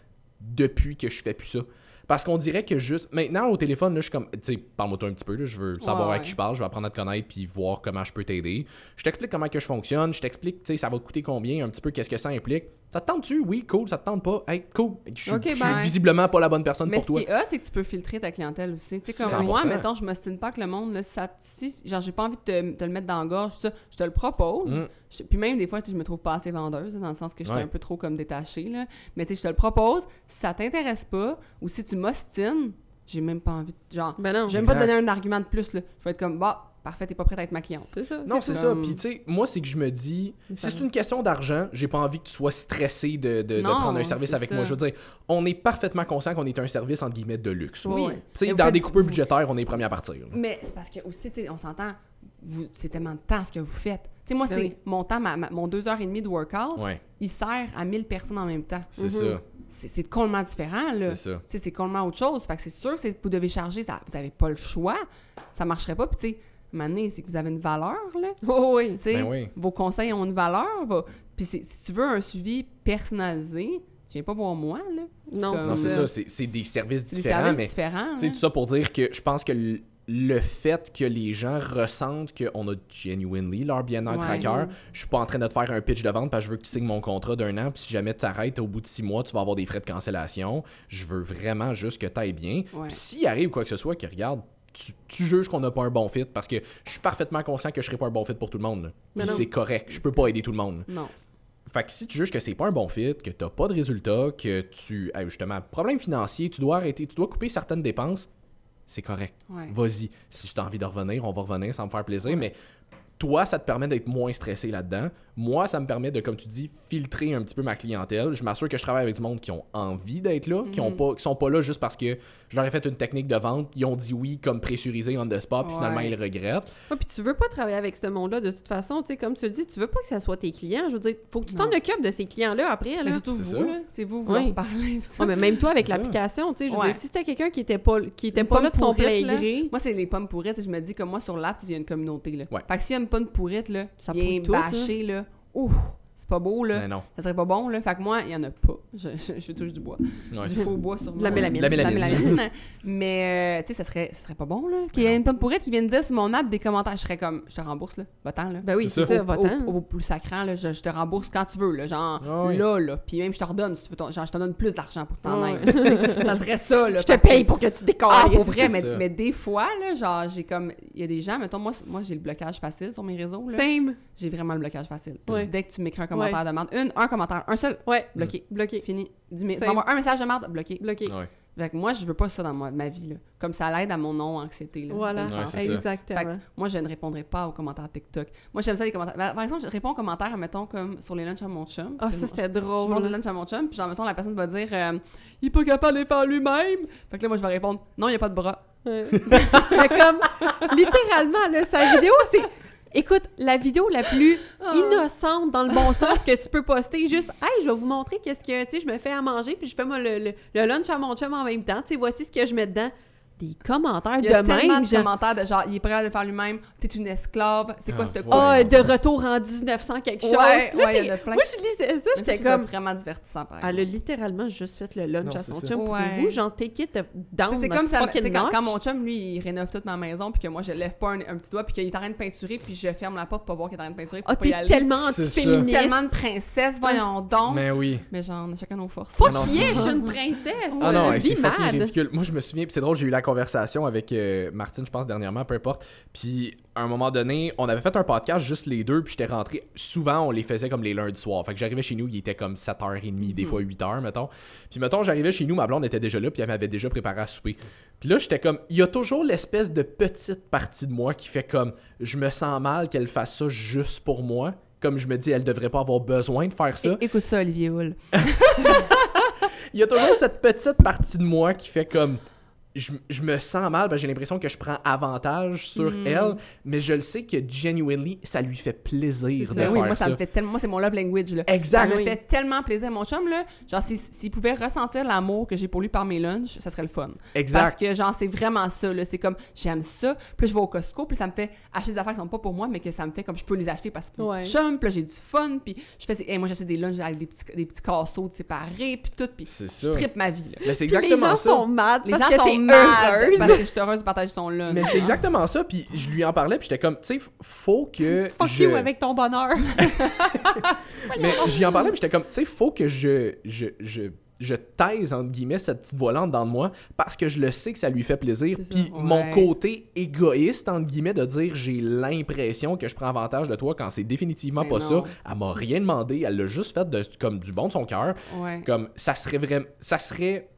depuis que je fais plus ça. Parce qu'on dirait que juste. Maintenant, au téléphone, là, je suis comme. Tu sais, parle-moi toi un petit peu, là, je veux savoir Ouais, à qui je parle, je vais apprendre à te connaître puis voir comment je peux t'aider. Je t'explique comment que je fonctionne, je t'explique, tu sais, ça va te coûter combien, un petit peu qu'est-ce que ça implique. Ça te tente-tu? Oui, cool, ça te tente pas? Hey, cool. Je suis visiblement pas la bonne personne Mais pour ce toi. qui est c'est que tu peux filtrer ta clientèle aussi. Tu sais, comme 100%. moi, mettons, je m'ostine pas avec le monde, là, ça, si, genre, j'ai pas envie de te, te le mettre dans la gorge, ça, je te le propose. Mm. Je- puis même des fois, je me trouve pas assez vendeuse, dans le sens que je suis Ouais. un peu trop comme détachée, là. Mais tu sais, je te le propose. Si ça t'intéresse pas, ou si tu m'ostines, j'ai même pas envie de, genre, Ben non. j'aime pas te donner un argument de plus, là. Je vais être comme, bah, parfait, t'es pas prête à être ma cliente. C'est ça. Non, c'est ça. Comme- Puis, tu sais, moi, c'est que je me dis, si c'est une question d'argent, j'ai pas envie que tu sois stressé de, de- de Non, prendre un service avec ça. moi. Je veux dire, on est parfaitement conscient qu'on est un service, entre guillemets, de luxe. Oui. Tu sais, dans faites des coupures vous- budgétaires, on est les premiers à partir. Mais c'est parce que aussi, tu sais, on s'entend, vous- c'est tellement de temps ce que vous faites. Tu sais, moi, Ben c'est oui. mon temps, ma- ma- mon deux heures et demie de workout, Ouais, il sert à 1000 personnes en même temps. c'est Mhm. ça. C'est complètement différent, là. C'est ça. Tu sais, c'est complètement autre chose. Fait que c'est sûr que c'est- vous devez charger, ça, vous avez pas le choix. Ça marcherait pas. Puis, tu sais, donné, c'est que vous avez une valeur, là. Oh, oui. Tu sais, Ben oui. vos conseils ont une valeur. va- Puis, c'est- si tu veux un suivi personnalisé, tu viens pas voir moi, là. Non, Comme- Non, c'est c'est ça. C'est c'est des services C'est des différents, services mais différents. sais, là. tout ça pour dire que je pense que le, le fait que les gens ressentent qu'on a genuinely leur bien-être à cœur, je suis pas en train de te faire un pitch de vente parce que je veux que tu signes mon contrat d'un an, puis si jamais tu t'arrêtes au bout de six mois, tu vas avoir des frais de cancellation. Je veux vraiment juste que tu ailles bien. Ouais. Puis s'il arrive quoi que ce soit, que regarde, tu, tu juges qu'on n'a pas un bon fit parce que je suis parfaitement conscient que je serai pas un bon fit pour tout le monde. c'est correct. Je peux pas aider tout le monde. Non. Fait que si tu juges que c'est pas un bon fit, que t'as pas de résultat, que tu. ah, justement, problème financier, tu dois arrêter, tu dois couper certaines dépenses, c'est correct. Ouais. Vas-y. Si tu as envie de revenir, on va revenir, ça va me faire plaisir. Mais toi, ça te permet d'être moins stressé là-dedans. Moi, ça me permet de, comme tu dis, filtrer un petit peu ma clientèle. Je m'assure que je travaille avec du monde qui ont envie d'être là, qui, ont Mhm. pas, qui sont pas là juste parce que je leur ai fait une technique de vente, ils ont dit oui comme pressurisé on the spot, puis finalement ils regrettent. Ouais, puis tu veux pas travailler avec ce monde-là de toute façon, tu sais, comme tu le dis, tu veux pas que ça soit tes clients. Je veux dire, faut que tu t'en occupes de ces clients-là après, là. Surtout C'est vous, là. C'est vous, vous Ouais. mais même toi avec l'application, tu sais, je veux dire, si c'était quelqu'un qui était pas, qui était Une pas là de son plein gré, Moi, c'est les pommes pourrites. Je me dis que moi, sur l'app, il y a une communauté. Là. Fait que s'il y a une pomme pourrite, là, Ça bien pourrit tout, là. bâchée, là, ouf, c'est pas beau, là. Mais non. Ça serait pas bon, là. Fait que moi, il y en a pas. Je, je, je touche du bois. Ouais. Du faux bois sur De la mélamine. La mélamine. mélamine. Mais, euh, tu sais, ça serait, ça serait pas bon, là. Qu'il y ait une pomme pourrite qui vienne dire sur mon app des commentaires. Je serais comme, je te rembourse, là. Va-t'en, là. ben oui, C'est ça. ça, va-t'en. Au, au plus sacrant, là, je, je te rembourse quand tu veux, là, genre Ah là, là. Puis même, je te redonne, si tu veux, ton- genre, je te donne plus d'argent pour que tu t'en sais, ça serait ça, là. Je te que- paye pour que tu décolles. Ah, pour vrai, mais, mais des fois, là, genre, j'ai comme. Il y a des gens, mettons, moi, moi j'ai le blocage facile sur mes réseaux, là. Same. J'ai vraiment le blocage facile. Dès que tu m'écris un commentaire de merde, une, un commentaire, un seul, Ouais, bloqué. bloqué. Fini. Du mi- tu Same. m'envoies un message de merde, bloqué. Bloqué. Ouais. Fait que moi, je veux pas ça dans ma, ma vie, là. Comme ça l'aide à mon non-anxiété, là. Voilà, Ouais, exactement. Fait que moi, je ne répondrai pas aux commentaires TikTok. Moi, j'aime ça les commentaires. Par par exemple, je réponds aux commentaires, mettons, comme sur les lunchs à mon chum. Ah, ça, c'était je montre drôle. le lunch à mon chum, puis genre, mettons, la personne va dire euh, Il est pas capable de les faire lui-même. Fait que là, moi, je vais répondre Non, il n'y a pas de bras. Ouais. Mais comme, littéralement, là, sa vidéo, c'est... Écoute, la vidéo la plus Ah. innocente dans le bon sens que tu peux poster, juste « Hey, je vais vous montrer qu'est-ce que, tu sais, je me fais à manger, puis je fais moi le, le, le lunch à mon chum en même temps. Tu sais, voici ce que je mets dedans. » Des commentaires Il y a de tellement même, de genre... commentaires de genre Il est prêt à le faire lui-même, t'es une esclave, c'est quoi Ah, cette ouais. quoi? Ah, de retour en 1900 quelque chose. Ouais, Là, ouais, il y en a plein. Moi, je lisais ça, Mais ça, j'étais c'est comme... vraiment divertissant, par Elle a exemple. littéralement juste fait le lunch Non, à son ça. chum. Ouais. Pouvez-vous, genre, take it down Tu sais, C'est comme ça, quand, quand mon chum, lui, il rénove toute ma maison, puis que moi, je lève pas un, un petit doigt, puis qu'il est en train de peinturer, puis je ferme la porte pour pas voir qu'il est en train de peinturer, pour Ah, pas y t'es aller. tellement anti-féministe. tellement de princesse, voyons donc. Mais, Mais oui. genre, on a chacun nos forces. C'est- je suis une princesse. Ah non, Euh, c'est ridicule. Moi, je me souviens, puis c'est drôle, j'ai eu la conversation avec euh, Martine, je pense, dernièrement, peu importe. Puis, à un moment donné, on avait fait un podcast juste les deux, puis j'étais rentré. Souvent, on les faisait comme les lundis soirs. Fait que j'arrivais chez nous, il était comme 7h30, des fois 8h, mettons. Puis, mettons, j'arrivais chez nous, ma blonde était déjà là, puis elle m'avait déjà préparé à souper. Puis là, j'étais comme, il y a toujours l'espèce de petite partie de moi qui fait comme, je me sens mal qu'elle fasse ça juste pour moi. Comme je me dis, elle devrait pas avoir besoin de faire ça. É- Écoute ça, Olivier Hull. Il y a toujours cette petite partie de moi qui fait comme. Je, je me sens mal, parce que j'ai l'impression que je prends avantage sur Mm. elle, mais je le sais que genuinely, ça lui fait plaisir de ça. faire oui, moi, ça, ça. me fait tellement. Moi, c'est mon love language, là. Exact. Ça me oui. fait tellement plaisir. Mon chum, là, genre, si- s'il pouvait ressentir l'amour que j'ai pour lui par mes lunchs, ça serait le fun. Parce Exact. que, genre, c'est vraiment ça, là. C'est comme, j'aime ça. Puis là, je vais au Costco, puis ça me fait acheter des affaires qui sont pas pour moi, mais que ça me fait comme je peux les acheter parce que Ouais. mon chum, puis là, j'ai du fun, puis je fais, hey, moi, j'achète des lunchs avec des petits, des petits casseaux séparés, puis tout, puis C'est je ça. tripe ma vie, là. C'est les gens ça. sont mad Les parce gens sont parce que je suis heureuse de partager son lunch. Mais c'est exactement ça, puis je lui en parlais, puis j'étais comme, tu sais, faut que. Fuck je... you avec ton bonheur. Mais j'y en parlais, puis j'étais comme, tu sais, faut que je, je, je, je taise, entre guillemets, cette petite volante dans moi, parce que je le sais que ça lui fait plaisir. Puis Ouais. mon côté égoïste, entre guillemets, de dire j'ai l'impression que je prends avantage de toi quand c'est définitivement Mais pas non. ça. Elle m'a rien demandé, elle l'a juste fait de, comme du bon de son cœur. Ouais. Comme ça serait vraiment. Ça serait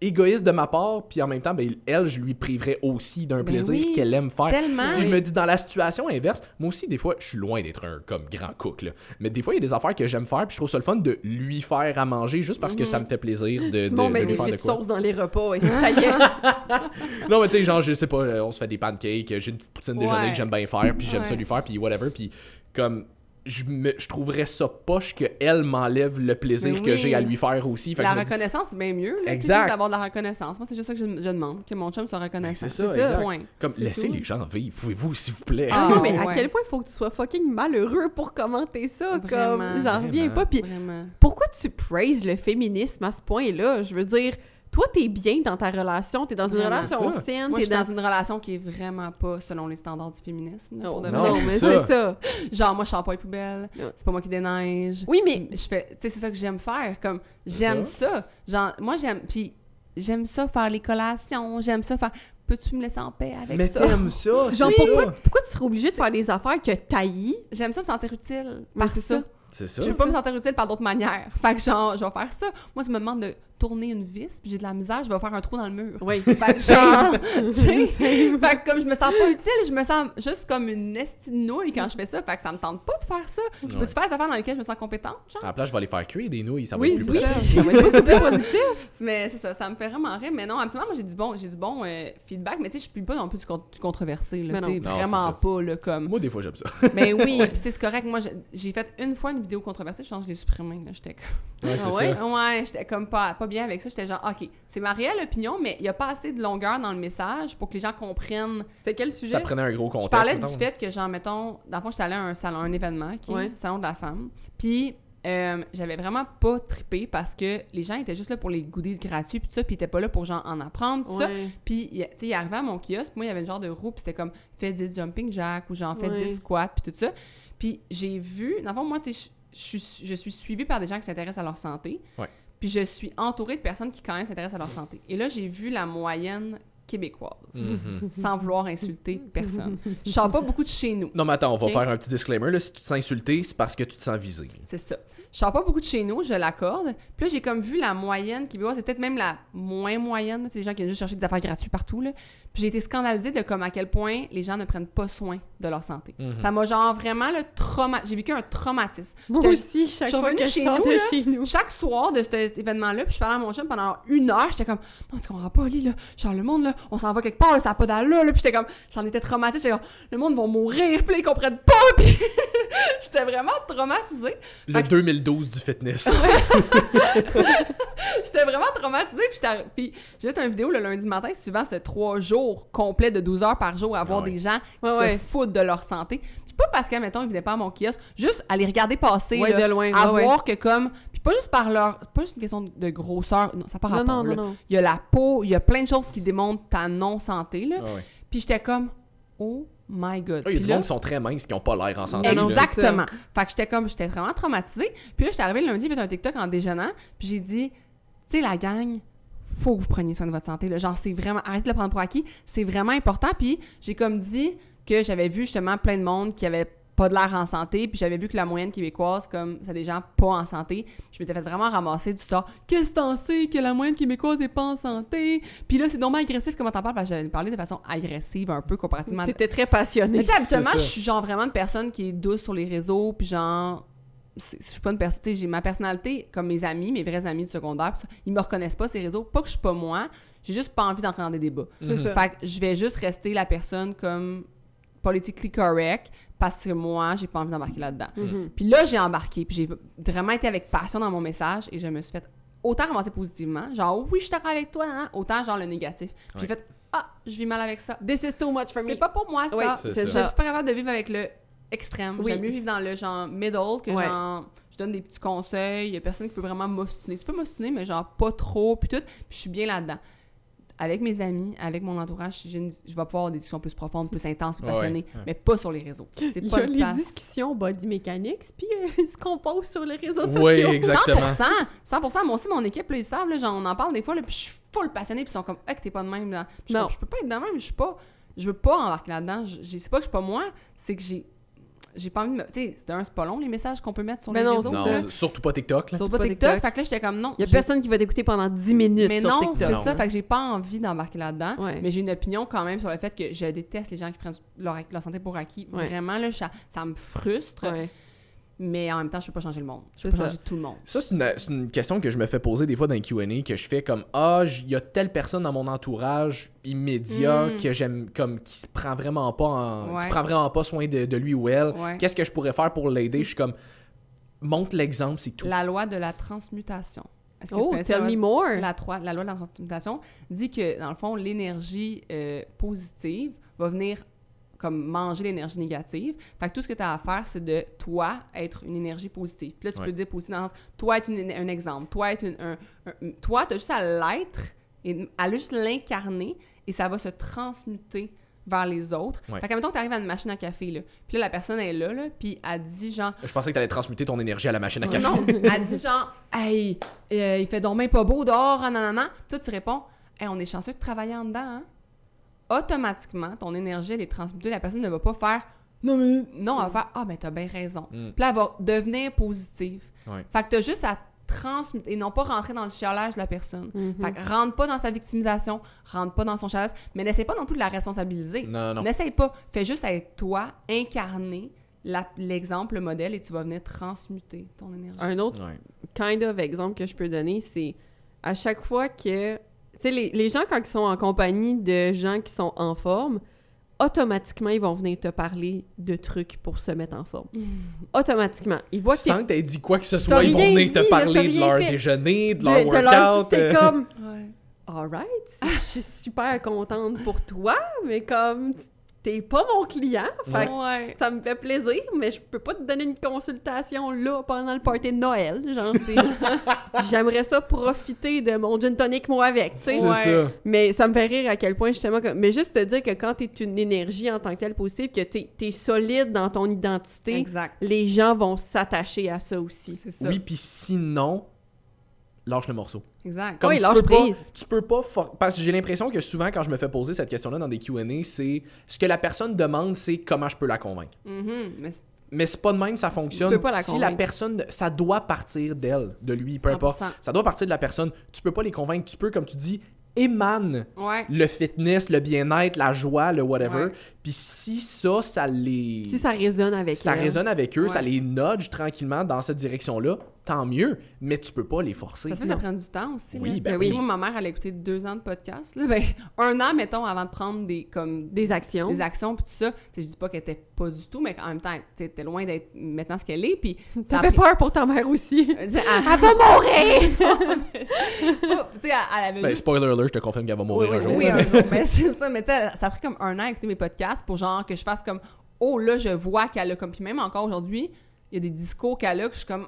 égoïste de ma part, puis en même temps, ben, elle, je lui priverais aussi d'un Ben plaisir oui, qu'elle aime faire. Tellement. Puis je me dis, dans la situation inverse, moi aussi, des fois, je suis loin d'être un comme grand cook, là. Mais des fois, il y a des affaires que j'aime faire, puis je trouve ça le fun de lui faire à manger juste parce que ça me fait plaisir de, de, Simon de met lui des faire de quoi. sauce dans les repas et ça y est. Non, mais tu sais, genre, je sais pas, euh, on se fait des pancakes, j'ai une petite poutine déjeuner Ouais. que j'aime bien faire, puis j'aime ça Ouais. lui faire, puis whatever, puis comme. Je, me, je trouverais ça poche qu'elle m'enlève le plaisir que j'ai à lui faire aussi. Fait la reconnaissance, c'est bien mieux. Là, Exact. Juste d'avoir de la reconnaissance. Moi, c'est juste ça que je, je demande, que mon chum soit reconnaissant. c'est ça, C'est ça. Comme, laissez tout. les gens vivre, pouvez-vous, s'il vous plaît? Ah, non, mais à quel point il faut que tu sois fucking malheureux pour commenter ça? Vraiment, comme, j'en reviens pas. Puis pourquoi tu praises le féminisme à ce point-là? Je veux dire, toi, t'es bien dans ta relation, t'es dans une Vraiment, relation ça. saine, Moi, je t'es suis dans... dans une relation qui est vraiment pas selon les standards du féminisme. pour de non, non, mais c'est ça. Genre, moi, je sors pas les poubelles. C'est pas moi qui déneige. Oui, mais Je fais, tu sais, c'est ça que j'aime faire. Comme, j'aime ça. Genre, moi, j'aime, puis j'aime ça faire les collations. J'aime ça faire. peux-tu me laisser en paix avec Mais ça? t'aimes ça, Genre, pourquoi, ça. pourquoi tu serais obligé de faire des affaires que t'haïs? J'aime ça me sentir utile par ça. C'est ça. Je veux pas me sentir utile par d'autres manières. Fait que genre, je vais faire ça. Moi, tu me demandes de tourner une vis, puis j'ai de la misère, je vais faire un trou dans le mur. Oui. Fait que genre, tu sais, Same. fait que comme je me sens pas utile, je me sens juste comme une estinouille quand je fais ça. Fait que ça me tente pas de faire ça. Je Ouais. peux-tu faire des affaires dans lesquelles je me sens compétente, genre? À la place, je vais aller faire cuire des nouilles, ça va Oui, être plus oui. super productif. Mais c'est ça, ça me fait vraiment rire. Mais non, absolument, moi j'ai du bon, j'ai du bon euh, feedback, mais tu sais, je suis pas non plus du, con- du controversé, là, non. Non, vraiment c'est pas, là, comme... Moi, des fois, j'aime ça. Mais oui, puis c'est c'est correct. Moi, j'ai- fait une fois une vidéo controversée, je pense que je l'ai supprimée, là, j'étais comme... Ouais, Ah c'est ouais? Ouais, j'étais comme pas, pas bien avec ça, j'étais genre, OK, c'est ma réelle opinion, mais il y a pas assez de longueur dans le message pour que les gens comprennent C'était quel sujet? Ça prenait un gros contexte. je parlais du fait que, genre, mettons, dans le fond, j'étais allée à un salon, un événement, qui Ouais. salon de la femme. Puis, euh, j'avais vraiment pas trippé parce que les gens étaient juste là pour les goodies gratuits, puis tout ça, puis ils étaient pas là pour, genre, en apprendre, tout ça. Puis, tu sais, il arrivait à mon kiosque, puis moi, il y avait une genre de roue, puis c'était comme, fais 10 jumping jacks, ou genre, fais Ouais. 10 squats, puis tout ça. Puis, j'ai vu, dans le fond, moi, tu sais, je- je suis- je suis suivie par des gens qui s'intéressent à leur santé. Ouais. Puis, je suis entourée de personnes qui, quand même, s'intéressent à leur santé. Et là, j'ai vu la moyenne québécoise, Mhm. sans vouloir insulter personne. Je sors pas beaucoup de chez nous. Non, mais attends, on va faire un petit disclaimer. Là. Si tu te sens insulté, c'est parce que tu te sens visé. C'est ça. Je sors pas beaucoup de chez nous, je l'accorde. Puis là, j'ai comme vu la moyenne québécoise, c'est peut-être même la moins moyenne. C'est des gens qui viennent juste chercher des affaires gratuites partout. Là. Puis j'ai été scandalisée de comme à quel point les gens ne prennent pas soin de leur santé. Mhm. Ça m'a genre vraiment le trauma. J'ai vécu un traumatisme. Moi aussi, chaque fois que chez je nous, là, chez nous. Chaque soir de cet événement-là, puis je parlais à mon chum pendant une heure, j'étais comme non, tu comprends pas, là, genre le monde, là, on s'en va quelque part, là, ça n'a pas d'allure, là, puis j'étais comme, j'en étais traumatisée, j'étais comme, le monde va mourir, puis ils comprennent pas, puis j'étais vraiment traumatisée. Le Fait que- 2012 du fitness. J'étais vraiment traumatisée. Puis, j'ai fait une vidéo le lundi matin. Souvent, c'était trois jours complets de 12 heures par jour à voir Ah ouais. des gens qui Ouais, se ouais. foutent de leur santé. Puis pas parce qu'à mettons, ils venaient pas à mon kiosque, juste à les regarder passer. Ouais, là, de loin. à ouais, ouais. voir que comme. Puis pas juste par leur. C'est pas juste une question de grosseur. Non, ça part Non, rapport. non, non, non. Il y a la peau, il y a plein de choses qui démontrent ta non-santé. Là. Ah ouais. Puis j'étais comme, oh my god. Ah, Il y a Puis du là- monde qui sont très minces, qui n'ont pas l'air en santé. Exactement. Fait que j'étais comme, j'étais vraiment traumatisée. Puis là, j'étais arrivée le lundi, j'ai fait un TikTok en déjeunant, puis j'ai dit, tu sais, la gang, faut que vous preniez soin de votre santé. Là. Genre, c'est vraiment, arrêtez de le prendre pour acquis, c'est vraiment important. Puis j'ai comme dit que j'avais vu justement plein de monde qui avait pas de l'air en santé, puis j'avais vu que la moyenne québécoise, comme c'est des gens pas en santé, je m'étais fait vraiment ramasser du sort. Qu'est-ce que t'en sais que la moyenne québécoise est pas en santé? Puis là, c'est normal agressif comment t'en parles, parce que j'avais parlé de façon agressive un peu comparativement à T'étais très passionnée. mais tu sais, habituellement, je ça. suis genre vraiment une personne qui est douce sur les réseaux, puis genre. Je suis pas une personne. Tu sais, j'ai ma personnalité, comme mes amis, mes vrais amis du secondaire, pis ça, ils me reconnaissent pas ces réseaux. Pas que je suis pas moi, j'ai juste pas envie d'entrer dans des débats. C'est ça. Fait que je vais juste rester la personne comme politically correct parce que moi, j'ai pas envie d'embarquer là-dedans. Mhm. Puis là, j'ai embarqué, puis j'ai vraiment été avec passion dans mon message et je me suis fait autant ramasser positivement, genre oui, je suis d'accord avec toi, hein, autant genre le négatif. Puis Ouais. J'ai fait ah, je vis mal avec ça. This is too much for me. C'est pas pour moi ça. Oui, c'est Je ça. suis pas capable de vivre avec le extrême. Oui. J'aime mieux vivre dans le genre middle que Ouais. genre je donne des petits conseils, il y a personne qui peut vraiment m'ostiner. Tu peux m'ostiner mais genre pas trop puis tout, puis je suis bien là-dedans. Avec mes amis, avec mon entourage, je vais pouvoir avoir des discussions plus profondes, plus intenses, plus passionnées, ouais. mais pas sur les réseaux. C'est Il y pas a une les place. discussions body mechanics, puis euh, ce qu'on poste sur les réseaux sociaux. Oui, exactement. 100%! 100%! Moi aussi, mon équipe, là, ils savent, là, genre, on en parle des fois, là, puis je suis full passionnée, puis ils sont comme, ah, que t'es pas de même. Là. Je, peux pas être de même, je suis pas. Je veux pas embarquer là-dedans. Je- je- C'est pas que je suis pas moi, c'est que j'ai. J'ai pas envie de me. Tu sais, c'est un, c'est pas long, les messages qu'on peut mettre sur Mais les non, réseaux. Non, surtout pas TikTok. Là. Sur Pas TikTok. Fait que là, j'étais comme non. Il y a j'ai- personne qui va t'écouter pendant 10 minutes Mais sur non, TikTok. c'est Non. ça. Fait que j'ai pas envie d'embarquer là-dedans. Ouais. Mais j'ai une opinion quand même sur le fait que je déteste les gens qui prennent leur, leur santé pour acquis. Ouais. Vraiment, là, ça, ça me frustre. Ouais. Mais en même temps, je peux pas changer le monde. Je peux ça. changer tout le monde. Ça, c'est une, question que je me fais poser des fois dans les QA, que je fais comme Ah, il y a telle personne dans mon entourage immédiat Mm. que j'aime, comme qui se prend vraiment pas en, Ouais. qui prend vraiment pas soin de, de lui ou elle. Ouais. Qu'est-ce que je pourrais faire pour l'aider Je suis comme Montre l'exemple, c'est tout. La loi de la transmutation. Que Oh, tell me more. la, la loi de la transmutation dit que, dans le fond, l'énergie euh, positive va venir comme manger l'énergie négative. Fait que tout ce que tu as à faire, c'est de, toi, être une énergie positive. Puis là, tu Ouais. peux dire aussi dans le sens, toi, être une- un exemple. Toi, être une- un, un- toi, tu as juste à l'être et à juste l'incarner et ça va se transmuter vers les autres. Ouais. Fait que, mettons que tu arrives à une machine à café, là, puis là, la personne est là, là puis elle dit, genre, Je pensais que tu allais transmuter ton énergie à la machine à café. non, elle dit genre, hey, euh, il fait bien pas beau dehors, nanana. Toi, tu réponds, hey, on est chanceux de travailler en dedans, hein. Automatiquement, ton énergie, elle est transmutée. La personne ne va pas faire non, mais. Non, elle va faire Ah, ben, t'as bien raison. Mm. Puis là, elle va devenir positive. Ouais. Fait que t'as juste à transmuter et non pas rentrer dans le chialage de la personne. Mhm. Fait que rentre pas dans sa victimisation, rentre pas dans son chialage, mais n'essaie pas non plus de la responsabiliser. Non, non. N'essaye pas. Fais juste être toi, incarner l'exemple, le modèle, et tu vas venir transmuter ton énergie. Un autre Ouais. kind of exemple que je peux donner, c'est à chaque fois que. Tu sais, les, les gens, quand ils sont en compagnie de gens qui sont en forme, automatiquement, ils vont venir te parler de trucs pour se mettre en forme. Automatiquement. Ils voient que t'es Sans que t'aies dit quoi que ce soit, ils vont venir dit, te parler de leur fait. déjeuner, de leur de workout. T'es euh, comme, Ouais. alright, je suis super contente pour toi, mais comme, t'es pas mon client, fait que Ouais. ça me fait plaisir, mais je peux pas te donner une consultation là pendant le party de Noël. Genre, j'aimerais ça profiter de mon gin tonic moi avec, tu sais. Ouais. Mais ça me fait rire à quel point, justement, que- mais juste te dire que quand t'es une énergie en tant que telle positive, que t'es es solide dans ton identité, Exact. les gens vont s'attacher à ça aussi. Ça. Oui, puis sinon, lâche le morceau. Exact. Oui, tu lâche peux pas- prise. tu peux pas for- parce que j'ai l'impression que souvent quand je me fais poser cette question-là dans des Q&A, c'est ce que la personne demande, c'est comment je peux la convaincre. Mhm. Mais c'est- Mais c'est pas de même ça fonctionne. peux pas la si la personne, ça doit partir d'elle, de lui, peu importe. 100%. Ça doit partir de la personne. Tu peux pas les convaincre. Tu peux, comme tu dis, émane Ouais. le fitness, le bien-être, la joie, le whatever. Ouais. Puis si ça, ça les... Si ça résonne avec ça elle. résonne avec eux, Ouais. ça les nudge tranquillement dans cette direction-là, tant mieux. Mais tu peux pas les forcer. Ça se fait que ça prend du temps aussi. Oui, là. ben oui. Moi, ma mère, elle a écouté deux ans de podcast. Là. Ben, un an, mettons, avant de prendre des, comme, Des actions. des actions puis tout ça. Je dis pas qu'elle était pas du tout, mais en même temps, tu sais, t'es loin d'être maintenant ce qu'elle est. Puis Ça fait pris- peur pour ta mère aussi. Elle, Elle va mourir! elle, elle avait Ben, juste spoiler alert, je te confirme qu'elle va mourir Oui, un jour. Oui, un mais- jour. Mais c'est ça. Mais tu sais, ça a pris comme un an à écouter mes podcasts pour genre que je fasse comme Oh, là, je vois qu'elle a comme. Puis même encore aujourd'hui, il y a des discours qu'elle a que je suis comme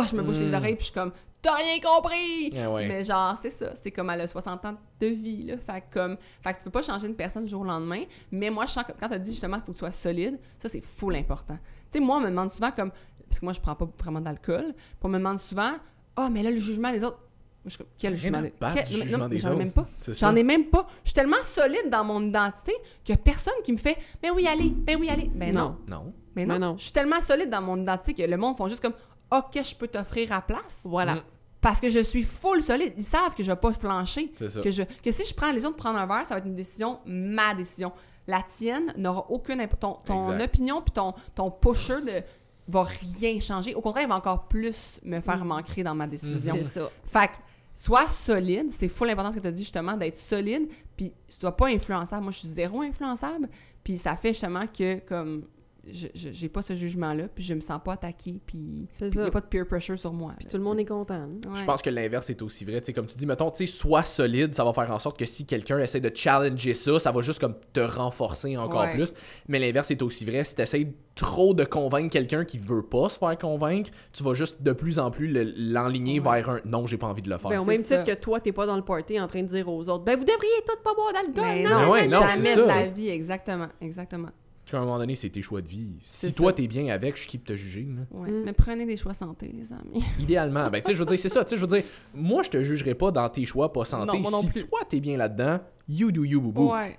Oh, je me bouche les Mm. oreilles, puis je suis comme T'as rien compris! Ouais. Mais genre, c'est ça. C'est comme elle a 60 ans de vie, là. Fait que, comme. Fait que tu peux pas changer une personne du jour au lendemain. Mais moi, je sens que quand t'as dit justement qu'il faut que tu sois solide, ça, c'est full important. Tu sais, moi, on me demande souvent comme. Parce que moi, je prends pas vraiment d'alcool. Puis on me demande souvent Ah, mais là, le jugement des autres. Moi, je suis comme, Quel jugement des Quel- mais- jugement non, mais des J'en ai autres. même pas. J'en ai même pas. Je suis tellement solide dans mon identité qu'il y a personne qui me fait Ben oui, allez, ben oui, allez. Ben non. Non. Mais non. Mais non. Je suis tellement solide dans mon identité que le monde font juste comme OK, je peux t'offrir à place. Voilà. Mm. Parce que je suis full solide. Ils savent que je vais pas flancher. C'est ça. Que, je, que si je prends les autres de prendre un verre, ça va être une décision, ma décision. La tienne n'aura aucune imp- Ton, opinion puis ton, ton pusher de, va rien changer. Au contraire, il va encore plus me faire manquer dans ma décision. C'est ça. Fait que, sois solide. C'est full important ce que tu as dit justement, d'être solide. Puis, sois pas influençable. Moi, je suis zéro influençable. Puis, ça fait justement que, comme, j'ai pas ce jugement-là. Puis, je me sens pas attaquée. Puis, il n'y a pas de peer pressure sur moi. Puis tout le monde est content. hein. Je pense que l'inverse est aussi vrai. Tu sais, comme tu dis, mettons, tu sais, sois solide, ça va faire en sorte que si quelqu'un essaie de challenger ça, ça va juste comme te renforcer encore Ouais. plus. Mais l'inverse est aussi vrai. Si tu essaies trop de convaincre quelqu'un qui veut pas se faire convaincre, tu vas juste de plus en plus le- l'enligner Ouais. vers un non, j'ai pas envie de le faire. Ben, au même ça. titre que toi, t'es pas dans le party en train de dire aux autres, ben vous devriez tous pas boire d'alcool. Mais non, non, non, jamais de la vie. Exactement. Exactement. À un moment donné, c'est tes choix de vie. Si C'est toi, t'es bien avec, je suis qui te juger. là. Ouais. Mm. Mais prenez des choix santé, les amis. Idéalement. Ben, tu sais, je veux dire, c'est ça. Tu sais, je veux dire, moi, je te jugerai pas dans tes choix pas santé. Non, moi non si plus. toi, t'es bien là-dedans, you do you, boubou. Ouais.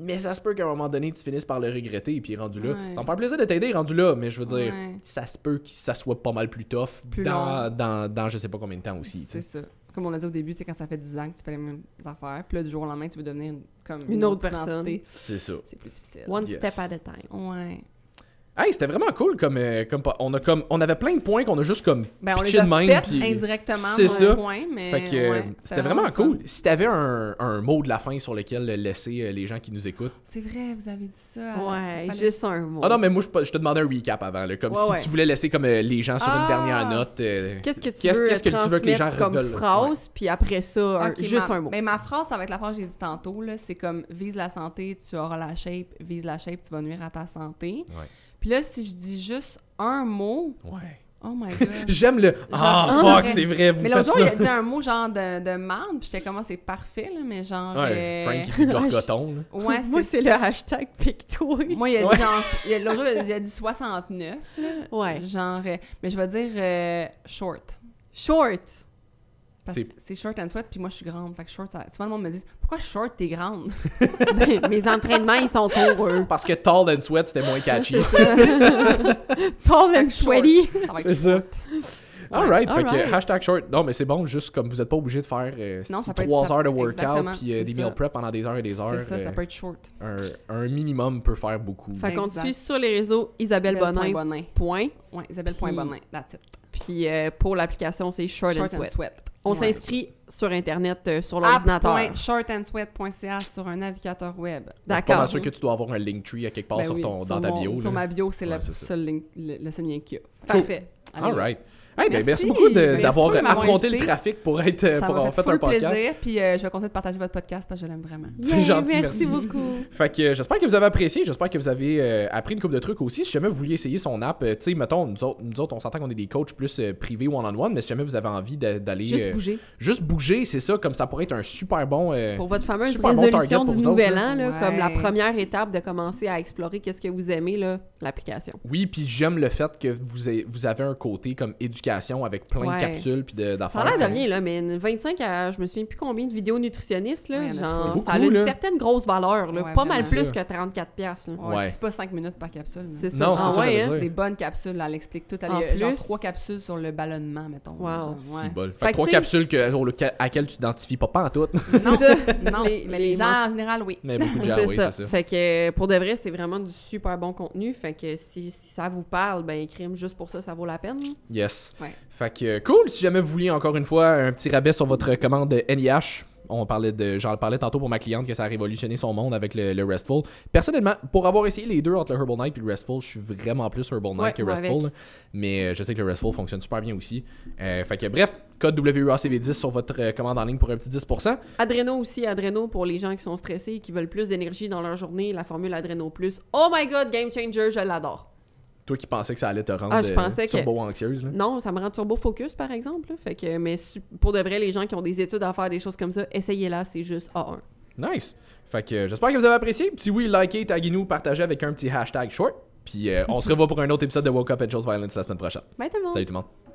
Mais ça se peut qu'à un moment donné, tu finisses par le regretter et puis rendu là. Ouais. Ça me fait plaisir de t'aider rendu là, mais je veux dire, Ouais. ça se peut que ça soit pas mal plus tough Plus dans, dans, dans je sais pas combien de temps aussi. C'est ça. Comme on a dit au début, tu sais, quand ça fait 10 ans que tu fais les mêmes affaires, puis là, du jour au lendemain, tu veux devenir une- comme Une autre personne. identité, C'est ça. C'est plus difficile. One Yes. step at a time. Ouais. Hey, c'était vraiment cool comme, euh, comme on a comme on avait plein de points qu'on a juste comme Ben, on les a de même, fait puis- indirectement C'est ça. le point, mais Fait que euh, ouais, c'était vraiment cool. Si t'avais un, un mot de la fin sur lequel laisser euh, les gens qui nous écoutent. C'est vrai, vous avez dit ça. Ouais, Fallait- juste un mot. Ah non, mais moi je, je te demandais un recap avant, là, comme Ouais, si ouais. tu voulais laisser comme euh, les gens sur Ah! une dernière note. euh, Qu'est-ce que tu qu'est-ce- veux qu'est-ce que tu veux que les gens comme veulent- phrase, puis après ça, un- juste ma, un mot. Ben, ma phrase, ça va être la phrase que j'ai dit tantôt. là. C'est comme vise la santé, tu auras la shape. Vise la shape, tu vas nuire à ta santé. Puis là, si je dis juste un mot, Ouais. oh my god. J'aime le. Ah, Genre, fuck, c'est vrai, vous mais l'autre jour, il a dit un mot genre de, de merde, puis j'étais comme, Ah, c'est parfait, là, mais genre. Ouais, euh, Frank dit gorgoton. là. Ouais, Moi, c'est le hashtag pique-toi. Moi, il a Ouais. dit genre. L'autre jour, il a- il a dit 69. là. Ouais. Genre. euh, mais je vais dire euh, short. Short. Parce que C'est- short and sweat, puis moi, je suis grande. Fait que short, ça... souvent, le monde me dit Pourquoi short, t'es grande? Ben, mes entraînements, ils sont courts, eux. Parce que Tall and Sweat, c'était moins catchy. Tall and sweaty. C'est ça. Alright, fait que hashtag short. Non, mais c'est bon, juste comme vous n'êtes pas obligé de faire euh, Non, ça si peut être 3 ça- heures de workout puis euh, des ça. meal prep pendant des heures et des heures. C'est ça, ça euh, peut être short. un, un minimum peut faire beaucoup. Fait qu'on suit sur les réseaux Isabelle Bonin. Bonin. Point. Ouais, Isabelle.bonin. Puis- That's it. Puis euh, pour l'application, c'est Short, Short and and Sweat. sweat. On Ouais. s'inscrit sur Internet, euh, sur l'ordinateur. App.shortandsweat.ca sur un navigateur web. Je suis pas D'accord. sûr que tu dois avoir un Linktree à quelque part Ben sur oui, ton, sur dans ta bio. Sur là. ma bio, c'est Ouais, le, seul link- le, le seul lien qu'il y a. Parfait. Allez, Alright. Hey, ben, merci, Merci. beaucoup d'avoir affronté le trafic pour, être, Ça pour avoir fait fait un podcast. plaisir, puis euh, je vais continuer de partager votre podcast parce que je l'aime vraiment. C'est gentil, merci merci. beaucoup. Fait que euh, j'espère que vous avez apprécié, j'espère que vous avez euh, appris une couple de trucs aussi. Si jamais vous vouliez essayer son app, euh, tu sais, mettons, nous autres, nous autres, on s'entend qu'on est des coachs plus euh, privés one-on-one, mais si jamais vous avez envie d'aller Juste euh, bouger. juste bouger, c'est ça, comme ça pourrait être un super bon. euh, Pour votre fameuse bon résolution du autres, nouvel là. an, comme la première étape de commencer à explorer qu'est-ce que vous aimez, l'application. Oui, puis j'aime le fait que vous avez, vous avez un côté comme éducation avec plein Ouais. de capsules puis de- Ça d'affaires. a l'air de rien, là, mais une 25 à, je me souviens plus combien de vidéos nutritionnistes, là, Ouais, genre, beaucoup, ça a une certaine grosse valeur, là, Ouais, pas mal plus que 34 piastres, là. Ouais, C'est pas 5 minutes par capsule. C'est ça. Non, Ah c'est ça, hein? dire. Des bonnes capsules, là, elle explique tout. Elle En genre plus. trois capsules sur le ballonnement, mettons. Wow. Ouais. bol. Fait, Fait que que trois tu sais- capsules que, à laquelle tu t'identifies pas, pas en tout. C'est ça. Non, Les- mais les gens, en général, oui. mais beaucoup de gens, c'est oui, ça. c'est ça. Fait que pour de vrai, c'est vraiment du super bon contenu. Fait que si, ça vous parle, ben crime juste pour ça, ça vaut la peine. Yes. Ouais. Fait que cool, si jamais vous vouliez encore une fois un petit rabais sur votre commande NIH. On parlait de, j'en parlais tantôt pour ma cliente que ça a révolutionné son monde avec le, le Restful. Personnellement, pour avoir essayé les deux entre le Herbal Night et le Restful, je suis vraiment plus Herbal Night Ouais, que Restful. avec. Mais euh, je sais que le Restful fonctionne super bien aussi. Euh, fait que bref, code WUACV10 sur votre euh, commande en ligne pour un petit 10%. Adreno aussi, Adreno pour les gens qui sont stressés et qui veulent plus d'énergie dans leur journée, la formule Adreno Plus. Oh my god, game changer, je l'adore. Toi qui pensais que ça allait te rendre Ah, je euh, pensais que- turbo anxieuse. là. Non, ça me rend turbo focus par exemple. là. Fait que, mais pour de vrai, les gens qui ont des études à faire des choses comme ça, essayez-la, c'est juste A1. Nice. Fait que euh, j'espère que vous avez apprécié. Si oui, likez, taguez-nous, partagez avec un petit hashtag short. Puis euh, on se revoit pour un autre épisode de Woke Up and Chose Violence la semaine prochaine. Bye tout le monde! Salut tout le monde.